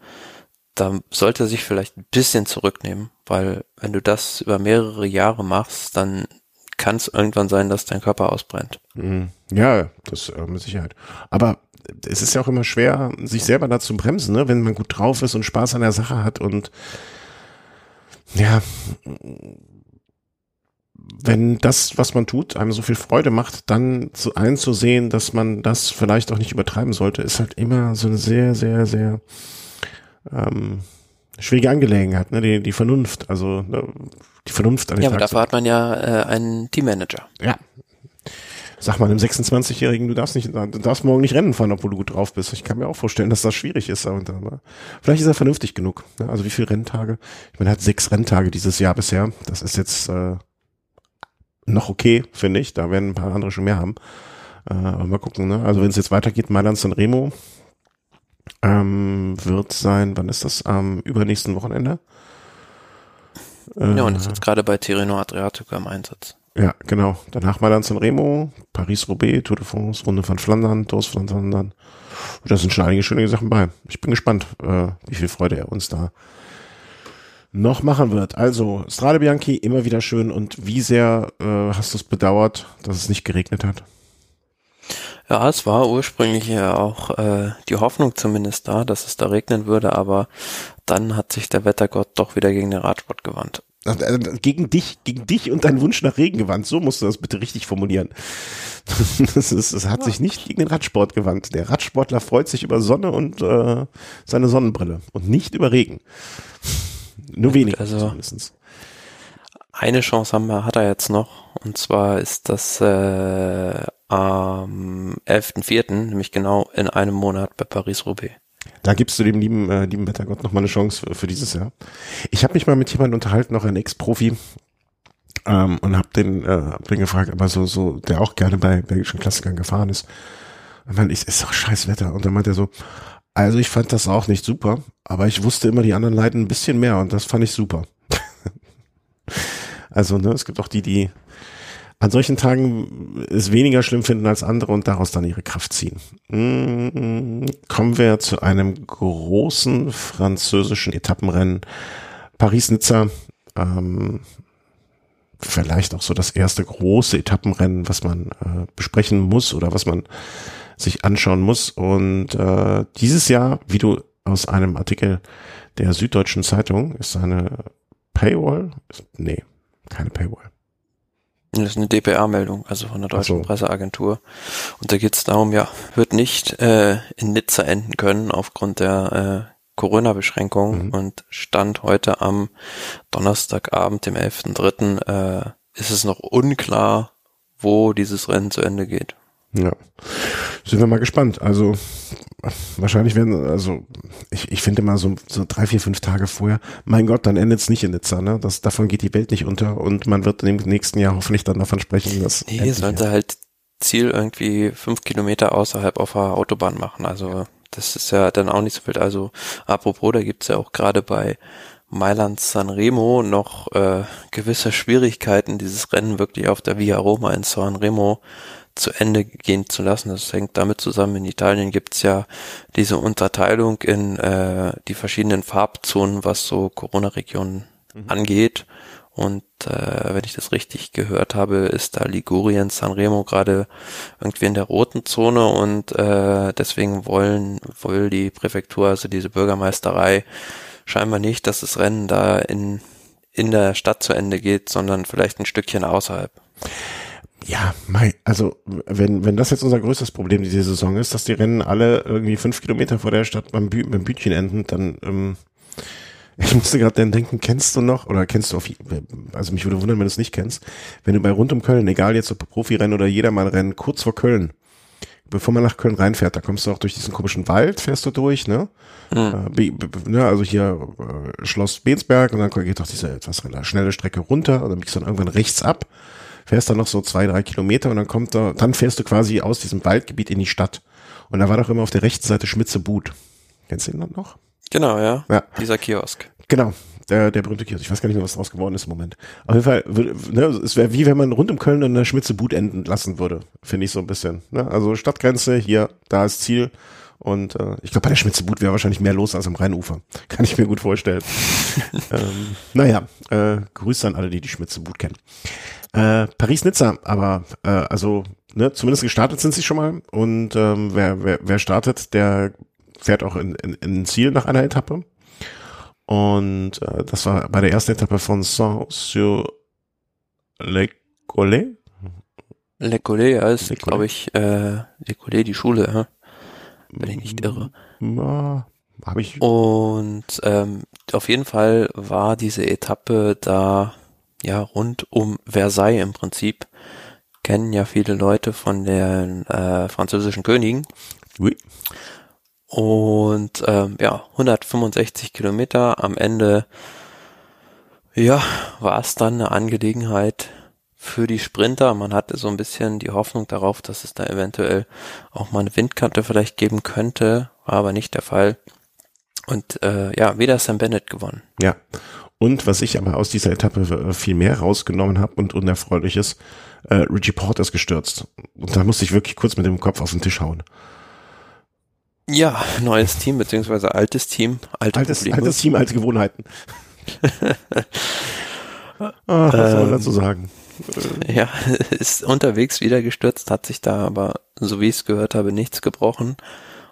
dann sollte er sich vielleicht ein bisschen zurücknehmen, weil wenn du das über mehrere Jahre machst, dann kann es irgendwann sein, dass dein Körper ausbrennt. Mhm. Ja, das äh, mit Sicherheit. Aber es ist ja auch immer schwer, sich selber da zu bremsen, ne? wenn man gut drauf ist und Spaß an der Sache hat und ja, wenn das, was man tut, einem so viel Freude macht, dann zu einzusehen, dass man das vielleicht auch nicht übertreiben sollte, ist halt immer so eine sehr, sehr, sehr ähm, schwierige Angelegenheit, ne? Die, die Vernunft, also ne? die Vernunft an den Ja, aber dafür hat man ja äh, einen Teammanager. Ja. Sag mal einem 26-Jährigen, du darfst nicht, du darfst morgen nicht Rennen fahren, obwohl du gut drauf bist. Ich kann mir auch vorstellen, dass das schwierig ist. Aber vielleicht ist er vernünftig genug. Ne? Also wie viele Renntage? Ich meine, er hat sechs Renntage dieses Jahr bisher. Das ist jetzt äh, noch okay, finde ich. Da werden ein paar andere schon mehr haben. Äh, aber mal gucken, ne? Also wenn es jetzt weitergeht, Mailand San Remo ähm, wird sein, wann ist das? Am übernächsten Wochenende. Äh, ja, und ist jetzt gerade bei Tirreno Adriatico im Einsatz. Ja, genau. Danach Mailand San Remo, Paris-Roubaix, Tour de France, Runde von Flandern, Tours von Flandern. Da sind schon einige schöne Sachen bei. Ich bin gespannt, äh, wie viel Freude er uns da noch machen wird. Also, Strade Bianchi immer wieder schön und wie sehr äh, hast du es bedauert, dass es nicht geregnet hat? Ja, es war ursprünglich ja auch äh, die Hoffnung zumindest da, dass es da regnen würde, aber dann hat sich der Wettergott doch wieder gegen den Radsport gewandt. Äh, gegen dich, gegen dich und deinen Wunsch nach Regen gewandt. So musst du das bitte richtig formulieren. Das, ist, das hat sich nicht gegen den Radsport gewandt. Der Radsportler freut sich über Sonne und äh, seine Sonnenbrille und nicht über Regen. Nur wenig also, zumindest. Eine Chance haben wir, hat er jetzt noch. Und zwar ist das äh, am 11.04., nämlich genau in einem Monat bei Paris-Roubaix. Da gibst du dem lieben, äh, lieben Wettergott noch mal eine Chance für, für dieses Jahr. Ich habe mich mal mit jemandem unterhalten, noch ein Ex-Profi, ähm, und habe den, äh, hab den gefragt, aber so, so, der auch gerne bei belgischen Klassikern gefahren ist. Und dann, ich, ist doch scheiß Wetter. Und dann meint er so, also ich fand das auch nicht super, aber ich wusste immer, die anderen leiden ein bisschen mehr und das fand ich super. also, ne, es gibt auch die, die an solchen Tagen es weniger schlimm finden als andere und daraus dann ihre Kraft ziehen. Mm, kommen wir zu einem großen französischen Etappenrennen. Paris-Nizza. Ähm, vielleicht auch so das erste große Etappenrennen, was man äh, besprechen muss oder was man sich anschauen muss. Und äh, dieses Jahr, wie du aus einem Artikel der Süddeutschen Zeitung, ist eine Paywall? Nee, keine Paywall. Das ist eine DPA-Meldung, also von der Deutschen so. Presseagentur. Und da geht es darum, ja, wird nicht äh, in Nizza enden können aufgrund der äh, Corona-Beschränkungen mhm. und Stand heute am Donnerstagabend, dem 11.3., äh, ist es noch unklar, wo dieses Rennen zu Ende geht. Ja, sind wir mal gespannt. Also wahrscheinlich werden, also ich, ich finde mal so, so drei, vier, fünf Tage vorher, mein Gott, dann endet es nicht in Nizza, ne? Das, davon geht die Welt nicht unter und man wird im nächsten Jahr hoffentlich dann davon sprechen, dass. Nee, sollte halt Ziel irgendwie fünf Kilometer außerhalb auf der Autobahn machen. Also das ist ja dann auch nicht so wild. Also apropos, da gibt's ja auch gerade bei Mailand Sanremo noch äh, gewisse Schwierigkeiten, dieses Rennen wirklich auf der Via Roma in Sanremo zu Ende gehen zu lassen. Das hängt damit zusammen, in Italien gibt's ja diese Unterteilung in äh, die verschiedenen Farbzonen, was so Corona-Regionen mhm. angeht. Und äh, wenn ich das richtig gehört habe, ist da Ligurien, Sanremo gerade irgendwie in der roten Zone und äh, deswegen wollen, will die Präfektur, also diese Bürgermeisterei, scheinbar nicht, dass das Rennen da in, in der Stadt zu Ende geht, sondern vielleicht ein Stückchen außerhalb. Ja, mei, also wenn, wenn das jetzt unser größtes Problem diese Saison ist, dass die Rennen alle irgendwie fünf Kilometer vor der Stadt beim, Bü beim Bütchen enden, dann ähm, ich musste gerade dann denken, kennst du noch oder kennst du auf, also mich würde wundern, wenn du es nicht kennst, wenn du bei rund um Köln, egal jetzt ob Profirennen oder Jedermann-Rennen, kurz vor Köln, bevor man nach Köln reinfährt, da kommst du auch durch diesen komischen Wald, fährst du durch, ne? Mhm. Äh, ne also hier äh, Schloss Bensberg und dann geht doch diese etwas schnelle Strecke runter und dann biegst du dann irgendwann rechts ab fährst dann noch so zwei, drei Kilometer und dann kommt da, dann fährst du quasi aus diesem Waldgebiet in die Stadt. Und da war doch immer auf der rechten Seite Schmitze But. Kennst du ihn dann noch? Genau, ja. ja. Dieser Kiosk. Genau. Der, der berühmte Kiosk. Ich weiß gar nicht mehr, was draus geworden ist im Moment. Auf jeden Fall, ne, es wäre wie wenn man rund um Köln in der Schmitze But enden lassen würde. Finde ich so ein bisschen. Ne? Also Stadtgrenze, hier, da ist Ziel. Und äh, ich glaube, bei der Schmitze But wäre wahrscheinlich mehr los als am Rheinufer. Kann ich mir gut vorstellen. ähm, naja, äh, Grüße an alle, die die Schmitze But kennen. Äh, Paris-Nizza, aber äh, also ne, zumindest gestartet sind sie schon mal und ähm, wer, wer, wer startet, der fährt auch in, in, in Ziel nach einer Etappe. Und äh, das war bei der ersten Etappe von Saint-sur-le-Collet. Le Collet, ja, ist, glaube ich, äh, Le Collet, die Schule, ja? wenn ich nicht irre. Ja, hab ich. Und ähm, auf jeden Fall war diese Etappe da ja, rund um Versailles im Prinzip kennen ja viele Leute von den äh, französischen Königen. Oui. Und ähm, ja, 165 Kilometer am Ende, ja, war es dann eine Angelegenheit für die Sprinter. Man hatte so ein bisschen die Hoffnung darauf, dass es da eventuell auch mal eine Windkante vielleicht geben könnte, war aber nicht der Fall. Und äh, ja, wieder Sam Bennett gewonnen. Ja, und was ich aber aus dieser Etappe äh, viel mehr rausgenommen habe und unerfreulich ist, äh, Richie Porter ist gestürzt. Und da musste ich wirklich kurz mit dem Kopf auf den Tisch hauen. Ja, neues Team, beziehungsweise altes Team, alte altes, altes Team, alte Gewohnheiten. Ach, was soll man dazu sagen? Ja, ist unterwegs wieder gestürzt, hat sich da aber, so wie ich es gehört habe, nichts gebrochen,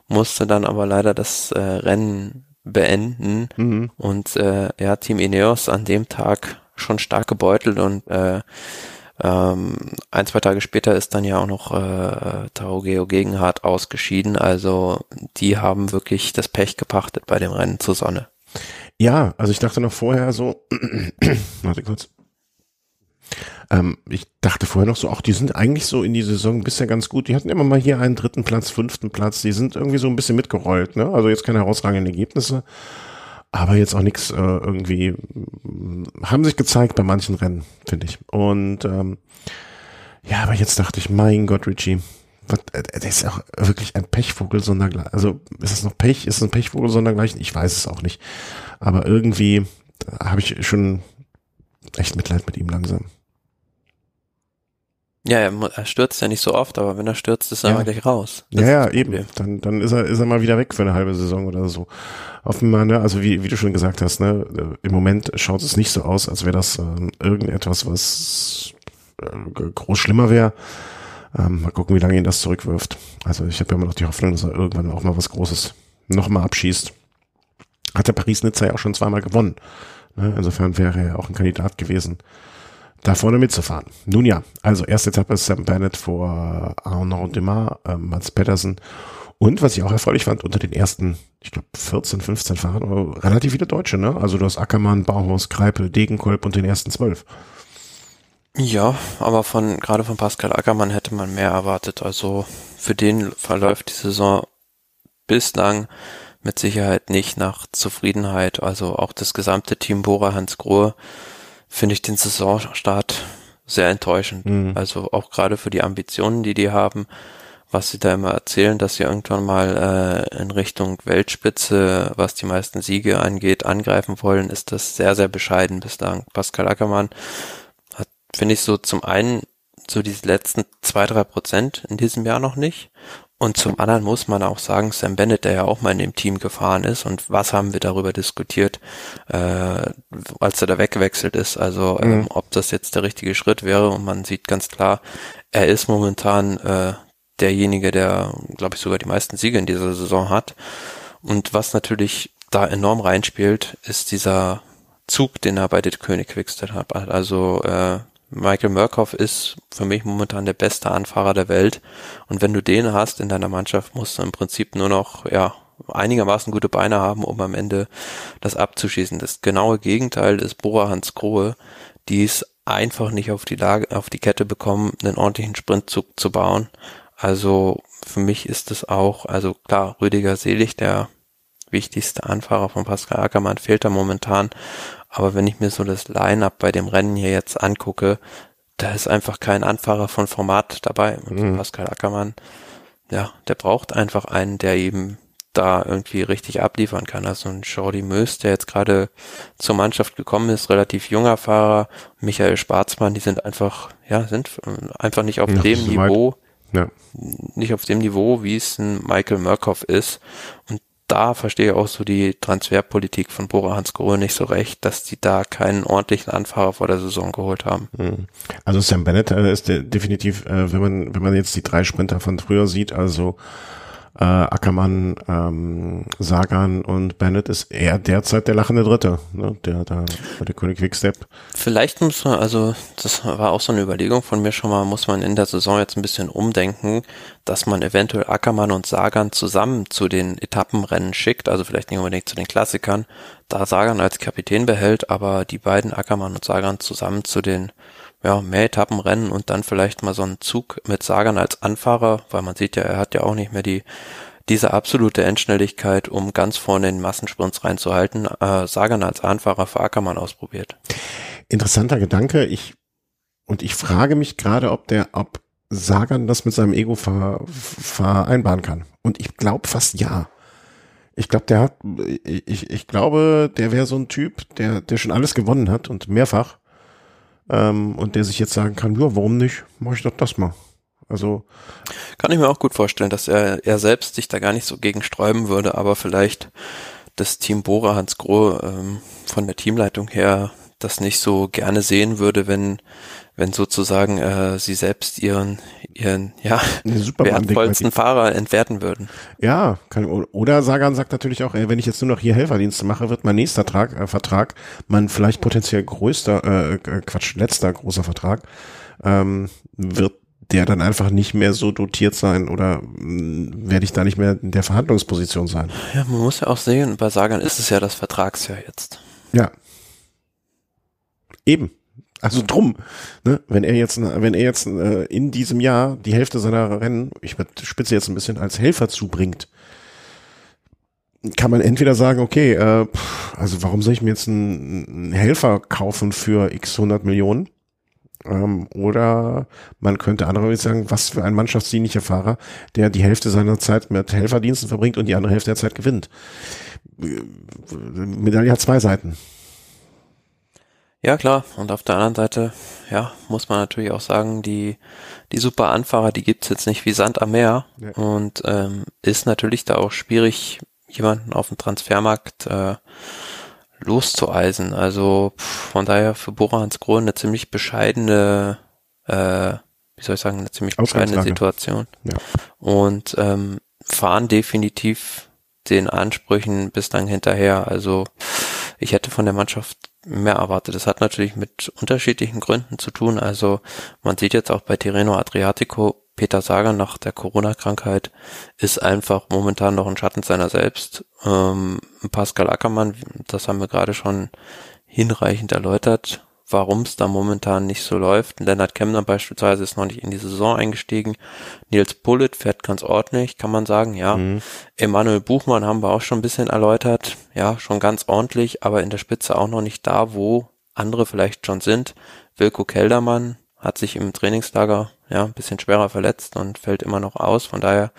musste dann aber leider das äh, Rennen beenden. Mhm. Und äh, ja, Team Ineos an dem Tag schon stark gebeutelt und äh, ähm, ein, zwei Tage später ist dann ja auch noch äh, Tarogeo Gegenhardt ausgeschieden. Also die haben wirklich das Pech gepachtet bei dem Rennen zur Sonne. Ja, also ich dachte noch vorher so, warte kurz. Ähm, ich dachte vorher noch so, auch die sind eigentlich so in die Saison bisher ganz gut. Die hatten immer mal hier einen dritten Platz, fünften Platz. Die sind irgendwie so ein bisschen mitgerollt. Ne? Also jetzt keine herausragenden Ergebnisse, aber jetzt auch nichts äh, irgendwie haben sich gezeigt bei manchen Rennen, finde ich. Und ähm, ja, aber jetzt dachte ich, mein Gott, Richie, was, äh, der ist auch wirklich ein Pechvogel sondergleichen. Also ist es noch Pech? Ist es ein Pechvogel sondergleichen? Ich weiß es auch nicht. Aber irgendwie habe ich schon echt Mitleid mit ihm langsam. Ja, er, stürzt ja nicht so oft, aber wenn er stürzt, ist er ja. immer gleich raus. Das ja, ja, eben. Dann, dann ist er, ist er mal wieder weg für eine halbe Saison oder so. Offenbar, ne, also wie, wie du schon gesagt hast, ne, im Moment schaut es nicht so aus, als wäre das ähm, irgendetwas, was äh, groß schlimmer wäre. Ähm, mal gucken, wie lange ihn das zurückwirft. Also ich habe ja immer noch die Hoffnung, dass er irgendwann auch mal was Großes nochmal abschießt. Hat der Paris-Nizza ja auch schon zweimal gewonnen. Ne? Insofern wäre er auch ein Kandidat gewesen, da vorne mitzufahren. Nun ja, also erste Etappe Sam Bennett vor Arnaud Demar, äh, Mats Pedersen und was ich auch erfreulich fand, unter den ersten, ich glaube 14, 15 Fahrern, relativ viele Deutsche, ne? Also du hast Ackermann, Bauhaus, Kreipel, Degenkolb und den ersten zwölf. Ja, aber von gerade von Pascal Ackermann hätte man mehr erwartet. Also für den verläuft die Saison bislang mit Sicherheit nicht nach Zufriedenheit. Also auch das gesamte Team Bora Hans Grohe finde ich den Saisonstart sehr enttäuschend. Mhm. Also auch gerade für die Ambitionen, die die haben, was sie da immer erzählen, dass sie irgendwann mal äh, in Richtung Weltspitze, was die meisten Siege angeht, angreifen wollen, ist das sehr, sehr bescheiden bislang. Pascal Ackermann hat, finde ich, so zum einen so diese letzten zwei, drei Prozent in diesem Jahr noch nicht und zum anderen muss man auch sagen, Sam Bennett, der ja auch mal in dem Team gefahren ist, und was haben wir darüber diskutiert, äh, als er da weggewechselt ist, also ähm, mhm. ob das jetzt der richtige Schritt wäre. Und man sieht ganz klar, er ist momentan äh, derjenige, der, glaube ich, sogar die meisten Siege in dieser Saison hat. Und was natürlich da enorm reinspielt, ist dieser Zug, den er bei der König Quickstep hat. Also äh, Michael Murkoff ist für mich momentan der beste Anfahrer der Welt. Und wenn du den hast in deiner Mannschaft, musst du im Prinzip nur noch, ja, einigermaßen gute Beine haben, um am Ende das abzuschießen. Das genaue Gegenteil ist Bora Hans Grohe, die es einfach nicht auf die Lage, auf die Kette bekommen, einen ordentlichen Sprintzug zu bauen. Also für mich ist es auch, also klar, Rüdiger Selig, der wichtigste Anfahrer von Pascal Ackermann, fehlt da momentan. Aber wenn ich mir so das Line-up bei dem Rennen hier jetzt angucke, da ist einfach kein Anfahrer von Format dabei. Und mhm. Pascal Ackermann, ja, der braucht einfach einen, der eben da irgendwie richtig abliefern kann. Also ein Jordi Mös, der jetzt gerade zur Mannschaft gekommen ist, relativ junger Fahrer, Michael Schwarzmann, die sind einfach, ja, sind einfach nicht auf ja, dem Niveau, ja. nicht auf dem Niveau, wie es ein Michael Murkoff ist. Und da verstehe ich auch so die Transferpolitik von Bora Hansgrohe nicht so recht, dass die da keinen ordentlichen Anfahrer vor der Saison geholt haben. Hm. Also Sam Bennett äh, ist definitiv, äh, wenn man wenn man jetzt die drei Sprinter von früher sieht, also äh, Ackermann, ähm, Sagan und Bennett ist eher derzeit der lachende Dritte, ne? der da der König Quickstep. Vielleicht muss man, also das war auch so eine Überlegung von mir schon mal, muss man in der Saison jetzt ein bisschen umdenken, dass man eventuell Ackermann und Sagan zusammen zu den Etappenrennen schickt, also vielleicht nicht unbedingt zu den Klassikern, da Sagan als Kapitän behält, aber die beiden Ackermann und Sagan zusammen zu den ja, mehr Etappenrennen und dann vielleicht mal so einen Zug mit Sagan als Anfahrer, weil man sieht ja, er hat ja auch nicht mehr die diese absolute Endschnelligkeit, um ganz vorne in den Massensprints reinzuhalten, äh, Sagan als Anfahrer für Ackermann ausprobiert. Interessanter Gedanke. Ich und ich frage mich gerade, ob der, ob Sagan das mit seinem Ego ver, vereinbaren kann. Und ich glaube fast ja. Ich glaube, der hat, ich, ich glaube, der wäre so ein Typ, der, der schon alles gewonnen hat und mehrfach ähm, und der sich jetzt sagen kann, ja, warum nicht? Mach ich doch das mal. Also kann ich mir auch gut vorstellen, dass er er selbst sich da gar nicht so gegen sträuben würde, aber vielleicht das Team Bora Hans Groh ähm, von der Teamleitung her das nicht so gerne sehen würde, wenn wenn sozusagen äh, sie selbst ihren ihren ja wertvollsten Fahrer entwerten würden. Ja, kann, oder Sagan sagt natürlich auch, ey, wenn ich jetzt nur noch hier Helferdienste mache, wird mein nächster Trag, äh, Vertrag mein vielleicht potenziell größter äh, äh Quatsch letzter großer Vertrag ähm, wird der dann einfach nicht mehr so dotiert sein oder mh, werde ich da nicht mehr in der Verhandlungsposition sein? Ja, man muss ja auch sehen, bei Sagan ist es ja das Vertragsjahr jetzt. Ja. Eben. Also drum, ne, wenn er jetzt, wenn er jetzt äh, in diesem Jahr die Hälfte seiner Rennen, ich spitze jetzt ein bisschen als Helfer zubringt, kann man entweder sagen, okay, äh, also warum soll ich mir jetzt einen, einen Helfer kaufen für x 100 Millionen? Ähm, oder man könnte andererseits sagen, was für ein mannschaftsdienlicher Fahrer, der die Hälfte seiner Zeit mit Helferdiensten verbringt und die andere Hälfte der Zeit gewinnt. Medaille hat zwei Seiten. Ja, klar. Und auf der anderen Seite, ja, muss man natürlich auch sagen, die, die super Anfahrer, die gibt's jetzt nicht wie Sand am Meer. Ja. Und ähm, ist natürlich da auch schwierig, jemanden auf dem Transfermarkt äh, loszueisen. Also pff, von daher für Bora Hans Grohe eine ziemlich bescheidene, äh, wie soll ich sagen, eine ziemlich bescheidene Situation. Ja. Und ähm, fahren definitiv den Ansprüchen bislang hinterher. Also ich hätte von der Mannschaft mehr erwartet. Das hat natürlich mit unterschiedlichen Gründen zu tun. Also man sieht jetzt auch bei Tirreno Adriatico, Peter Sager nach der Corona-Krankheit ist einfach momentan noch ein Schatten seiner selbst. Ähm, Pascal Ackermann, das haben wir gerade schon hinreichend erläutert, warum es da momentan nicht so läuft. Lennart Kemner beispielsweise ist noch nicht in die Saison eingestiegen. Nils Pullet fährt ganz ordentlich, kann man sagen, ja. Mhm. Emanuel Buchmann haben wir auch schon ein bisschen erläutert. Ja, schon ganz ordentlich, aber in der Spitze auch noch nicht da, wo andere vielleicht schon sind. Wilko Keldermann hat sich im Trainingslager ja ein bisschen schwerer verletzt und fällt immer noch aus. Von daher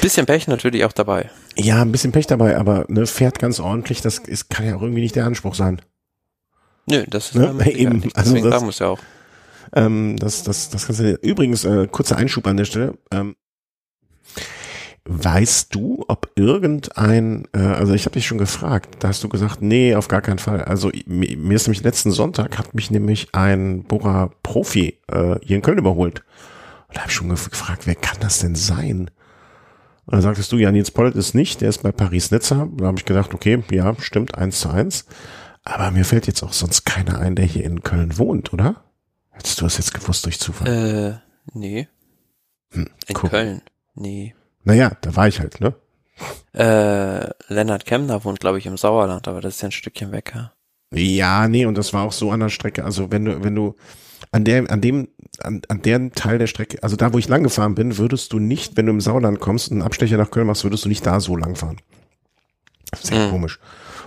bisschen Pech natürlich auch dabei. Ja, ein bisschen Pech dabei, aber ne, fährt ganz ordentlich. Das ist, kann ja auch irgendwie nicht der Anspruch sein. Nö, das ist ne? eben, nicht. also das, muss ja auch. Ähm, das, das, das kannst du, übrigens, äh, kurzer Einschub an der Stelle. Ähm, weißt du, ob irgendein, äh, also ich habe dich schon gefragt, da hast du gesagt, nee, auf gar keinen Fall. Also mir, mir ist nämlich letzten Sonntag hat mich nämlich ein Bora Profi äh, hier in Köln überholt. Und da habe ich schon gefragt, wer kann das denn sein? Und dann sagtest du, ja, Nils Pollitt ist nicht, der ist bei Paris-Nizza. Da habe ich gedacht, okay, ja, stimmt, eins zu eins. Aber mir fällt jetzt auch sonst keiner ein, der hier in Köln wohnt, oder? Hättest du das jetzt gewusst durch Zufall? Äh, nee. Hm, in cool. Köln? Nee. Naja, da war ich halt, ne? Äh, Lennart Kemner wohnt, glaube ich, im Sauerland, aber das ist ja ein Stückchen weg, ja. Ja, nee, und das war auch so an der Strecke. Also wenn du, wenn du an der, an dem, an, an deren Teil der Strecke, also da, wo ich lang gefahren bin, würdest du nicht, wenn du im Sauerland kommst und einen Abstecher nach Köln machst, würdest du nicht da so lang fahren. Sehr mhm. komisch.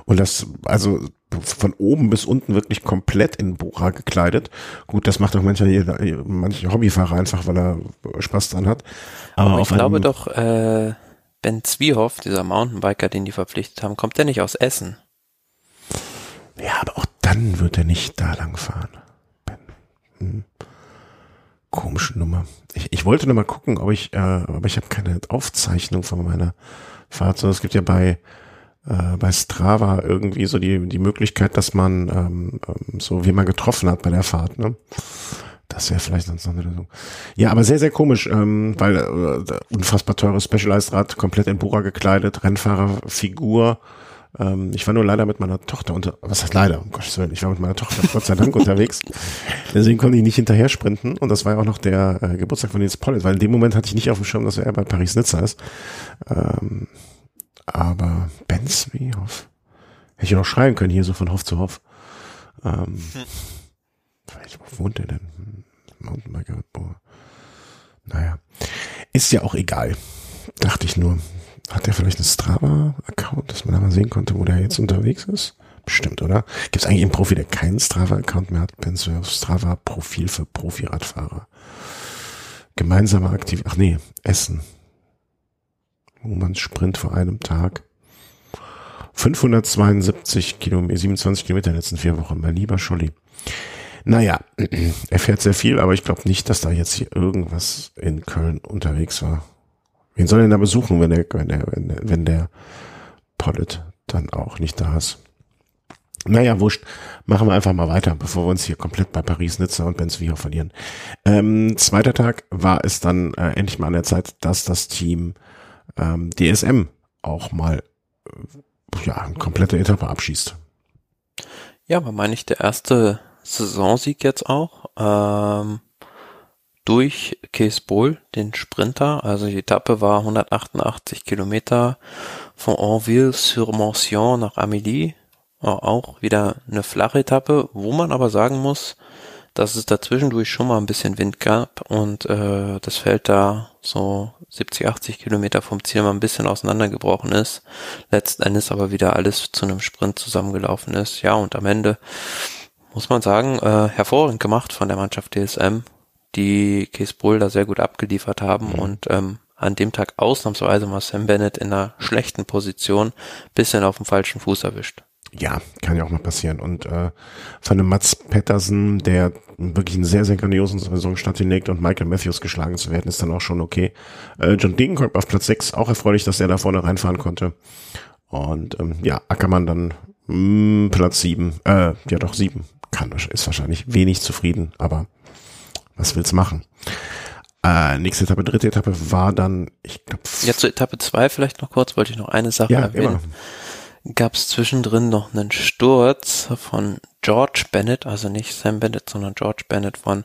Und das, also von oben bis unten wirklich komplett in Bora gekleidet. Gut, das macht auch mancher, manche Hobbyfahrer einfach, weil er Spaß dran hat. Aber, Aber ich glaube doch, äh, Ben Zwiehoff, dieser Mountainbiker, den die verpflichtet haben, kommt der nicht aus Essen? Ja, aber auch dann wird er nicht da lang fahren. Ben. Hm. Komische Nummer. Ich, ich wollte nur mal gucken, ob ich, äh, aber ich habe keine Aufzeichnung von meiner Fahrt. So, es gibt ja bei äh, bei Strava irgendwie so die, die Möglichkeit, dass man ähm, ähm so wie man getroffen hat bei der Fahrt. Ne? Das wäre vielleicht sonst noch eine Lösung. Ja, aber sehr, sehr komisch, ähm, weil äh, unfassbar teures Specialized Rad, komplett in Bura gekleidet, Rennfahrerfigur. Ähm, ich war nur leider mit meiner Tochter unter, was heißt leider, um Gottes Willen, ich war mit meiner Tochter Gott sei Dank unterwegs. Deswegen konnte ich nicht hinterher sprinten und das war ja auch noch der äh, Geburtstag von Nils Pollitt, weil in dem Moment hatte ich nicht auf dem Schirm, dass er bei Paris-Nizza ist. Ähm, aber Ben Zwiehoff. Hätte ich noch schreien können, hier so von Hof zu Hof. Ähm, hm. Wo wohnt der denn? Mountainbiker. Boah. Naja. Ist ja auch egal. Dachte ich nur. Hat der vielleicht einen Strava-Account, dass man da mal sehen konnte, wo der jetzt unterwegs ist? Bestimmt, oder? Gibt es eigentlich einen Profi, der keinen Strava-Account mehr hat? Ben Zwiehoff Strava-Profil für Profi-Radfahrer. Gemeinsame Aktiv... Ach nee, Essen. Womanns Sprint vor einem Tag. 572 Kilometer, 27 Kilometer in den letzten vier Wochen, mein lieber Scholli. Naja, er fährt sehr viel, aber ich glaube nicht, dass da jetzt hier irgendwas in Köln unterwegs war. Wen soll er denn da besuchen, wenn der, wenn der, wenn der, wenn der Pollet dann auch nicht da ist? Naja, wurscht. Machen wir einfach mal weiter, bevor wir uns hier komplett bei Paris, Nizza und Benzvio verlieren. Ähm, zweiter Tag war es dann äh, endlich mal an der Zeit, dass das Team ähm, DSM auch mal äh, ja, eine komplette Etappe abschießt. Ja, war meine ich der erste Saisonsieg jetzt auch. Ähm, durch Case Bowl, den Sprinter. Also die Etappe war 188 Kilometer von Enville-sur-Mention nach Amélie. Auch wieder eine flache Etappe, wo man aber sagen muss, dass es dazwischendurch schon mal ein bisschen Wind gab und äh, das Feld da so 70, 80 Kilometer vom Ziel mal ein bisschen auseinandergebrochen ist. Letzten Endes aber wieder alles zu einem Sprint zusammengelaufen ist. Ja, und am Ende muss man sagen, äh, hervorragend gemacht von der Mannschaft DSM, die Case Bull da sehr gut abgeliefert haben mhm. und ähm, an dem Tag ausnahmsweise mal Sam Bennett in einer schlechten Position bisschen auf dem falschen Fuß erwischt. Ja, kann ja auch mal passieren. Und äh, von einem Mats Pettersen, der wirklich einen sehr, sehr grandiosen Saisonstart hinlegt und Michael Matthews geschlagen zu werden, ist dann auch schon okay. Äh, John Degenkolb auf Platz 6, auch erfreulich, dass er da vorne reinfahren konnte. Und ähm, ja, Ackermann dann mh, hm, Platz 7, äh, ja doch 7, kann, ist wahrscheinlich wenig zufrieden, aber was will's machen? Äh, nächste Etappe, dritte Etappe war dann, ich glaube. Ja, zur Etappe 2 vielleicht noch kurz, wollte ich noch eine Sache ja, erwähnen. Gab es zwischendrin noch einen Sturz von George Bennett, also nicht Sam Bennett, sondern George Bennett von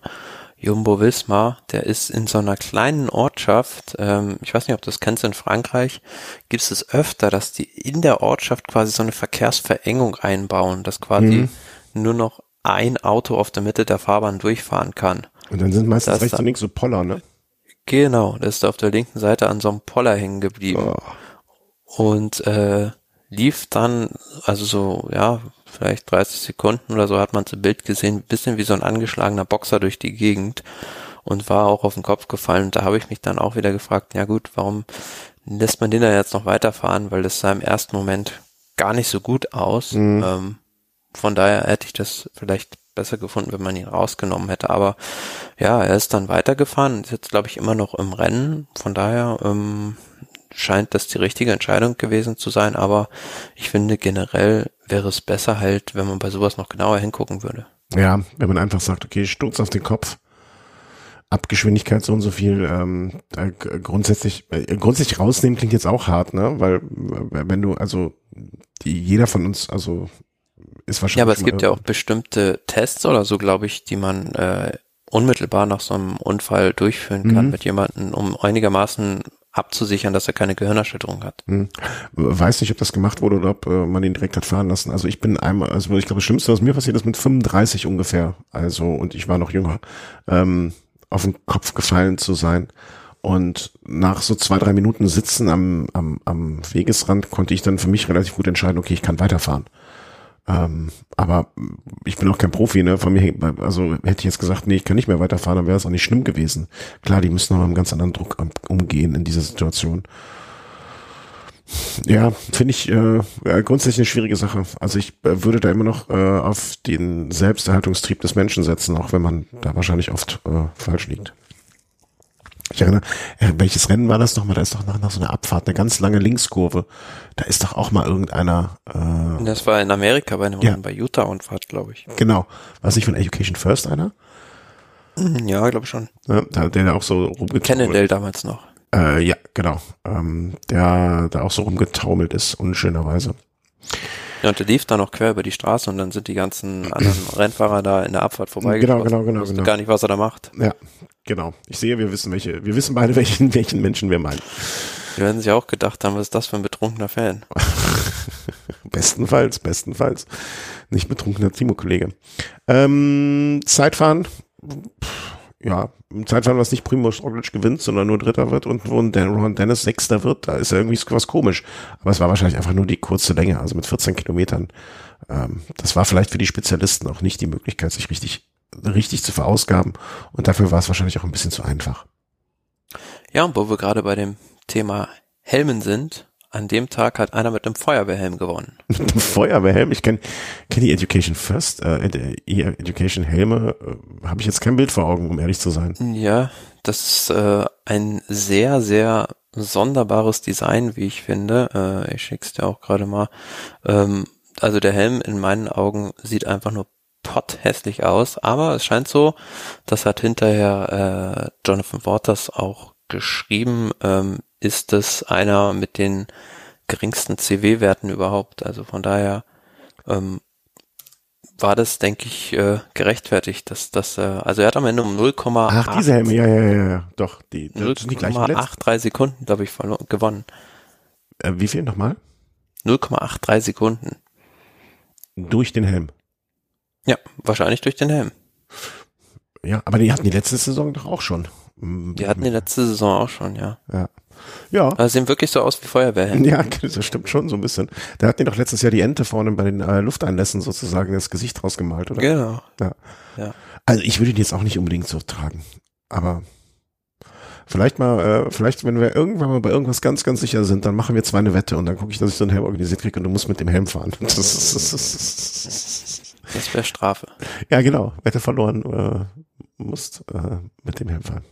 Jumbo Wismar, der ist in so einer kleinen Ortschaft, ähm, ich weiß nicht, ob du das kennst, in Frankreich gibt es öfter, dass die in der Ortschaft quasi so eine Verkehrsverengung einbauen, dass quasi mhm. nur noch ein Auto auf der Mitte der Fahrbahn durchfahren kann. Und dann sind meistens rechts und links so Poller, ne? Genau, der ist auf der linken Seite an so einem Poller hängen geblieben. Oh. Und äh, lief dann, also so, ja, vielleicht 30 Sekunden oder so hat man zu Bild gesehen, bisschen wie so ein angeschlagener Boxer durch die Gegend und war auch auf den Kopf gefallen. Und da habe ich mich dann auch wieder gefragt, ja gut, warum lässt man den da jetzt noch weiterfahren? Weil das sah im ersten Moment gar nicht so gut aus. Mhm. Ähm, von daher hätte ich das vielleicht besser gefunden, wenn man ihn rausgenommen hätte. Aber ja, er ist dann weitergefahren, ist jetzt glaube ich immer noch im Rennen. Von daher ähm, scheint das die richtige Entscheidung gewesen zu sein. Aber ich finde generell wäre es besser halt, wenn man bei sowas noch genauer hingucken würde. Ja, wenn man einfach sagt, okay, Sturz auf den Kopf, Abgeschwindigkeit so und so viel, ähm, äh, grundsätzlich, äh, grundsätzlich rausnehmen klingt jetzt auch hart, ne? Weil wenn du, also die, jeder von uns, also ist wahrscheinlich. Ja, aber es gibt ja auch bestimmte Tests oder so, glaube ich, die man äh, unmittelbar nach so einem Unfall durchführen kann mhm. mit jemandem, um einigermaßen abzusichern, dass er keine Gehirnerschütterung hat. Hm. Weiß nicht, ob das gemacht wurde oder ob äh, man ihn direkt hat fahren lassen. Also ich bin einmal, also ich glaube, das Schlimmste, was mir passiert ist, mit 35 ungefähr, also und ich war noch jünger, ähm, auf den Kopf gefallen zu sein. Und nach so zwei, drei Minuten Sitzen am, am, am Wegesrand konnte ich dann für mich relativ gut entscheiden, okay, ich kann weiterfahren. Ähm, aber ich bin auch kein Profi, ne? Von mir, also hätte ich jetzt gesagt, nee, ich kann nicht mehr weiterfahren, dann wäre es auch nicht schlimm gewesen. Klar, die müssen mit einem ganz anderen Druck umgehen in dieser Situation. Ja, finde ich äh, grundsätzlich eine schwierige Sache. Also ich äh, würde da immer noch äh, auf den Selbsterhaltungstrieb des Menschen setzen, auch wenn man da wahrscheinlich oft äh, falsch liegt. Ich erinnere, äh, welches Rennen war das nochmal? Da ist doch nach, nach so einer Abfahrt eine ganz lange Linkskurve. Da ist doch auch mal irgendeiner. Äh, das war in Amerika bei einem ja. bei Utah und Fahrt, glaube ich. Genau. War es nicht von Education First einer? Hm, ja, glaube schon. Ja, der, der auch so rumgetaumelt. Cannondale damals noch. Äh, ja, genau. Ähm, der da auch so rumgetaumelt ist, unschönerweise. Ja, und der lief dann noch quer über die Straße und dann sind die ganzen anderen Rennfahrer da in der Abfahrt vorbeigekommen. Genau, genau, genau, genau. Gar nicht, was er da macht. Ja, genau. Ich sehe, wir wissen welche, wir wissen beide, welchen, welchen Menschen wir meinen. Die werden sich auch gedacht haben, was ist das für ein betrunkener Fan? bestenfalls, bestenfalls. Nicht betrunkener Timo-Kollege. Ähm, Zeitfahren. Pff ja, im Zeitfahren, was nicht Primo Roglic gewinnt, sondern nur Dritter wird und wo ein Ron Dennis Sechster wird, da ist ja irgendwie was komisch. Aber es war wahrscheinlich einfach nur die kurze Länge, also mit 14 Kilometern. Ähm, das war vielleicht für die Spezialisten auch nicht die Möglichkeit, sich richtig, richtig zu verausgaben. Und dafür war es wahrscheinlich auch ein bisschen zu einfach. Ja, und wo wir gerade bei dem Thema Helmen sind, an dem Tag hat einer mit einem Feuerwehrhelm gewonnen. Feuerwehrhelm? Ich kenne kenn die Education First, äh, Education Helme, äh, habe ich jetzt kein Bild vor Augen, um ehrlich zu sein. Ja, das ist äh, ein sehr, sehr sonderbares Design, wie ich finde. Äh, ich schick's dir auch gerade mal. Ähm, also der Helm in meinen Augen sieht einfach nur potthässlich aus, aber es scheint so, das hat hinterher äh, Jonathan Waters auch geschrieben, ähm, ist das einer mit den geringsten CW-Werten überhaupt. Also von daher ähm, war das, denke ich, äh, gerechtfertigt, dass das, äh, also er hat am Ende um 0,8 Ach, diese Helme, ja, ja, ja, ja, doch, die, die 0,83 Sekunden, glaube ich, gewonnen. Äh, wie viel nochmal? 0,83 Sekunden. Durch den Helm? Ja, wahrscheinlich durch den Helm. Ja, aber die hatten die letzte Saison doch auch schon. Die hatten die letzte Saison auch schon, ja. Ja. Ja. Also sehen wirklich so aus wie Feuerwehrhände. Ja, das stimmt schon so ein bisschen. Da hat die doch letztes Jahr die Ente vorne bei den äh, Lufteinlässen sozusagen das Gesicht rausgemalt, oder? Genau. Ja. ja. Also ich würde die jetzt auch nicht unbedingt so tragen. Aber Vielleicht mal, äh, vielleicht, wenn wir irgendwann mal bei irgendwas ganz, ganz sicher sind, dann machen wir zwei eine Wette und dann gucke ich, dass ich so einen Helm organisiert kriege und du musst mit dem Helm fahren. Das, wäre Strafe. Ja, genau. Wette verloren, äh, musst äh, mit dem Helm fahren.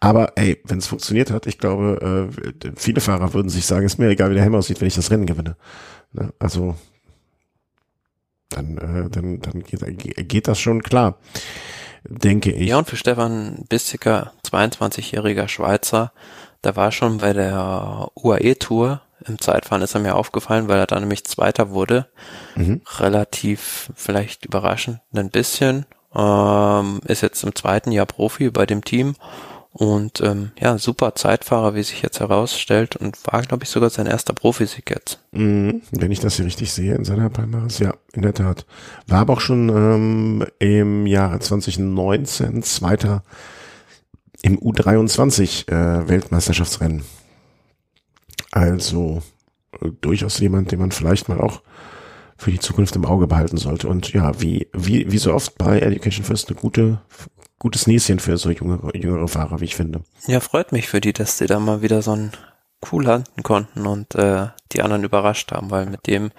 Aber ey, wenn es funktioniert hat, ich glaube, äh, viele Fahrer würden sich sagen, ist mir egal, wie der Helm aussieht, wenn ich das Rennen gewinne. Ne? Also dann, äh, dann, dann geht, geht das schon klar denke ich. Ja, und für Stefan Bistiger, 22-jähriger Schweizer, da war schon bei der UAE-Tour im Zeitfahren ist er mir aufgefallen, weil er da nämlich Zweiter wurde. Mhm. Relativ vielleicht überraschend ein bisschen. Ähm, ist jetzt im zweiten Jahr Profi bei dem Team und ähm, ja, super Zeitfahrer, wie sich jetzt herausstellt und war, glaube ich, sogar sein erster Profisieg jetzt. Mhm, wenn ich das hier richtig sehe in seiner Palmares, ja, in der Tat. War aber auch schon ähm, im Jahre 2019 Zweiter im U23 äh, Weltmeisterschaftsrennen. Also äh, durchaus jemand, den man vielleicht mal auch für die Zukunft im Auge behalten sollte. Und ja, wie, wie, wie so oft bei Education First eine gute gutes Näschen für so jüngere, jüngere Fahrer, wie ich finde. Ja, freut mich für die, dass die da mal wieder so ein cool landen konnten und äh, die anderen überrascht haben, weil mit dem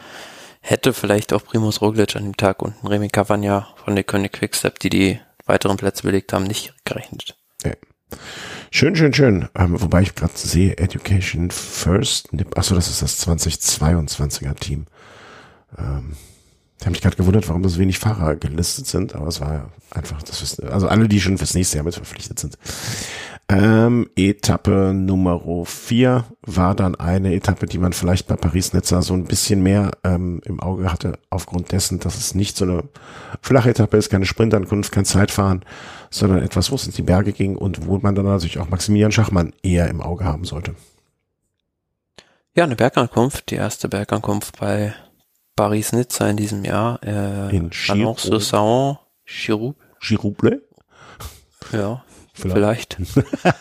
hätte vielleicht auch Primus Roglic an dem Tag und Remy Cavagna von der König Quickstep, die die weiteren Plätze belegt haben, nicht gerechnet. Ja. Schön, schön, schön. Ähm, wobei ich gerade sehe, Education First. Achso, das ist das 2022er Team. Ähm, ich habe mich gerade gewundert, warum das wenig Fahrer gelistet sind, aber es war einfach das. Also alle, die schon fürs nächste Jahr mit verpflichtet sind. Ähm, Etappe Nummer vier war dann eine Etappe, die man vielleicht bei Paris-Nizza so ein bisschen mehr ähm, im Auge hatte, aufgrund dessen, dass es nicht so eine flache Etappe ist, keine Sprintankunft, kein Zeitfahren, sondern etwas, wo es in die Berge ging und wo man dann natürlich auch Maximilian Schachmann eher im Auge haben sollte. Ja, eine Bergankunft, die erste Bergankunft bei Paris-Nizza in diesem Jahr. Äh, in Chirouble. Chirouble? Ja, vielleicht. vielleicht.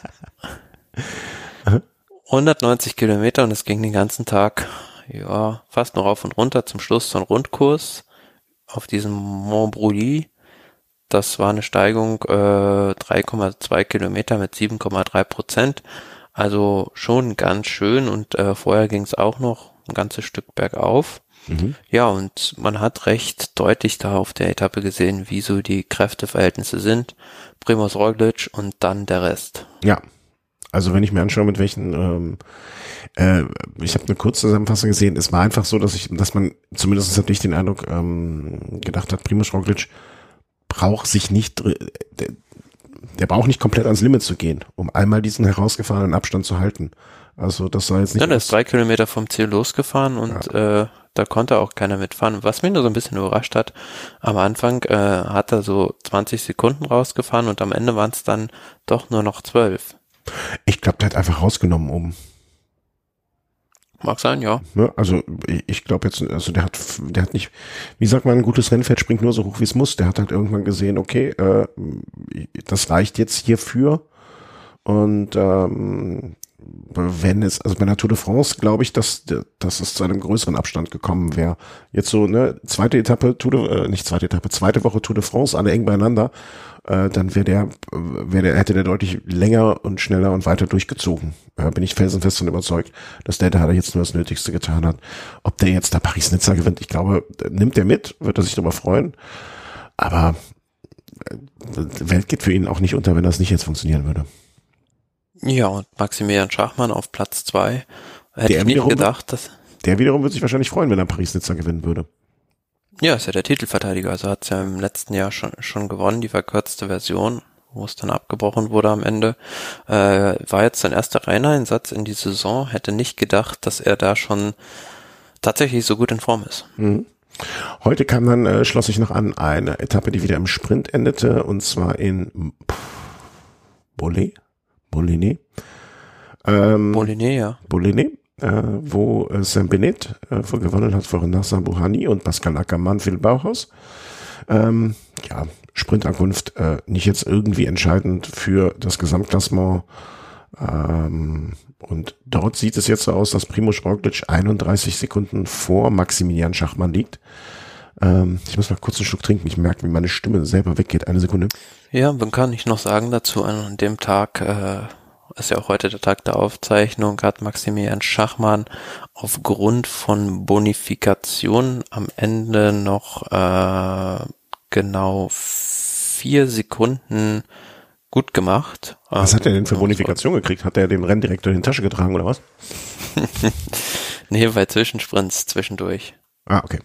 190 Kilometer und es ging den ganzen Tag, ja, fast noch auf und runter. Zum Schluss so ein Rundkurs auf diesem Mont Brully. Das war eine Steigung äh, 3,2 Kilometer mit 7,3 Prozent. Also schon ganz schön und äh, vorher ging es auch noch ein ganzes Stück bergauf. Mhm. Ja, und man hat recht deutlich da auf der Etappe gesehen, wie so die Kräfteverhältnisse sind. Primoz Roglic und dann der Rest. Ja. Also wenn ich mir anschaue, mit welchen, ähm, äh, ich habe eine kurze Zusammenfassung gesehen, es war einfach so, dass ich, dass man, zumindest habe ich den Eindruck, ähm, gedacht hat, Primoz Roglic braucht sich nicht, der, der braucht nicht komplett ans Limit zu gehen, um einmal diesen herausgefahrenen Abstand zu halten. Also das soll jetzt nicht. Ja, der ist drei Kilometer vom Ziel losgefahren und ja. äh, da konnte auch keiner mitfahren. Was mich nur so ein bisschen überrascht hat, am Anfang äh, hat er so 20 Sekunden rausgefahren und am Ende waren es dann doch nur noch 12. Ich glaube, der hat einfach rausgenommen um. Mag sein, ja. Ne, also ich glaube jetzt, also der hat, der hat nicht, wie sagt man, ein gutes Rennpferd springt nur so hoch, wie es muss. Der hat halt irgendwann gesehen, okay, äh, das reicht jetzt hierfür. Und ähm, wenn es, also bei der Tour de France glaube ich, dass, dass es zu einem größeren Abstand gekommen wäre. Jetzt so, ne, zweite Etappe, Tour de, äh, nicht zweite Etappe, zweite Woche Tour de France, alle eng beieinander, äh, dann wäre der, wäre der, hätte der deutlich länger und schneller und weiter durchgezogen. Äh, bin ich felsenfest von überzeugt, dass der da jetzt nur das Nötigste getan hat. Ob der jetzt da Paris-Nizza gewinnt, ich glaube, nimmt er mit, wird er sich darüber freuen. Aber äh, Welt geht für ihn auch nicht unter, wenn das nicht jetzt funktionieren würde. Ja, und Maximilian Schachmann auf Platz zwei. Hätte der ich nicht gedacht, dass. Der wiederum würde sich wahrscheinlich freuen, wenn er Paris-Nizza gewinnen würde. Ja, ist ja der Titelverteidiger. Also hat es ja im letzten Jahr schon, schon gewonnen, die verkürzte Version, wo es dann abgebrochen wurde am Ende. Äh, war jetzt sein erster Renneinsatz in die Saison. Hätte nicht gedacht, dass er da schon tatsächlich so gut in Form ist. Mhm. Heute kam dann, äh, schloss ich noch an, eine Etappe, die wieder im Sprint endete, und zwar in Bolle, Boliné. Ähm, Boliné, ja. Boliné, äh, wo äh, Sam Bennett äh, gewonnen hat vor Nasser Buhani und Pascal Ackermann für Bauhaus. Ähm, ja, Sprintankunft äh, nicht jetzt irgendwie entscheidend für das Gesamtklassement. Ähm, und dort sieht es jetzt so aus, dass Primo Roglic 31 Sekunden vor Maximilian Schachmann liegt. Ähm, ich muss mal kurz einen Schluck trinken. Ich merke, wie meine Stimme selber weggeht. Eine Sekunde. Ja, man kann ich noch sagen dazu, an dem Tag äh, ist ja auch heute der Tag der Aufzeichnung, hat Maximilian Schachmann aufgrund von Bonifikation am Ende noch äh, genau vier Sekunden gut gemacht. Was hat er denn für Bonifikation gekriegt? Hat er den Renndirektor in die Tasche getragen oder was? nee, bei Zwischensprints zwischendurch. Ah, okay.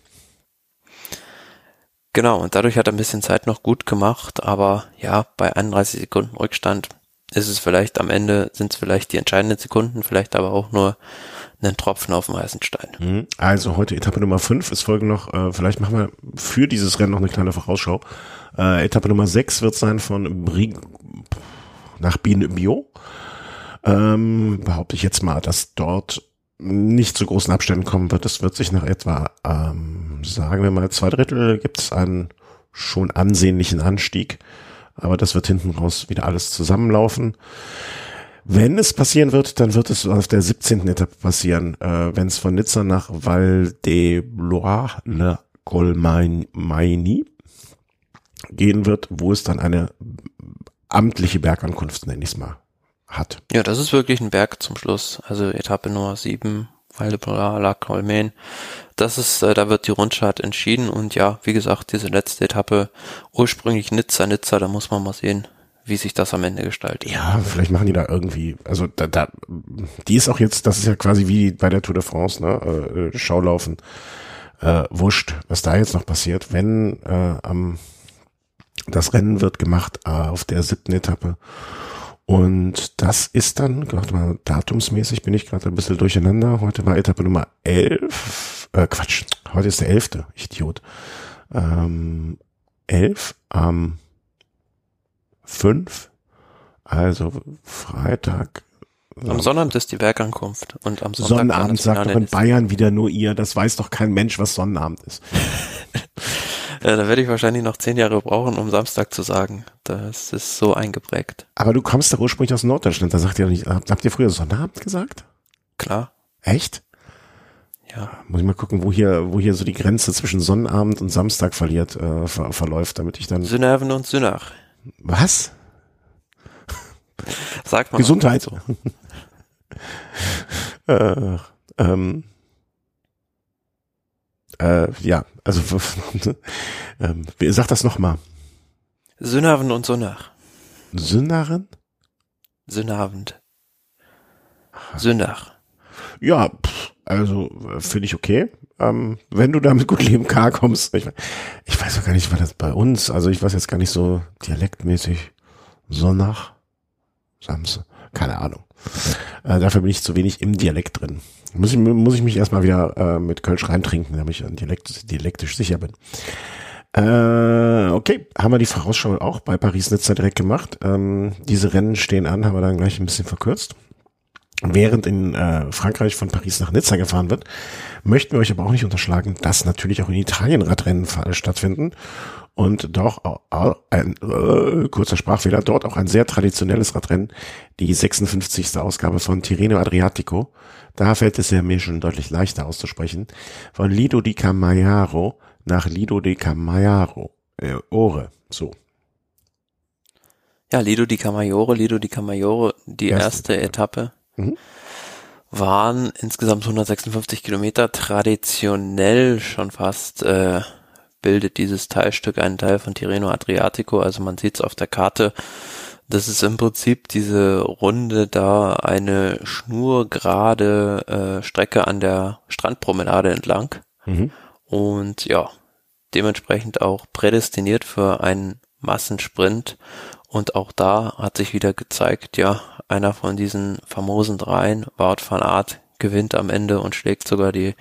Genau, und dadurch hat er ein bisschen Zeit noch gut gemacht, aber ja, bei 31 Sekunden Rückstand ist es vielleicht am Ende, sind es vielleicht die entscheidenden Sekunden, vielleicht aber auch nur einen Tropfen auf dem heißen Stein. Mhm. Also heute Etappe Nummer 5, es folgen noch, äh, vielleicht machen wir für dieses Rennen noch eine kleine Vorausschau. Äh, Etappe Nummer 6 wird sein von Brig nach Bio. Ähm, behaupte ich jetzt mal, dass dort nicht zu großen Abständen kommen wird. Es wird sich nach etwa, ähm, sagen wir mal, zwei Drittel gibt es einen schon ansehnlichen Anstieg. Aber das wird hinten raus wieder alles zusammenlaufen. Wenn es passieren wird, dann wird es auf der 17. Etappe passieren, äh, wenn es von Nizza nach Val de Loire le Colmaini gehen wird, wo es dann eine amtliche Bergankunft, nenne ich mal, hat. Ja, das ist wirklich ein Berg zum Schluss. Also Etappe Nummer 7, Valdebra, La Colmaine. Das ist, äh, da wird die Rundfahrt entschieden und ja, wie gesagt, diese letzte Etappe, ursprünglich Nizza, Nizza, da muss man mal sehen, wie sich das am Ende gestaltet. Ja, vielleicht machen die da irgendwie, also da, da die ist auch jetzt, das ist ja quasi wie bei der Tour de France, ne, äh, Schaulaufen, äh, wurscht, was da jetzt noch passiert, wenn äh, am das Rennen wird gemacht äh, auf der siebten Etappe. Und das ist dann, warte mal, datumsmäßig bin ich gerade ein bisschen durcheinander. Heute war Etappe Nummer 11. Äh, Quatsch, heute ist der 11. Idiot. Ähm, 11 am 5. Also Freitag. Am Sonnabend ist die Bergankunft und am Sonntag Sonnabend sagt doch in Bayern wieder nur ihr. Das weiß doch kein Mensch, was Sonnabend ist. Ja, da werde ich wahrscheinlich noch zehn Jahre brauchen, um Samstag zu sagen. Das ist so eingeprägt. Aber du kommst doch ursprünglich aus Norddeutschland. Da sagt ihr nicht, habt ihr früher Sonnabend gesagt? Klar. Echt? Ja. Muss ich mal gucken, wo hier, wo hier so die Grenze zwischen Sonnabend und Samstag verliert, äh, ver verläuft, damit ich dann. Synäven und Synach. Was? Sagt man. Gesundheit. So. äh, ähm, äh, ja, also ähm, sag das nochmal. Synavend und Sonach. Synnaren? Synnavend. Sündach. Ja, pff, also finde ich okay. Ähm, wenn du damit gut leben klarkommst. Ich, ich weiß auch gar nicht, war das bei uns. Also ich weiß jetzt gar nicht so dialektmäßig. Sonnach? Samse? Keine Ahnung. Äh, dafür bin ich zu wenig im Dialekt drin. Muss ich, muss ich mich erstmal wieder äh, mit Kölsch reintrinken, damit ich dialekt, dialektisch sicher bin. Äh, okay, haben wir die Vorausschau auch bei Paris-Nizza direkt gemacht. Ähm, diese Rennen stehen an, haben wir dann gleich ein bisschen verkürzt. Während in äh, Frankreich von Paris nach Nizza gefahren wird, möchten wir euch aber auch nicht unterschlagen, dass natürlich auch in Italien Radrennen stattfinden und doch ein äh, kurzer Sprachfehler, dort auch ein sehr traditionelles Radrennen, die 56. Ausgabe von Tirreno Adriatico. Da fällt es ja mir schon deutlich leichter auszusprechen. Von Lido di Camaiaro nach Lido di Camaiaro. Äh, Ore, so. Ja, Lido di Camaiore, Lido di Camaiore, die erste, erste Etappe. Mhm. Waren insgesamt 156 Kilometer, traditionell schon fast äh, bildet dieses Teilstück einen Teil von Tirreno Adriatico, also man sieht es auf der Karte. Das ist im Prinzip diese Runde da eine schnurgerade äh, Strecke an der Strandpromenade entlang. Mhm. Und ja, dementsprechend auch prädestiniert für einen Massensprint. Und auch da hat sich wieder gezeigt, ja, einer von diesen famosen dreien, Wout van Aert, gewinnt am Ende und schlägt sogar die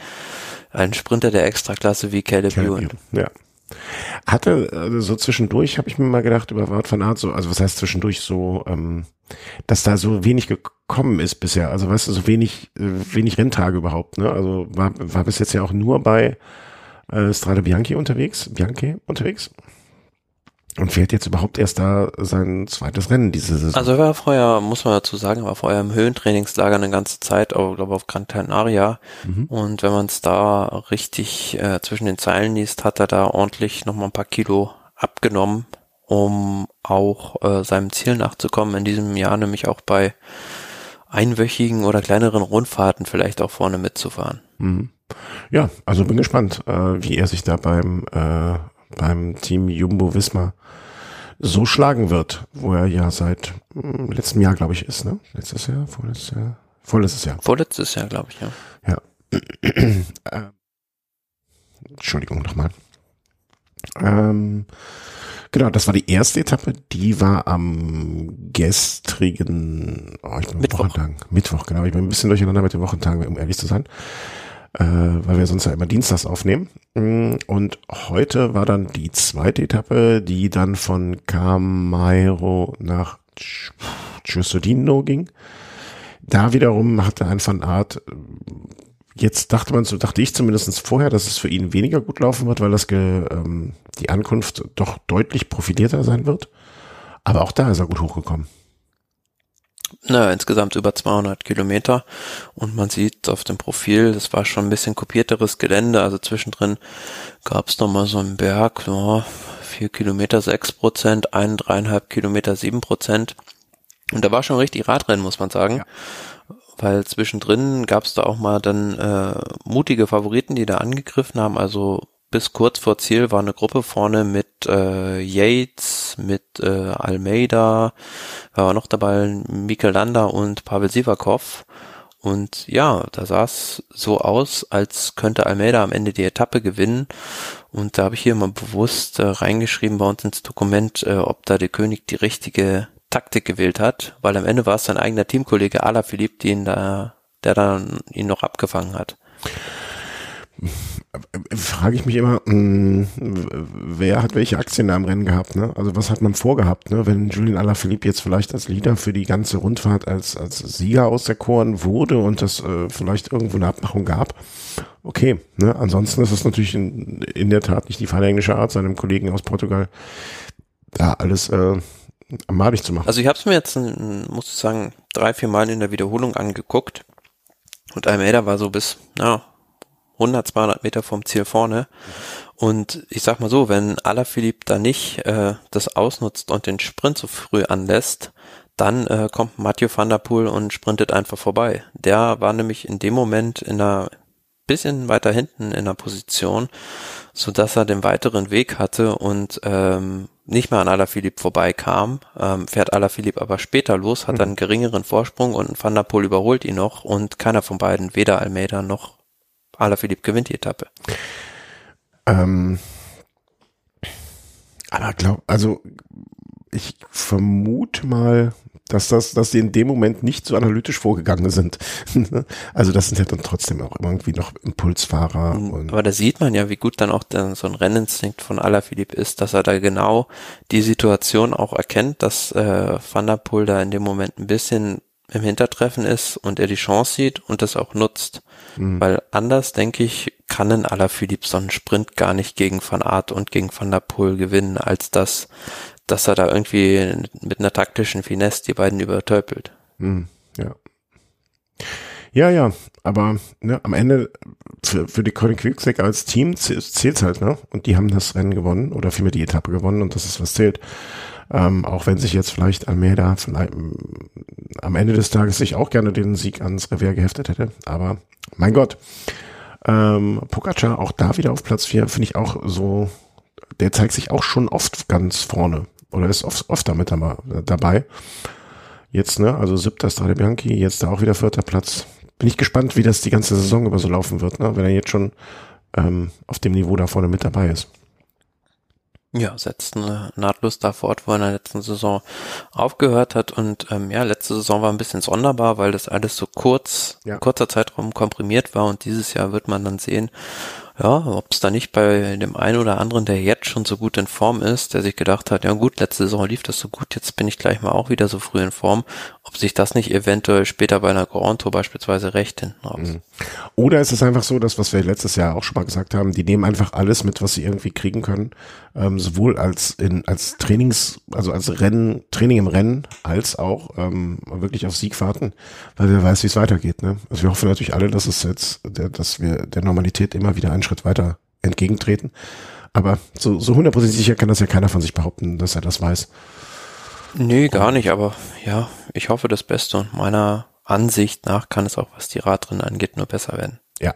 einen Sprinter der Extraklasse wie Caleb Ewan. Ja. Hatte also so zwischendurch, habe ich mir mal gedacht über Wout van Aert, so, also was heißt zwischendurch so, ähm, dass da so wenig gekommen ist bisher. Also weißt du, so wenig, äh, wenig Renntage überhaupt. Ne? Also war, war bis jetzt ja auch nur bei äh, Strade Bianchi unterwegs, Bianchi unterwegs. Und fährt jetzt überhaupt erst da sein zweites Rennen diese Saison. Also er war vorher, muss man dazu sagen, war vorher im Höhentrainingslager eine ganze Zeit, aber glaube auf Gran Canaria. Mhm. Und wenn man es da richtig äh, zwischen den Zeilen liest, hat er da ordentlich nochmal ein paar Kilo abgenommen um auch äh, seinem Ziel nachzukommen, in diesem Jahr nämlich auch bei einwöchigen oder kleineren Rundfahrten vielleicht auch vorne mitzufahren. Mhm. Ja, also bin gespannt, äh, wie er sich da beim, äh, beim Team Jumbo Wismar so schlagen wird, wo er ja seit mh, letztem Jahr, glaube ich, ist, ne? Letztes Jahr, vorletztes Jahr, vorletztes Jahr. Vorletztes Jahr, glaube ich, ja. Ja. äh, Entschuldigung nochmal. Ähm, genau, das war die erste Etappe. Die war am gestrigen oh, ich bin Mittwoch. Wochentag. Mittwoch, genau. Ich bin ein bisschen durcheinander mit den Wochentagen, um ehrlich zu sein. Äh, weil wir sonst ja immer dienstags aufnehmen. Mm, Und heute war dann die zweite Etappe, die dann von Camairo nach Giustodino ging. Da wiederum hatte ein Van Art Jetzt dachte man, so dachte ich zumindest vorher, dass es für ihn weniger gut laufen wird, weil das ge, ähm, die Ankunft doch deutlich profilierter sein wird. Aber auch da ist er gut hochgekommen. Naja, insgesamt über 200 Kilometer und man sieht auf dem Profil, das war schon ein bisschen kopierteres Gelände, also zwischendrin gab es nochmal so einen Berg, oh, 4 Kilometer 6 Prozent, ein, dreieinhalb Kilometer 7 Prozent und da war schon richtig Radrennen, muss man sagen. Ja. Weil zwischendrin gab es da auch mal dann äh, mutige Favoriten, die da angegriffen haben. Also bis kurz vor Ziel war eine Gruppe vorne mit äh, Yates, mit äh, Almeida, war noch dabei Mikel Landa und Pavel Sivakov. Und ja, da sah es so aus, als könnte Almeida am Ende die Etappe gewinnen. Und da habe ich hier mal bewusst äh, reingeschrieben bei uns ins Dokument, äh, ob da der König die richtige Taktik gewählt hat, weil am Ende war es sein eigener Teamkollege Alaphilippe, die ihn da, der dann ihn noch abgefangen hat. Frage ich mich immer, mh, wer hat welche Aktien da im Rennen gehabt, ne? Also was hat man vorgehabt, ne? Wenn Julian Alaphilippe jetzt vielleicht als Leader für die ganze Rundfahrt als, als Sieger auserkoren wurde und das äh, vielleicht irgendwo eine Abmachung gab, okay, ne? Ansonsten ist es natürlich in, in der Tat nicht die feine englische Art, seinem Kollegen aus Portugal da alles äh, madig zu machen. Also ich habe es mir jetzt, muss ich sagen, drei, vier Mal in der Wiederholung angeguckt und Almeida war so bis, na, 100, 200 Meter vom Ziel vorne. Und ich sag mal so, wenn Alaphilippe da nicht äh, das ausnutzt und den Sprint so früh anlässt, dann äh, kommt Mathieu van der Poel und sprintet einfach vorbei. Der war nämlich in dem Moment in einer bisschen weiter hinten in der Position, so dass er den weiteren Weg hatte und ähm, nicht mehr an Alaphilippe vorbeikam, ähm, fährt Alaphilippe aber später los, hat dann einen geringeren Vorsprung und Van der Poel überholt ihn noch und keiner von beiden, weder Almeida noch Alaphilippe gewinnt die Etappe. Ähm, aber glaub, also ich vermute mal, dass das, dass die in dem Moment nicht so analytisch vorgegangen sind. also das sind ja dann trotzdem auch irgendwie noch Impulsfahrer. Und Aber da sieht man ja, wie gut dann auch dann so ein Renninstinkt von Alaphilippe ist, dass er da genau die Situation auch erkennt, dass äh, Van der Poel da in dem Moment ein bisschen im Hintertreffen ist und er die Chance sieht und das auch nutzt. Mhm. Weil anders, denke ich, kann ein Alaphilippe so einen Sprint gar nicht gegen Van Aert und gegen Van der Poel gewinnen, als dass, dass er da irgendwie mit einer taktischen Finesse die beiden übertöpelt. Mhm, ja. Ja, ja, aber ne, am Ende für, für die Colin Quicksack als Team zählt's halt, ne? Und die haben das Rennen gewonnen oder vielmehr die Etappe gewonnen und das ist was zählt. Ähm, auch wenn sich jetzt vielleicht Almeida vielleicht, ähm, am Ende des Tages sich auch gerne den Sieg ans Revier geheftet hätte. Aber mein Gott. Ähm, Pogacar auch da wieder auf Platz 4, finde ich auch so, der zeigt sich auch schon oft ganz vorne oder ist oft, oft damit dabei. Jetzt, ne, also siebter Strade Bianchi, jetzt da auch wieder vierter Platz. Bin ich gespannt, wie das die ganze Saison über so laufen wird, ne, wenn er jetzt schon ähm, auf dem Niveau da vorne mit dabei ist. Ja, setzt nahtlos da fort, wo er in der letzten Saison aufgehört hat. Und ähm, ja, letzte Saison war ein bisschen sonderbar, weil das alles so kurz, Ja. kurzer Zeitraum komprimiert war. Und dieses Jahr wird man dann sehen, ja, ob es da nicht bei dem einen oder anderen, der jetzt schon so gut in Form ist, der sich gedacht hat, ja gut, letzte Saison lief das so gut, jetzt bin ich gleich mal auch wieder so früh in Form, ob sich das nicht eventuell später bei einer Grand Tour beispielsweise recht hinten raus. Mhm. Oder ist es einfach so, dass, was wir letztes Jahr auch schon mal gesagt haben, die nehmen einfach alles mit, was sie irgendwie kriegen können, ähm, sowohl als in, als Trainings, also als Rennen, Training im Rennen, als auch ähm, wirklich auf Siegfahrten, weil wer weiß, wie es weitergeht. Ne? Also wir hoffen natürlich alle, dass es jetzt, der, dass wir der Normalität immer wieder einen Schritt weiter entgegentreten. Aber so, so hundertprozentig sicher kann das ja keiner von sich behaupten, dass er das weiß. Nee, gar nicht, aber ja, ich hoffe das Beste und meiner Ansicht nach kann es auch, was die Radrennen angeht, nur besser werden. Ja.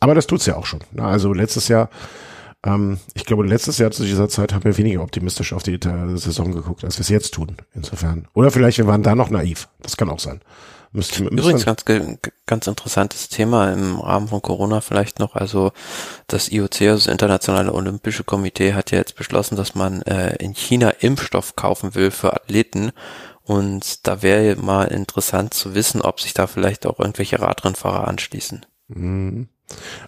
Aber das tut's ja auch schon. Also letztes Jahr, ähm, ich glaube, letztes Jahr zu dieser Zeit haben wir weniger optimistisch auf die äh, Saison geguckt, als wir es jetzt tun. Insofern. Oder vielleicht wir waren da noch naiv. Das kann auch sein. Müsste, müsste Übrigens ganz, ganz interessantes Thema im Rahmen von Corona vielleicht noch. Also das IOC, also das Internationale Olympische Komitee, hat ja jetzt beschlossen, dass man äh, in China Impfstoff kaufen will für Athleten. Und da wäre mal interessant zu wissen, ob sich da vielleicht auch irgendwelche Radrennfahrer anschließen. Mhm.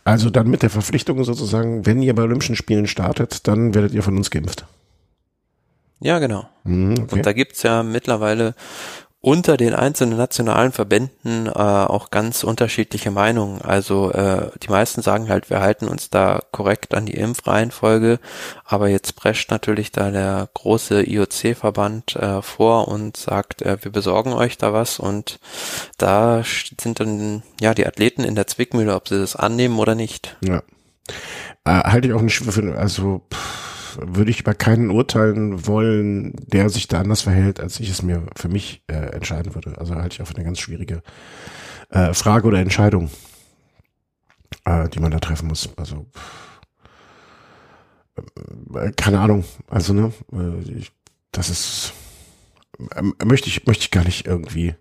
Also dann mit der Verpflichtung sozusagen, wenn ihr bei Olympischen Spielen startet, dann werdet ihr von uns geimpft. Ja, genau. Mhm, okay. Und da gibt's ja mittlerweile unter den einzelnen nationalen Verbänden äh, auch ganz unterschiedliche Meinungen. Also äh, die meisten sagen halt, wir halten uns da korrekt an die Impfreihenfolge, aber jetzt prescht natürlich da der große IOC-Verband äh, vor und sagt, äh, wir besorgen euch da was und da sind dann ja die Athleten in der Zwickmühle, ob sie das annehmen oder nicht. Ja. Äh, halte ich auch nicht für, also pff würde ich über keinen urteilen wollen, der sich da anders verhält, als ich es mir für mich äh, entscheiden würde. Also halte ich auf eine ganz schwierige äh, Frage oder Entscheidung, äh, die man da treffen muss. Also äh, keine Ahnung. Also ne, äh, ich, das ist äh, möchte ich möchte ich gar nicht irgendwie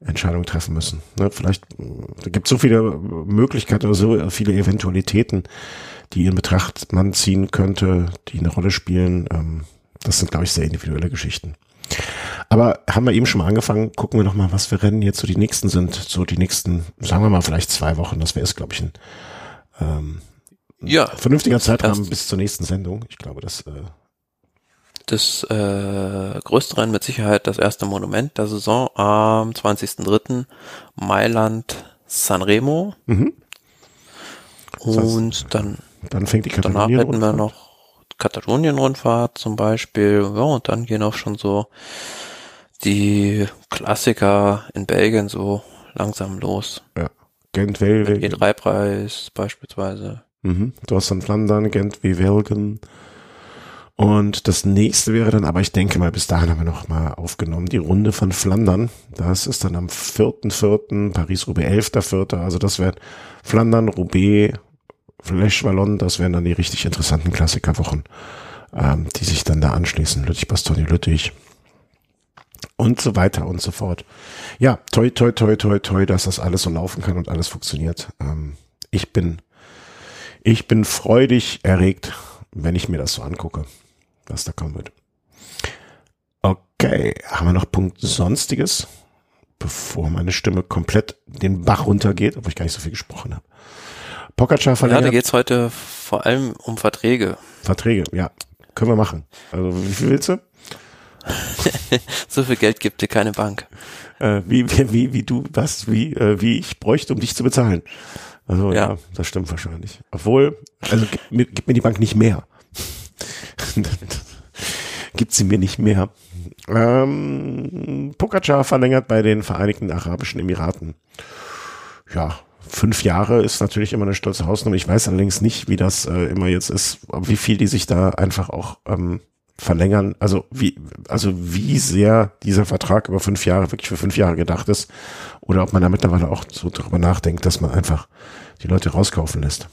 Entscheidungen treffen müssen. Ne, vielleicht da gibt es so viele Möglichkeiten oder so viele Eventualitäten, die in Betracht man ziehen könnte, die eine Rolle spielen. Ähm, das sind, glaube ich, sehr individuelle Geschichten. Aber haben wir eben schon mal angefangen, gucken wir noch mal, was für Rennen jetzt so die nächsten sind. So die nächsten, sagen wir mal, vielleicht zwei Wochen. Das wäre es, glaube ich, ein ähm, ja, vernünftiger Zeitrahmen bis zur nächsten Sendung. Ich glaube, das äh, das äh, größte Rennen mit Sicherheit das erste Monument der Saison am 20.03. Mailand Sanremo. Mhm. Und das heißt, dann dann fängt die Katalonien Danach hätten wir noch Katalonien-Rundfahrt zum Beispiel. Ja, und dann gehen auch schon so die Klassiker in Belgien so langsam los. Ja. Gent, Velgen. E3-Preis beispielsweise. Mhm. Du hast dann Flandern, Gent, wie Velgen. Und das nächste wäre dann, aber ich denke mal, bis dahin haben wir noch mal aufgenommen, die Runde von Flandern. Das ist dann am 4.4. Paris-Roubaix 11.4. Also das wäre Flandern, Roubaix, Flash Wallon, das wären dann die richtig interessanten Klassikerwochen, ähm, die sich dann da anschließen. Lüttich, Bastogne, Lüttich und so weiter und so fort. Ja, toi, toi, toi, toi, toi, dass das alles so laufen kann und alles funktioniert. Ähm, ich bin, ich bin freudig erregt, wenn ich mir das so angucke, was da kommen wird. Okay, haben wir noch Punkt Sonstiges, bevor meine Stimme komplett den Bach runtergeht, obwohl ich gar nicht so viel gesprochen habe. Pogacar verlängert. Ja, da geht's heute vor allem um Verträge. Verträge, ja. Können wir machen. Also wie viel willst du? so viel Geld gibt dir keine Bank. Äh, wie, wie, wie, du, was, wie, äh, wie ich bräuchte, um dich zu bezahlen. Also ja, ja das stimmt wahrscheinlich. Obwohl, also gib mir, gib mir die Bank nicht mehr. gibt sie mir nicht mehr. Ähm, Pogacar verlängert bei den Vereinigten Arabischen Emiraten. Ja, fünf Jahre ist natürlich immer eine stolze Hausnummer. Ich weiß allerdings nicht, wie das äh, immer jetzt ist, wie viel die sich da einfach auch ähm, verlängern. Also wie, also wie sehr dieser Vertrag über fünf Jahre wirklich für fünf Jahre gedacht ist, oder ob man da mittlerweile auch so darüber nachdenkt, dass man einfach die Leute rauskaufen lässt.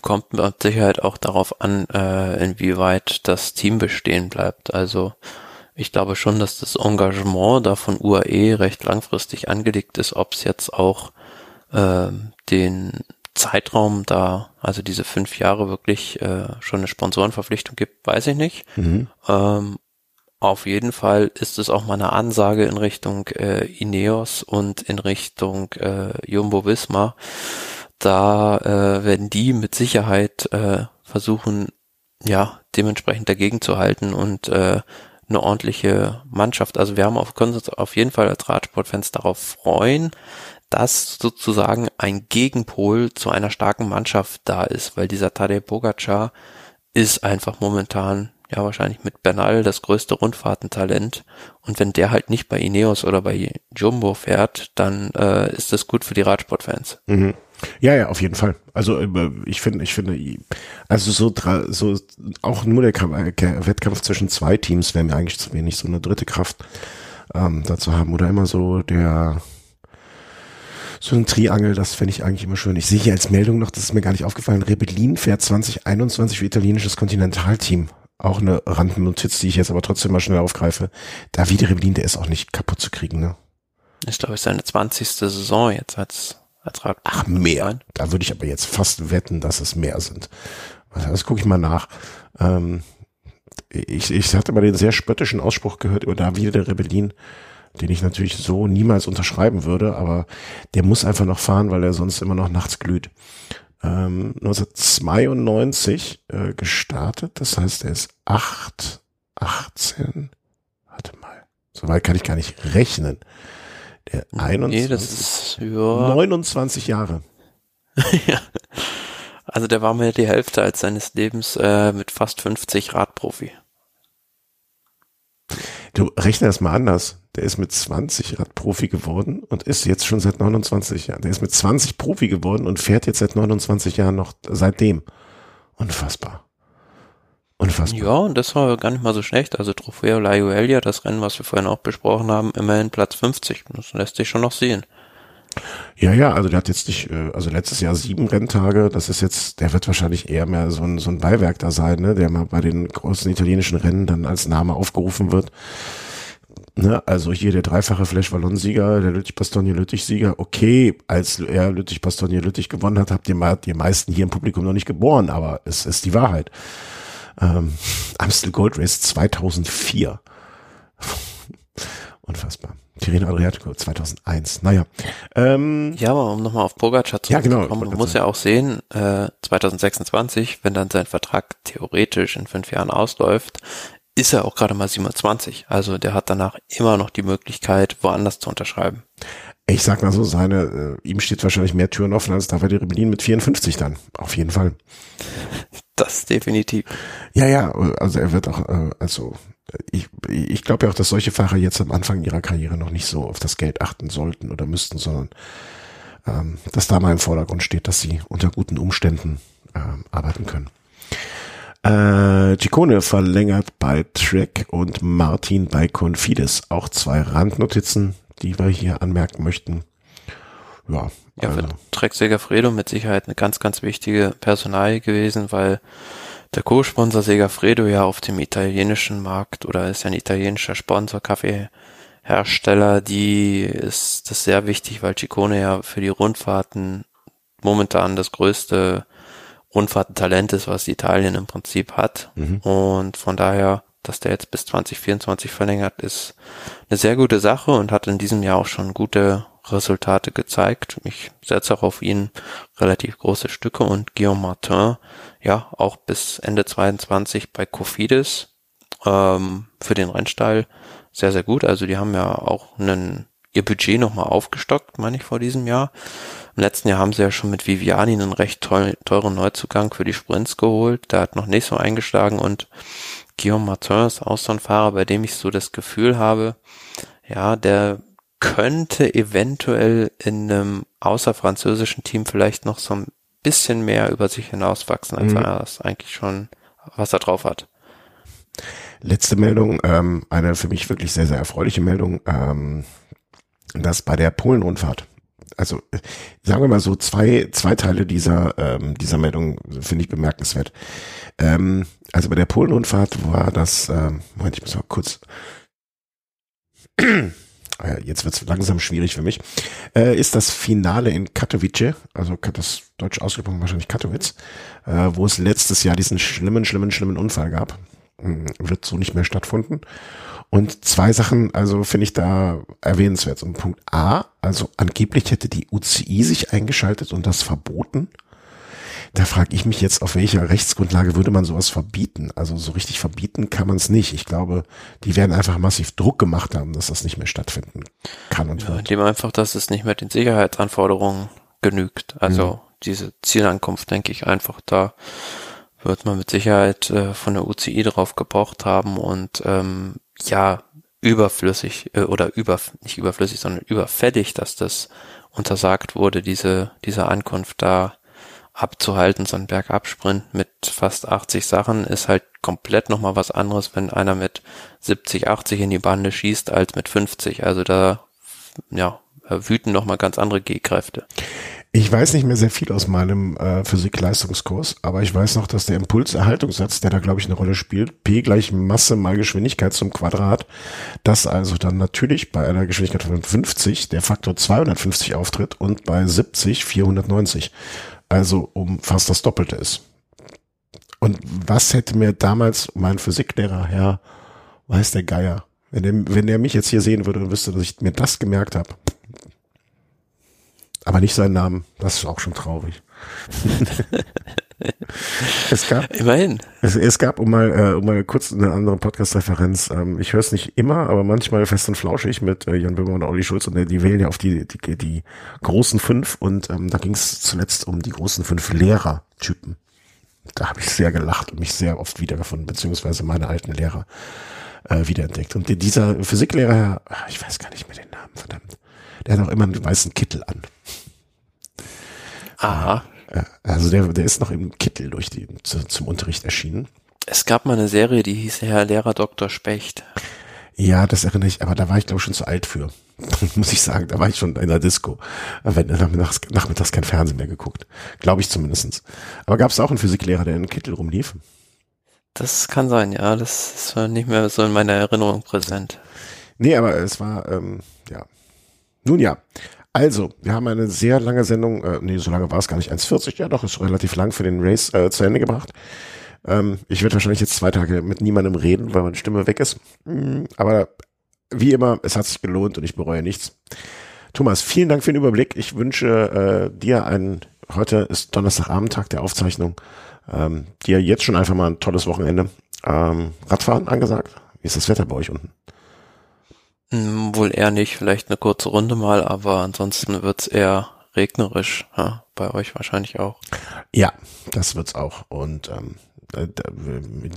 Kommt mit Sicherheit auch darauf an, äh, inwieweit das Team bestehen bleibt. Also ich glaube schon, dass das Engagement da von UAE recht langfristig angelegt ist, ob es jetzt auch äh, den Zeitraum da, also diese fünf Jahre wirklich äh, schon eine Sponsorenverpflichtung gibt, weiß ich nicht. Mhm. Ähm, auf jeden Fall ist es auch mal eine Ansage in Richtung äh, Ineos und in Richtung äh, Jumbo Visma. Da äh, werden die mit Sicherheit äh, versuchen, ja, dementsprechend dagegen zu halten und äh, eine ordentliche Mannschaft. Also wir haben auf, können uns auf jeden Fall als Radsportfans darauf freuen, dass sozusagen ein Gegenpol zu einer starken Mannschaft da ist, weil dieser Tadej Pogacar ist einfach momentan ja wahrscheinlich mit Bernal das größte Rundfahrtentalent und wenn der halt nicht bei Ineos oder bei Jumbo fährt, dann äh, ist das gut für die Radsportfans. Mhm. Ja, ja, auf jeden Fall. Also äh, ich finde, ich finde, also so, so auch nur der, Wettkampf zwischen zwei Teams wäre mir eigentlich zu wenig, so eine dritte Kraft ähm, dazu haben. Oder immer so der so ein Triangel, das fände ich eigentlich immer schön. Ich sehe hier als Meldung noch, das ist mir gar nicht aufgefallen, Rebellin fährt 2021 für italienisches Kontinentalteam. Auch eine Randnotiz, die ich jetzt aber trotzdem mal schnell aufgreife. Davide Rebellin, der ist auch nicht kaputt zu kriegen, ne? Ich glaube, es ist seine 20. Saison jetzt als, als Rad. Ach, mehr. Da würde ich aber jetzt fast wetten, dass es mehr sind. Das gucke ich mal nach. Ähm, ich, ich hatte mal den sehr spöttischen Ausspruch gehört über Davide Rebellin, den ich natürlich so niemals unterschreiben würde, aber der muss einfach noch fahren, weil er sonst immer noch nachts glüht. Ähm, 1992 äh, gestartet, das heißt, er ist 8, 18, warte mal, so weit kann ich gar nicht rechnen. Der 21, nee, das ist, ja. 29 Jahre. ja. Also der war mir die Hälfte als seines Lebens äh, mit fast 50 Radprofi. Du rechne das mal anders. Der ist mit 20 Radprofi geworden und ist jetzt schon seit 29 Jahren. Der ist mit 20 Profi geworden und fährt jetzt seit 29 Jahren noch seitdem. Unfassbar. Unfassbar. Ja, und das war gar nicht mal so schlecht. Also Trofeo La Juelia, das Rennen, was wir vorhin auch besprochen haben, immerhin Platz 50. Das lässt sich schon noch sehen. Ja, ja, also der hat jetzt nicht, äh, also letztes Jahr sieben Renntage, das ist jetzt, der wird wahrscheinlich eher mehr so ein, so ein Beiwerk da sein, ne, der mal bei den großen italienischen Rennen dann als Name aufgerufen wird. Ne, also hier der dreifache Flash Wallon Sieger, der Lüttich Bastogne Lüttich Sieger, okay, als er Lüttich Bastogne Lüttich gewonnen hat, habt ihr die meisten hier im Publikum noch nicht geboren, aber es ist die Wahrheit. Ähm, Amstel Gold Race 2004. Unfassbar. Tirreno Adriatico 2001. Naja. Ähm, ja, aber um nochmal auf Pogacar zu ja, genau, kommen, man muss ja auch sehen, äh, 2026, wenn dann sein Vertrag theoretisch in fünf Jahren ausläuft, ist er auch gerade mal 27. Also der hat danach immer noch die Möglichkeit, woanders zu unterschreiben. Ich sag mal so, seine, äh, ihm steht wahrscheinlich mehr Türen offen als David Rebellin mit 54 dann. Auf jeden Fall. Das definitiv. Ja, ja, also er wird auch, äh, also ich, ich glaube ja auch, dass solche Fahrer jetzt am Anfang ihrer Karriere noch nicht so auf das Geld achten sollten oder müssten, sondern ähm, dass da mal im Vordergrund steht, dass sie unter guten Umständen ähm, arbeiten können. Äh, Ciccone verlängert bei Trek und Martin bei Confides. Auch zwei Randnotizen, die wir hier anmerken möchten. Ja, ja also. für Trek Segafredo mit Sicherheit eine ganz, ganz wichtige Personalie gewesen, weil der Co-Sponsor Segafredo ja auf dem italienischen Markt oder ist ein italienischer Sponsor, Kaffeehersteller, die ist das sehr wichtig, weil Ciccone ja für die Rundfahrten momentan das größte Rundfahrtentalent ist, was Italien im Prinzip hat. Mhm. Und von daher, dass der jetzt bis 2024 verlängert, ist eine sehr gute Sache und hat in diesem Jahr auch schon gute Resultate gezeigt. Ich setze auch auf ihn relativ große Stücke und Guillaume Martin, ja, auch bis Ende 22 bei Cofidis ähm, für den Rennstall sehr, sehr gut. Also die haben ja auch einen, ihr Budget nochmal aufgestockt, meine ich, vor diesem Jahr. Im letzten Jahr haben sie ja schon mit Viviani einen recht teuren Neuzugang für die Sprints geholt. Der hat noch nicht so eingeschlagen und Guillaume Martin ist auch so ein Fahrer, bei dem ich so das Gefühl habe, ja, der könnte eventuell in einem außerfranzösischen Team vielleicht noch so ein bisschen mehr über sich hinauswachsen, als mhm. er das eigentlich schon, was er drauf hat. Letzte Meldung, ähm, eine für mich wirklich sehr, sehr erfreuliche Meldung, ähm, dass bei der Polen-Rundfahrt, also sagen wir mal so zwei, zwei Teile dieser, ähm, dieser Meldung finde ich bemerkenswert. Ähm, also bei der Polen-Rundfahrt war das, ähm, Moment, ich muss mal kurz äh, jetzt wird es langsam schwierig für mich, äh, ist das Finale in Katowice, also das deutsch ausgesprochen wahrscheinlich Katowice, äh, wo es letztes Jahr diesen schlimmen, schlimmen, schlimmen Unfall gab. Hm, wird so nicht mehr stattfinden. Und zwei Sachen, also finde ich da erwähnenswert. Und Punkt A, also angeblich hätte die UCI sich eingeschaltet und das verboten. Da frage ich mich jetzt, auf welcher Rechtsgrundlage würde man sowas verbieten? Also so richtig verbieten kann man es nicht. Ich glaube, die werden einfach massiv Druck gemacht haben, dass das nicht mehr stattfinden kann und ja, wird. Indem einfach, dass es nicht mehr den Sicherheitsanforderungen genügt. Also mhm. diese Zielankunft, denke ich einfach, da wird man mit Sicherheit äh, von der UCI drauf gepocht haben und ähm, ja, überflüssig äh, oder über nicht überflüssig, sondern überfällig, dass das untersagt wurde, diese diese Ankunft da abzuhalten. So ein Bergabsprint mit fast 80 Sachen ist halt komplett nochmal was anderes, wenn einer mit 70, 80 in die Bande schießt, als mit 50. Also da ja wüten nochmal ganz andere G-Kräfte. Ich weiß nicht mehr sehr viel aus meinem äh, Physik-Leistungskurs, aber ich weiß noch, dass der Impulserhaltungssatz, der da glaube ich eine Rolle spielt, P gleich Masse mal Geschwindigkeit zum Quadrat, dass also dann natürlich bei einer Geschwindigkeit von 50 der Faktor 250 auftritt und bei 70 490. Also um fast das Doppelte ist. Und was hätte mir damals mein Physiklehrer, Herr, weiß der Geier, wenn der, wenn mich jetzt hier sehen würde und wüsste, dass ich mir das gemerkt habe, aber nicht seinen Namen. Das ist auch schon traurig. es gab immerhin. Es, es, gab um mal äh, um mal kurz eine andere Podcast-Referenz. Ähm, ich höre es nicht immer, aber manchmal fest und flauschig mit äh, Jan Böhmer und Olli Schulz und äh, die wählen ja auf die die, die großen fünf und ähm, da ging es zuletzt um die großen fünf Lehrertypen. Da habe ich sehr gelacht und mich sehr oft wiedergefunden, beziehungsweise meine alten Lehrer äh, wiederentdeckt. Und dieser Physiklehrer, ich weiß gar nicht mehr den Namen, verdammt der hat auch immer einen weißen Kittel an. Aha. Also der, der ist noch im Kittel durch die, zu, zum Unterricht erschienen. Es gab mal eine Serie, die hieß Herr Lehrer Dr. Specht. Ja, das erinnere ich, aber da war ich glaube ich schon zu alt für. Muss ich sagen, da war ich schon in der Disco. Wenn nachmittags, nachmittags kein Fernsehen mehr geguckt. Glaube ich zumindestens. Aber gab es auch einen Physiklehrer, der in Kittel rumlief? Das kann sein, ja. Das ist nicht mehr so in meiner Erinnerung präsent. Nee, aber es war, ähm, ja, nun ja, also, wir haben eine sehr lange Sendung, äh, nee, so lange war es gar nicht, 1,40, ja doch, ist relativ lang für den Race äh, zu Ende gebracht. Ähm, ich werde wahrscheinlich jetzt zwei Tage mit niemandem reden, weil meine Stimme weg ist. Mm, aber wie immer, es hat sich gelohnt und ich bereue nichts. Thomas, vielen Dank für den Überblick. Ich wünsche äh, dir einen, heute ist Donnerstagabend, Tag der Aufzeichnung, ähm, dir jetzt schon einfach mal ein tolles Wochenende. Ähm, Radfahren angesagt. Wie ist das Wetter bei euch unten? Hm, wohl eher nicht, vielleicht eine kurze Runde mal, aber ansonsten wird's eher regnerisch. Ja, bei euch wahrscheinlich auch. Ja, das wird's auch. Und ähm, äh,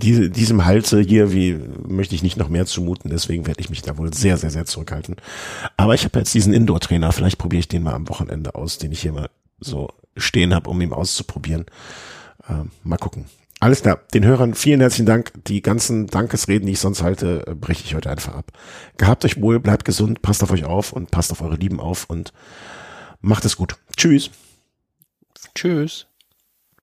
diese, diesem Halse hier, wie möchte ich nicht noch mehr zumuten, deswegen werde ich mich da wohl sehr, sehr, sehr zurückhalten. Aber ich habe jetzt diesen Indoor-Trainer, vielleicht probiere ich den mal am Wochenende aus, den ich hier mal so stehen habe, um ihn auszuprobieren. Ähm, mal gucken. Alles klar. Den Hörern vielen herzlichen Dank. Die ganzen Dankesreden, die ich sonst halte, äh, breche ich heute einfach ab. Gehabt euch wohl, bleibt gesund, passt auf euch auf und passt auf eure Lieben auf und macht es gut. Tschüss. Tschüss.